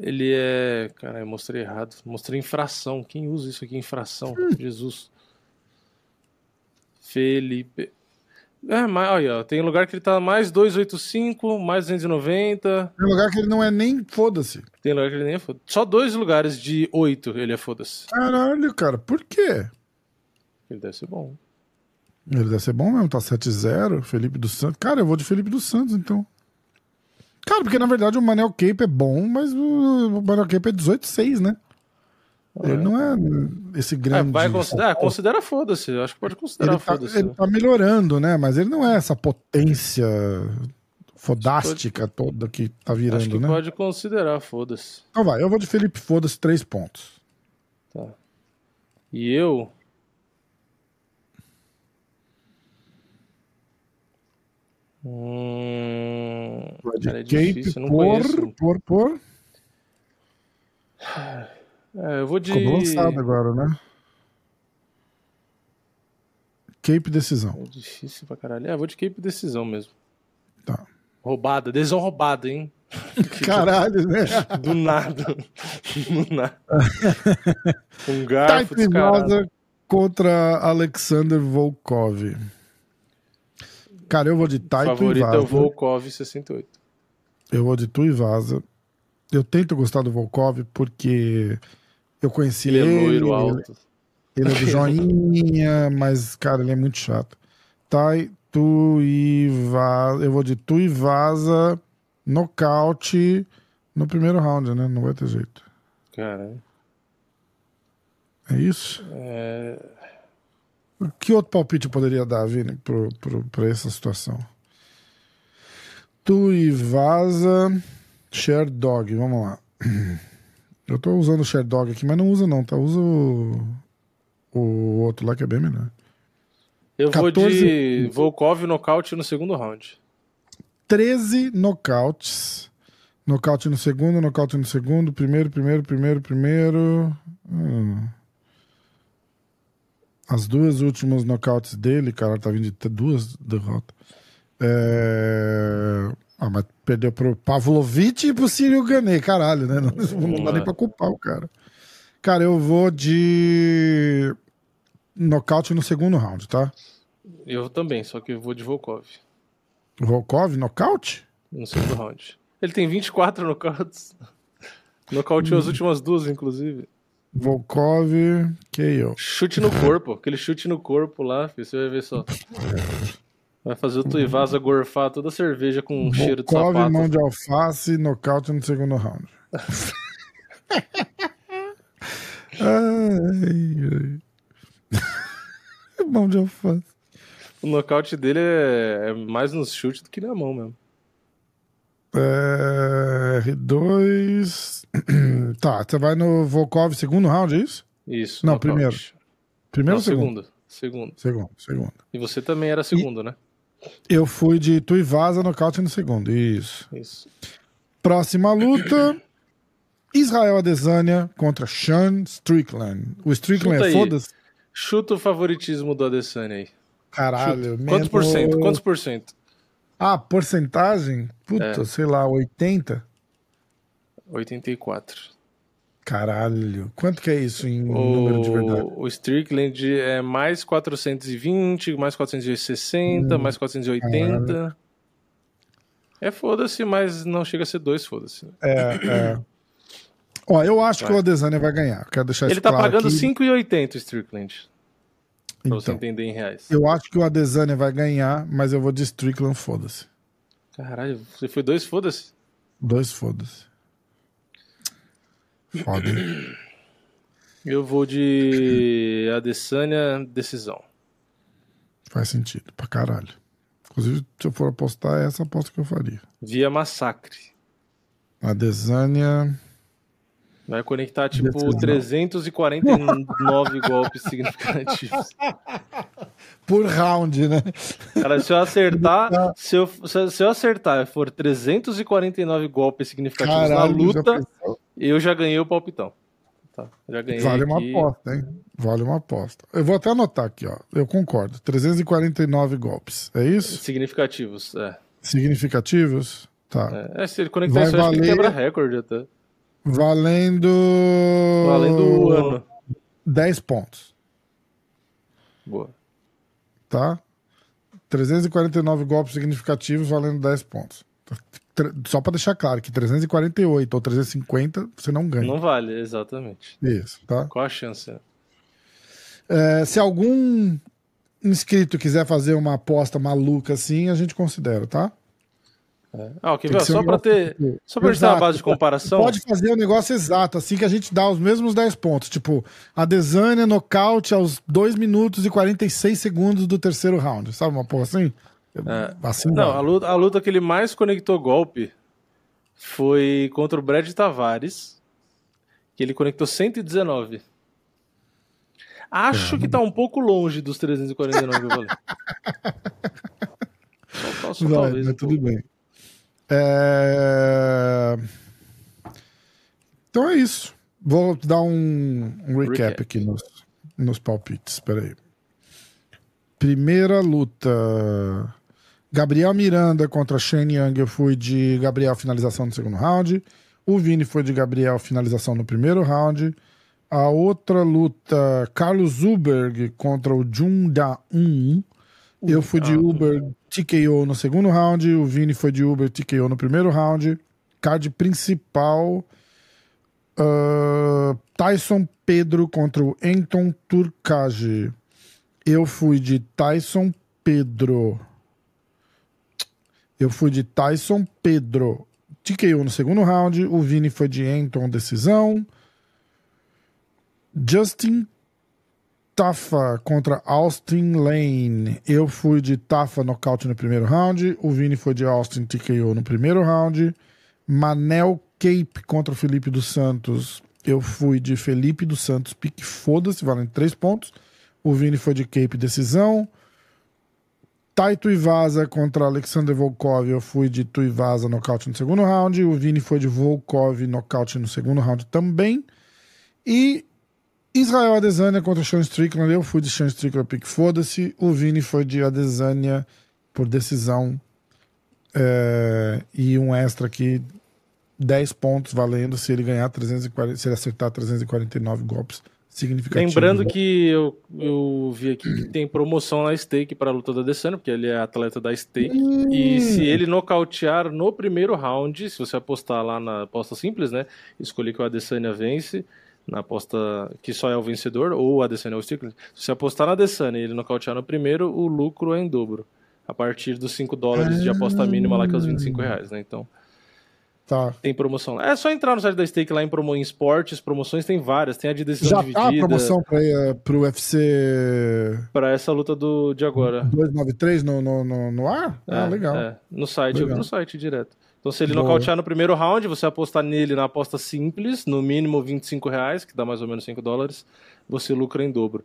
B: Ele é. Cara, eu mostrei errado. Mostrei infração. Quem usa isso aqui? Infração. Hum. Jesus. Felipe. É, mas olha, tem lugar que ele tá mais 285, mais 290.
A: Tem lugar que ele não é nem foda-se.
B: Tem lugar que ele nem é foda-se. Só dois lugares de 8 ele é foda-se.
A: Caralho, cara, por quê?
B: Ele deve ser bom.
A: Ele deve ser bom mesmo, tá 7-0. Felipe dos Santos. Cara, eu vou de Felipe dos Santos, então. Cara, porque na verdade o Manel Cape é bom, mas o Manel Cape é 18-6, né? Ele não é esse grande. É,
B: vai considerar, considera foda-se. Acho que pode considerar
A: ele
B: tá, foda-se.
A: Ele tá melhorando, né? Mas ele não é essa potência fodástica pode... toda que tá virando, Acho que né?
B: Pode considerar, foda-se.
A: Então vai, eu vou de Felipe Foda-se, três pontos.
B: Tá. E eu. Hum...
A: Cara, é difícil, não por, conheço. por, por.
B: É, eu vou de.
A: Ficou lançado agora, né? Cape decisão.
B: É difícil pra caralho. É, eu vou de Cape decisão mesmo.
A: Tá.
B: Roubada, decisão roubada, hein?
A: Caralho, né?
B: Do nada. Do nada. um garfo
A: descarado. contra Alexander Volkov. Cara, eu vou de Taito
B: Favorito
A: e Vaza. é
B: o Volkov 68.
A: Eu vou de Tu e Vaza. Eu tento gostar do Volkov porque eu conheci ele.
B: Ele é loiro alto.
A: Ele é do joinha, mas, cara, ele é muito chato. Tai, Tu e Vaza. Eu vou de Tu e Vaza. Nocaute no primeiro round, né? Não vai ter jeito.
B: Caralho.
A: É isso?
B: É...
A: Que outro palpite eu poderia dar, Vini, para essa situação? Tu e Vaza, Share Dog, vamos lá. Eu tô usando o Share Dog aqui, mas não usa não, tá? Usa o, o outro lá que é bem melhor.
B: Eu 14... vou de Volkov nocaute no segundo round.
A: 13 nocautes. Nocaute no segundo, nocaute no segundo, primeiro, primeiro, primeiro, primeiro. Hum. As duas últimas knockouts dele, cara, tá vindo de ter duas derrotas. É... Ah, mas perdeu pro Pavlovich e pro Cyril Ganei, caralho, né? Não, não dá nem pra culpar o cara. Cara, eu vou de nocaute no segundo round, tá?
B: Eu também, só que eu vou de Volkov.
A: Volkov, nocaute?
B: No segundo round. Ele tem 24 nocautes. Nocauteou hum. as últimas duas, inclusive.
A: Volkov, KO.
B: Chute no corpo, aquele chute no corpo lá, filho, você vai ver só. Vai fazer o Tuivasa gorfar toda a cerveja com um cheiro de sapato.
A: mão de alface, nocaute no segundo round. ai, ai. mão de alface.
B: O nocaute dele é, é mais nos chutes do que na mão mesmo.
A: É, R2. tá, você vai no Volkov segundo round, é isso?
B: Isso.
A: Não, primeiro. Primeiro ou
B: segundo? Segundo.
A: Segundo, segundo.
B: E você também era segundo,
A: e...
B: né?
A: Eu fui de Tuivasa nocaute no segundo. Isso.
B: Isso.
A: Próxima luta. Israel Adesanya contra Sean Strickland. O Strickland é foda-se.
B: Chuta o favoritismo do Adesanya aí.
A: Caralho.
B: Quantos por cento? Quantos por cento?
A: Ah, porcentagem? Puta, é. sei lá, 80?
B: 84.
A: Caralho. Quanto que é isso em
B: o,
A: número de verdade?
B: O Strickland é mais 420, mais 460, hum, mais 480. Caralho. É foda-se, mas não chega a ser dois, foda-se.
A: É, é. Ó, eu acho vai. que o Adesanya vai ganhar. Quero deixar
B: Ele
A: isso
B: tá
A: claro
B: pagando
A: 5,80
B: o Strickland. Pra então, você entender em reais.
A: Eu acho que o Adesanya vai ganhar, mas eu vou de Strickland, foda-se.
B: Caralho, você foi dois foda-se?
A: Dois foda-se. Foda.
B: Eu vou de Adesanya, decisão.
A: Faz sentido, pra caralho. Inclusive, se eu for apostar, é essa aposta que eu faria.
B: Via massacre.
A: A Desânia.
B: Vai conectar tipo Decisão. 349 golpes significativos.
A: Por round, né?
B: Cara, se eu acertar, se eu, se eu acertar for 349 golpes significativos Caralho, na luta, já eu já ganhei o palpitão. Tá, já ganhei
A: vale
B: aqui.
A: uma aposta, hein? Vale uma aposta. Eu vou até anotar aqui, ó. Eu concordo. 349 golpes. É isso?
B: Significativos, é.
A: Significativos? Tá.
B: É, se ele conectar Vai isso, valer... acho que quebra recorde até.
A: Valendo.
B: Valendo o ano.
A: 10 pontos.
B: Boa.
A: Tá? 349 golpes significativos valendo 10 pontos. Só para deixar claro que 348 ou 350 você não ganha.
B: Não vale, exatamente.
A: Isso, tá?
B: Qual a chance?
A: É, se algum inscrito quiser fazer uma aposta maluca assim, a gente considera, tá?
B: É. Ah, viu? Só para ter. Só para ter uma base de comparação.
A: Pode fazer o negócio exato, assim que a gente dá os mesmos 10 pontos. Tipo, a Desânia nocaute aos 2 minutos e 46 segundos do terceiro round. Sabe uma porra assim?
B: É. assim não, a luta, a luta que ele mais conectou golpe foi contra o Brad Tavares, que ele conectou 119. Acho é. que tá um pouco longe dos 349 que eu falei.
A: só, só, Vai, talvez, um tudo pouco. bem. É... Então é isso. Vou dar um, um recap, recap, aqui nos, nos palpites. Espera aí. Primeira luta. Gabriel Miranda contra Shane Young. Eu fui de Gabriel finalização no segundo round. O Vini foi de Gabriel finalização no primeiro round. A outra luta, Carlos Zuberg contra o Jun Da-un. Eu fui de Uber TKO no segundo round, o Vini foi de Uber TKO no primeiro round. Card principal: uh, Tyson Pedro contra o Anton Turkage. Eu fui de Tyson Pedro. Eu fui de Tyson Pedro. TKO no segundo round. O Vini foi de Anton decisão. Justin Tafa contra Austin Lane. Eu fui de Tafa nocaute no primeiro round. O Vini foi de Austin TKO no primeiro round. Manel Cape contra Felipe dos Santos. Eu fui de Felipe dos Santos pique foda-se, valendo três pontos. O Vini foi de Cape decisão. Taito Ivasa contra Alexander Volkov. Eu fui de Tuivasa nocaute no segundo round. O Vini foi de Volkov nocaute no segundo round também. E Israel Adesanya contra Sean Strickland. Eu fui de Sean Strickland, pique foda-se. O Vini foi de Adesanya por decisão. É, e um extra aqui, 10 pontos valendo se ele ganhar 340, se ele acertar 349 golpes significativos.
B: Lembrando que eu, eu vi aqui que tem promoção na stake para a luta da Adesanya, porque ele é atleta da stake. Hum. E se ele nocautear no primeiro round, se você apostar lá na aposta simples, né? Escolher que o Adesanya vence na aposta que só é o vencedor, ou a Adesanya ou o Strickland, se você apostar na Adesanya e ele nocautear no primeiro, o lucro é em dobro. A partir dos 5 dólares de aposta mínima lá, que é os 25 reais, né? Então.
A: Tá.
B: Tem promoção. É só entrar no site da Stake lá em promo em esportes, promoções tem várias, tem a de decisão Já dividida. Já tá
A: a promoção para uh, pro UFC
B: para essa luta do de agora.
A: 293 no, no, no, no ar?
B: Ah, é, ah, legal. É. No site, legal. eu vi no site direto. Então, se ele Boa. nocautear no primeiro round, você apostar nele na aposta simples, no mínimo 25 reais, que dá mais ou menos 5 dólares, você lucra em dobro.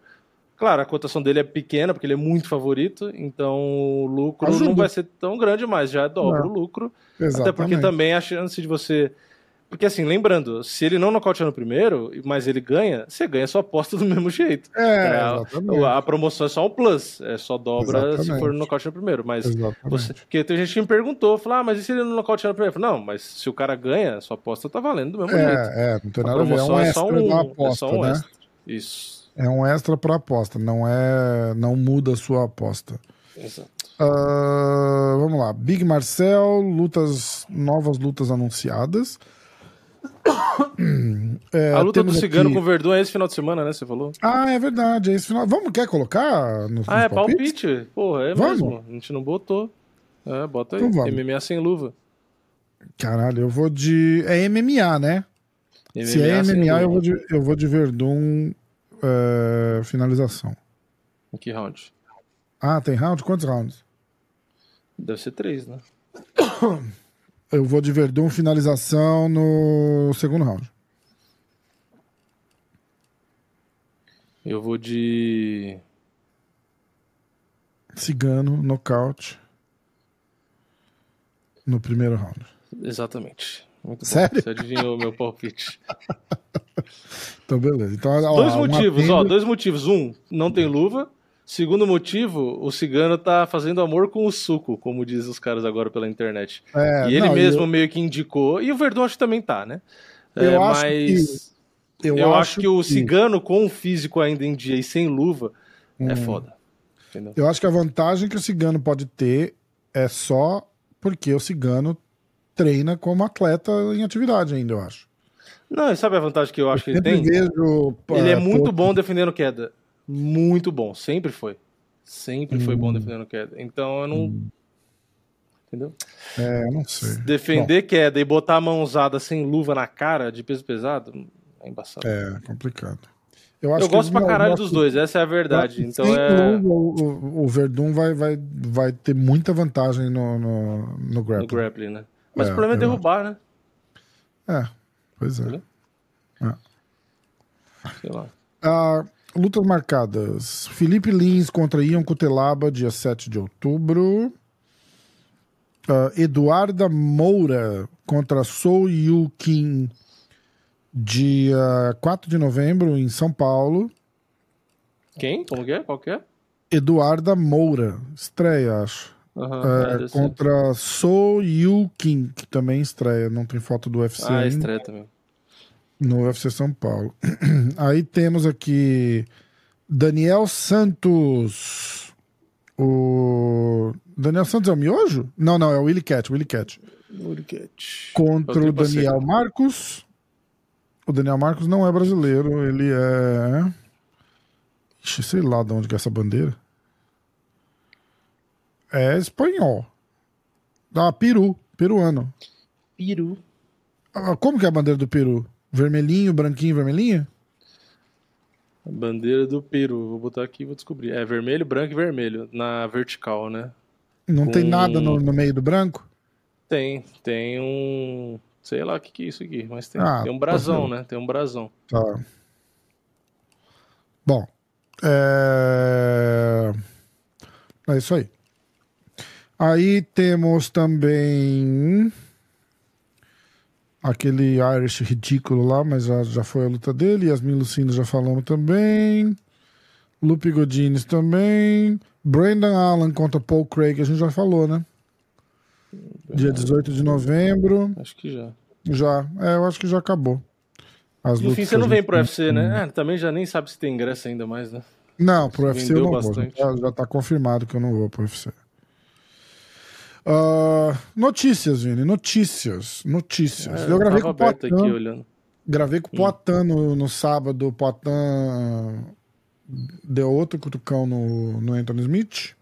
B: Claro, a cotação dele é pequena, porque ele é muito favorito, então o lucro Ajuda. não vai ser tão grande, mas já é dobro o lucro. Exatamente. Até porque também a chance de você porque assim, lembrando, se ele não nocautear no primeiro, mas ele ganha, você ganha sua aposta do mesmo jeito.
A: É,
B: é a, a, promoção é só um plus, é só dobra exatamente. se for no nocaute no primeiro. Mas você, porque tem gente que me perguntou, falou, ah, mas e se ele não nocautear no primeiro? Falei, não, mas se o cara ganha, sua aposta tá valendo do mesmo
A: é,
B: jeito.
A: É, não tem nada a, a ver, é um é extra um, aposta, é só um né? Extra.
B: Isso.
A: É um extra pra aposta, não é, não muda a sua aposta.
B: Exato.
A: Uh, vamos lá, Big Marcel, lutas, novas lutas anunciadas.
B: É, a luta do Cigano aqui... com o Verdun é esse final de semana, né? Você falou?
A: Ah, é verdade. É esse final. Vamos, quer colocar?
B: No, ah, é palpites? palpite? Porra, é Vamos? mesmo. A gente não botou. É, bota aí. Então MMA sem luva.
A: Caralho, eu vou de. É MMA, né? MMA Se é MMA, eu vou, de, eu vou de Verdun é, finalização.
B: Em que round?
A: Ah, tem round? Quantos rounds?
B: Deve ser três, né?
A: Eu vou de Verdun finalização no segundo round.
B: Eu vou de.
A: Cigano, nocaute. No primeiro round.
B: Exatamente.
A: Muito Sério? Bom.
B: Você adivinhou meu palpite.
A: então, beleza. Então,
B: ó, dois motivos, ó, dois motivos. Um, não tem luva. Segundo motivo, o cigano tá fazendo amor com o suco, como diz os caras agora pela internet. É, e ele não, mesmo eu... meio que indicou. E o Verdun acho que também tá, né?
A: Eu é, acho mas
B: que... eu, eu acho, que, que o cigano com o físico ainda em dia e sem luva é hum. é foda.
A: Entendeu? Eu acho que a vantagem que o cigano pode ter é só porque o cigano treina como atleta em atividade ainda, eu acho.
B: Não, sabe a vantagem que eu acho eu que ele tem? Vejo, ele é muito bom defendendo queda. Muito bom, sempre foi. Sempre hum. foi bom hum. defendendo queda. Então eu não. Hum. Entendeu?
A: É, não sei.
B: Defender bom. queda e botar a mão usada sem luva na cara de peso pesado é embaçado.
A: É, complicado.
B: Eu, eu gosto pra caralho dos dois, essa é a verdade. Então é...
A: o, o, o, Verdun vai, vai, vai ter muita vantagem no, no, no grappling. No
B: grappling, né? Mas é, o problema é derrubar, né?
A: É, pois é. é.
B: Sei lá.
A: Ah, lutas marcadas. Felipe Lins contra Ian Cutelaba, dia 7 de outubro. Uh, Eduarda Moura contra Sou Yu Kim, dia 4 de novembro, em São Paulo.
B: Quem? Como que é? Qual que é?
A: Eduarda Moura. Estreia, acho. Uhum, é, contra So Yu Kim, que também estreia. Não tem foto do UFC
B: ah, ainda. estreia também.
A: No UFC São Paulo. Aí temos aqui Daniel Santos. O Daniel Santos é o Miojo? Não, não, é o Willy Cat. Willy Cat.
B: Willy Cat.
A: Contra o Daniel Marcos. O Daniel Marcos não é brasileiro, ele é. Ixi, sei lá de onde que é essa bandeira. É espanhol. Ah, Peru. Peruano.
B: Peru.
A: Ah, como que é a bandeira do Peru? Vermelhinho, branquinho, vermelhinho?
B: A bandeira do Peru. Vou botar aqui e vou descobrir. É vermelho, branco e vermelho. Na vertical, né?
A: Não Com... tem nada no, no, meio do branco?
B: Tem. Tem um. Sei lá o que, que é isso aqui, mas tem. Ah, tem um brasão, né? Tem um brasão.
A: Tá. Bom. É... é isso aí. Aí temos também aquele Irish ridículo lá, mas já, já foi a luta dele. Yasmin Lucino já falamos também. Lupe Godines também. Brandon Allen contra Paul Craig, a gente já falou, né? Dia 18 de novembro.
B: Acho que já.
A: Já, é, eu acho que já acabou.
B: As Enfim, você não vem pro UFC, né? É, também já nem sabe se tem ingresso ainda mais, né?
A: Não, pro UFC eu não bastante. vou. Já, já tá confirmado que eu não vou pro UFC. Uh, notícias, Vini, notícias, notícias. É, eu gravei com o Poitin. Aqui, olhando. Gravei com o hum. Poitin no, no sábado. O Poitin deu outro cutucão no, no Anthony Smith.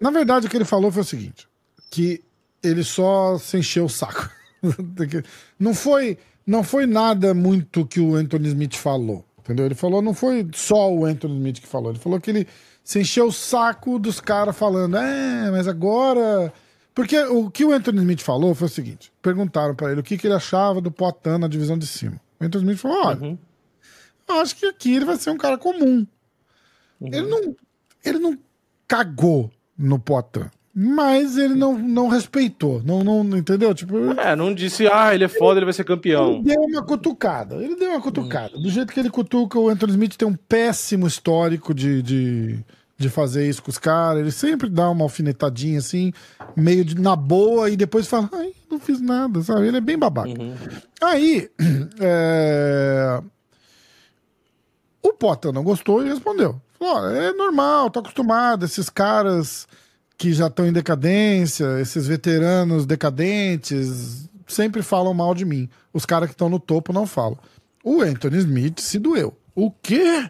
A: Na verdade, o que ele falou foi o seguinte: que ele só se encheu o saco. não foi, não foi nada muito que o Anthony Smith falou. Entendeu? Ele falou, não foi só o Anthony Smith que falou. Ele falou que ele se encheu o saco dos caras falando, é, mas agora. Porque o que o Anthony Smith falou foi o seguinte: perguntaram para ele o que, que ele achava do Poitin na divisão de cima. O Anthony Smith falou: olha, uhum. acho que aqui ele vai ser um cara comum. Uhum. Ele, não, ele não cagou no Poitin. Mas ele não, não respeitou, não, não entendeu? Tipo,
B: é, não disse, ah, ele é foda, ele vai ser campeão.
A: Ele deu uma cutucada, ele deu uma cutucada. Do jeito que ele cutuca, o Anthony Smith tem um péssimo histórico de, de, de fazer isso com os caras. Ele sempre dá uma alfinetadinha assim, meio de, na boa, e depois fala, ai, não fiz nada, sabe? Ele é bem babaca. Uhum. Aí, é... o Potter não gostou e respondeu. Falou, é normal, tô acostumado, esses caras que já estão em decadência, esses veteranos decadentes, sempre falam mal de mim. Os caras que estão no topo não falam. O Anthony Smith se doeu. O quê?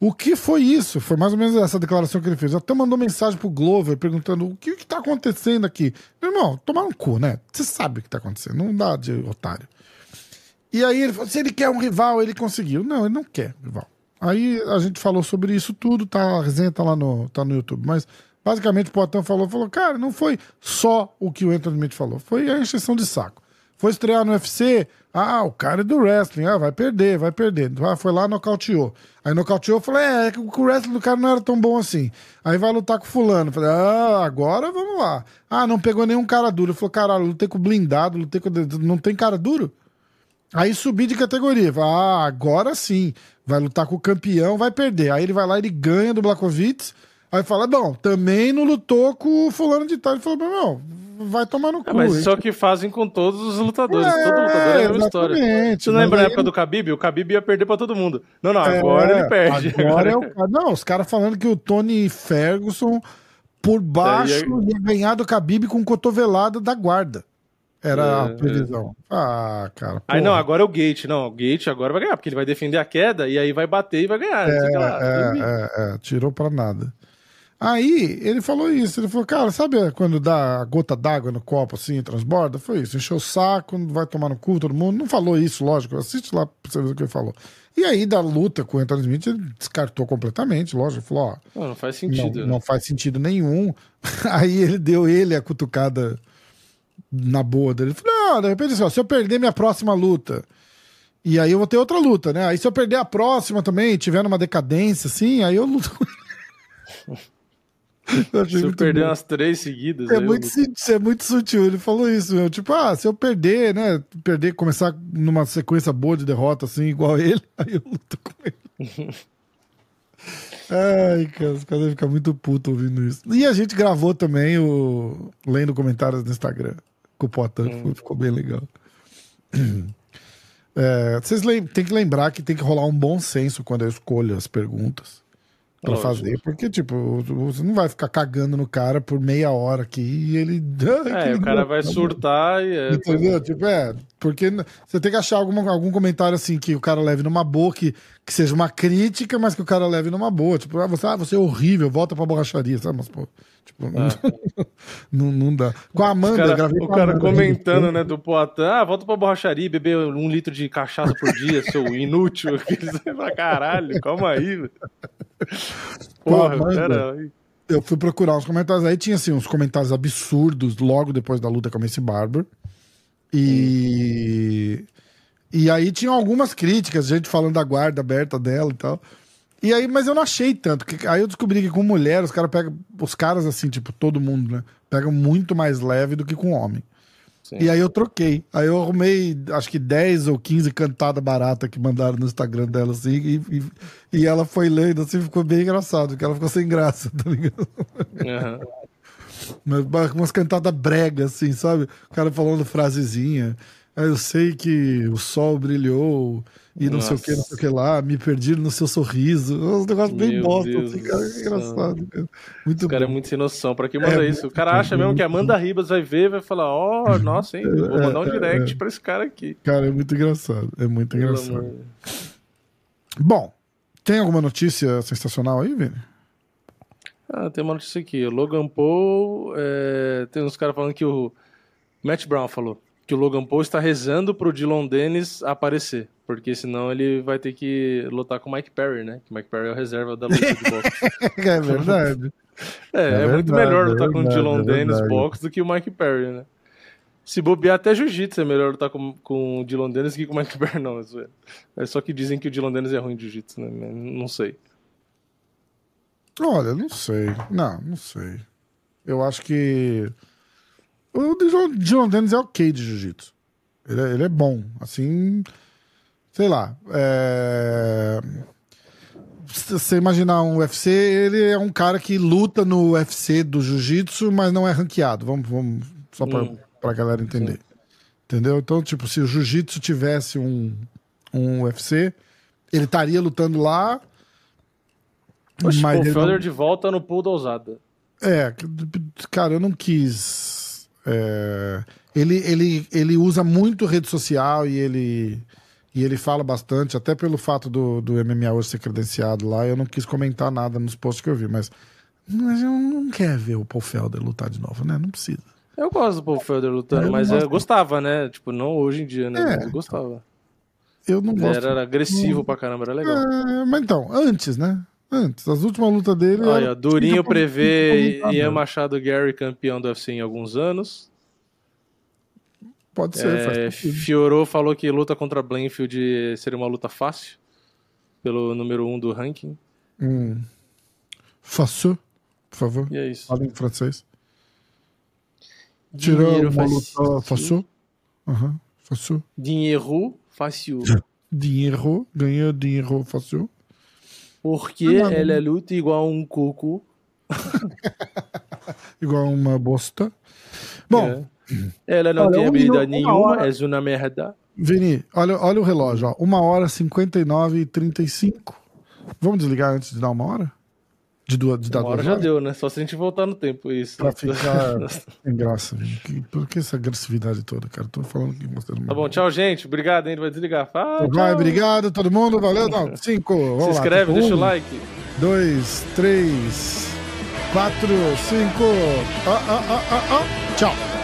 A: O que foi isso? Foi mais ou menos essa declaração que ele fez. Até mandou mensagem pro Glover perguntando o que, que tá acontecendo aqui. Meu irmão, tomar um cu, né? Você sabe o que tá acontecendo, não dá de otário. E aí ele falou: se ele quer um rival, ele conseguiu. Não, ele não quer rival. Aí a gente falou sobre isso tudo, tá? A resenha tá lá no, tá no YouTube. Mas Basicamente, o Poitin falou, falou, cara, não foi só o que o Anthony Smith falou, foi a encheção de saco. Foi estrear no UFC, ah, o cara é do wrestling, ah, vai perder, vai perder. Ah, foi lá, nocauteou. Aí nocauteou, falei, é, é que o wrestling do cara não era tão bom assim. Aí vai lutar com fulano. Falei, ah, agora vamos lá. Ah, não pegou nenhum cara duro. Falei, caralho, lutei com blindado, lutei com... Não tem cara duro? Aí subi de categoria. Falei, ah, agora sim. Vai lutar com o campeão, vai perder. Aí ele vai lá, ele ganha do Blakovic. Aí fala, bom, também não lutou com o fulano de tal. Ele falou, meu, vai tomar no é, cu. É,
B: mas só que fazem com todos os lutadores. É, todo lutador é a mesma história. Você não lembra a época do Khabib? O Khabib ia perder pra todo mundo. Não, não, agora é, ele perde.
A: Agora, agora... É o... Não, os caras falando que o Tony Ferguson, por baixo, ia... ia ganhar do Khabib com cotovelada da guarda. Era é, a previsão. É. Ah, cara. Porra.
B: Aí não, agora é o Gate. Não, o Gate agora vai ganhar, porque ele vai defender a queda e aí vai bater e vai ganhar.
A: É, é, é, é, tirou pra nada. Aí ele falou isso, ele falou, cara, sabe quando dá a gota d'água no copo assim, transborda? Foi isso, encheu o saco, vai tomar no cu todo mundo. Não falou isso, lógico, assiste lá pra você ver o que ele falou. E aí, da luta com o Anthony Smith, ele descartou completamente, lógico, falou,
B: ó. Não, não faz sentido.
A: Não, né? não faz sentido nenhum. aí ele deu ele a cutucada na boa dele. Ele falou, não, de repente assim, ó, se eu perder minha próxima luta. E aí eu vou ter outra luta, né? Aí se eu perder a próxima também, tiver numa decadência, assim, aí eu luto ele.
B: se eu perder bom. umas três seguidas.
A: É muito, é muito sutil. Ele falou isso. Tipo, ah, se eu perder, né? Perder, começar numa sequência boa de derrota, assim, igual ele, aí eu luto com ele. Ai, cara, os caras ficam muito putos ouvindo isso. E a gente gravou também o. Lendo comentários no Instagram com o Potan, hum. ficou bem legal. É, vocês têm que lembrar que tem que rolar um bom senso quando eu escolho as perguntas para fazer, porque, tipo, você não vai ficar cagando no cara por meia hora aqui e ele.
B: É, o cara vai surtar e. É...
A: Entendeu? Tipo, é, porque você tem que achar algum algum comentário assim que o cara leve numa boa, que, que seja uma crítica, mas que o cara leve numa boa. Tipo, ah, você, ah, você é horrível, volta pra borracharia, sabe? Mas, pô, tipo, é. não, não dá. Com a Amanda,
B: cara, O cara Amanda, comentando, né, do Poitin, ah, volta pra borracharia beber um litro de cachaça por dia, seu inútil. pra caralho, calma aí, velho.
A: Porra, Amanda, eu fui procurar uns comentários aí, tinha assim, uns comentários absurdos logo depois da luta com a Messi Barber. E. E aí tinham algumas críticas, gente falando da guarda aberta dela e tal. E aí, mas eu não achei tanto. Que, aí eu descobri que com mulher, os caras pegam. Os caras, assim, tipo, todo mundo, né? Pegam muito mais leve do que com homem. Sim. E aí eu troquei. Aí eu arrumei, acho que 10 ou 15 cantadas baratas que mandaram no Instagram dela, assim, e, e, e, ela foi lendo, assim, ficou bem engraçado, porque ela ficou sem graça, tá ligado? Uhum. Mas, umas cantadas brega, assim, sabe? O cara falando frasezinha. Aí eu sei que o sol brilhou e não Nossa. sei o que, não sei o que lá, me perdi no seu sorriso. Um negócio bem bosta, assim, cara, que engraçado. Cara.
B: Muito o cara é bom. é muito sem noção. Pra quem manda é, isso? O cara acha mesmo que a Amanda Ribas vai ver vai falar: Ó, oh, nossa, hein, vou mandar um é, direct é, pra esse cara aqui.
A: Cara, é muito engraçado. É muito Pelo engraçado. Amor. Bom, tem alguma notícia sensacional aí, Vini?
B: Ah, tem uma notícia aqui. Logan Paul. É... Tem uns caras falando que o. Matt Brown falou que o Logan Paul está rezando pro Dylan Dennis aparecer. Porque senão ele vai ter que lutar com o Mike Perry, né? Que o Mike Perry é o reserva da luta de boxe.
A: é verdade.
B: É, é, é verdade, muito melhor lutar com o Dylan é Dennis boxe do que o Mike Perry, né? Se bobear até jiu-jitsu é melhor lutar com, com o Dylan Dennis que com o Mike Perry, não. É só que dizem que o Dylan Dennis é ruim de jiu-jitsu, né? Não sei.
A: Olha, não sei. Não, não sei. Eu acho que. O Dylan Dennis é ok de jiu-jitsu. Ele, é, ele, é bom. Assim. Sei lá. É... Se você imaginar um UFC, ele é um cara que luta no UFC do jiu-jitsu, mas não é ranqueado. Vamos, vamos só pra, hum. pra galera entender. Sim. Entendeu? Então, tipo, se o jiu-jitsu tivesse um, um UFC, ele estaria lutando lá.
B: Oxe, mas o Felder não... de volta no pool da ousada.
A: É, cara, eu não quis é, ele, ele, ele usa muito rede social e ele, e ele fala bastante, até pelo fato do, do MMA hoje ser credenciado lá. Eu não quis comentar nada nos posts que eu vi, mas, mas eu não quero ver o Paul Felder lutar de novo, né? Não precisa.
B: Eu gosto do Paul Felder lutando, eu mas eu gostava, né? Tipo, não hoje em dia, né? É, mas eu gostava.
A: Eu não gosto.
B: Era, era agressivo não... pra caramba, era legal.
A: É, mas então, antes, né? Antes, as últimas lutas dele.
B: Olha, Durinho prevê Ian Machado Gary campeão do UFC em alguns anos.
A: Pode ser.
B: É, Fiorou falou que luta contra Blanfield seria uma luta fácil, pelo número 1 um do ranking.
A: Hum. Fácil, por favor.
B: E é isso.
A: Fala em francês. Tirou uma luta fácil. Uhum. Fácil.
B: Dinheiro fácil.
A: dinheiro, ganhou dinheiro fácil.
B: Porque ah, ela é luta igual um coco.
A: igual uma bosta. Bom. É.
B: Ela não olha, tem habilidade um nenhuma, hora... é uma merda.
A: Vini, olha, olha o relógio, ó. Uma hora, 59 e 35. Vamos desligar antes de dar uma hora? De, duas, de
B: dar uma hora já deu, né? Só se a gente voltar no tempo, isso.
A: Pra ficar sem graça, Vini. Por que essa agressividade toda, cara? Tô falando que mostrando.
B: Tá bom, tchau, gente. Obrigado, hein? Vai desligar. Ah,
A: Vai, obrigado, todo mundo. Valeu. Não, cinco. Vamos
B: se inscreve, deixa um, o like.
A: Dois, três, quatro, cinco. Ah, ah, ah, ah, ah. Tchau.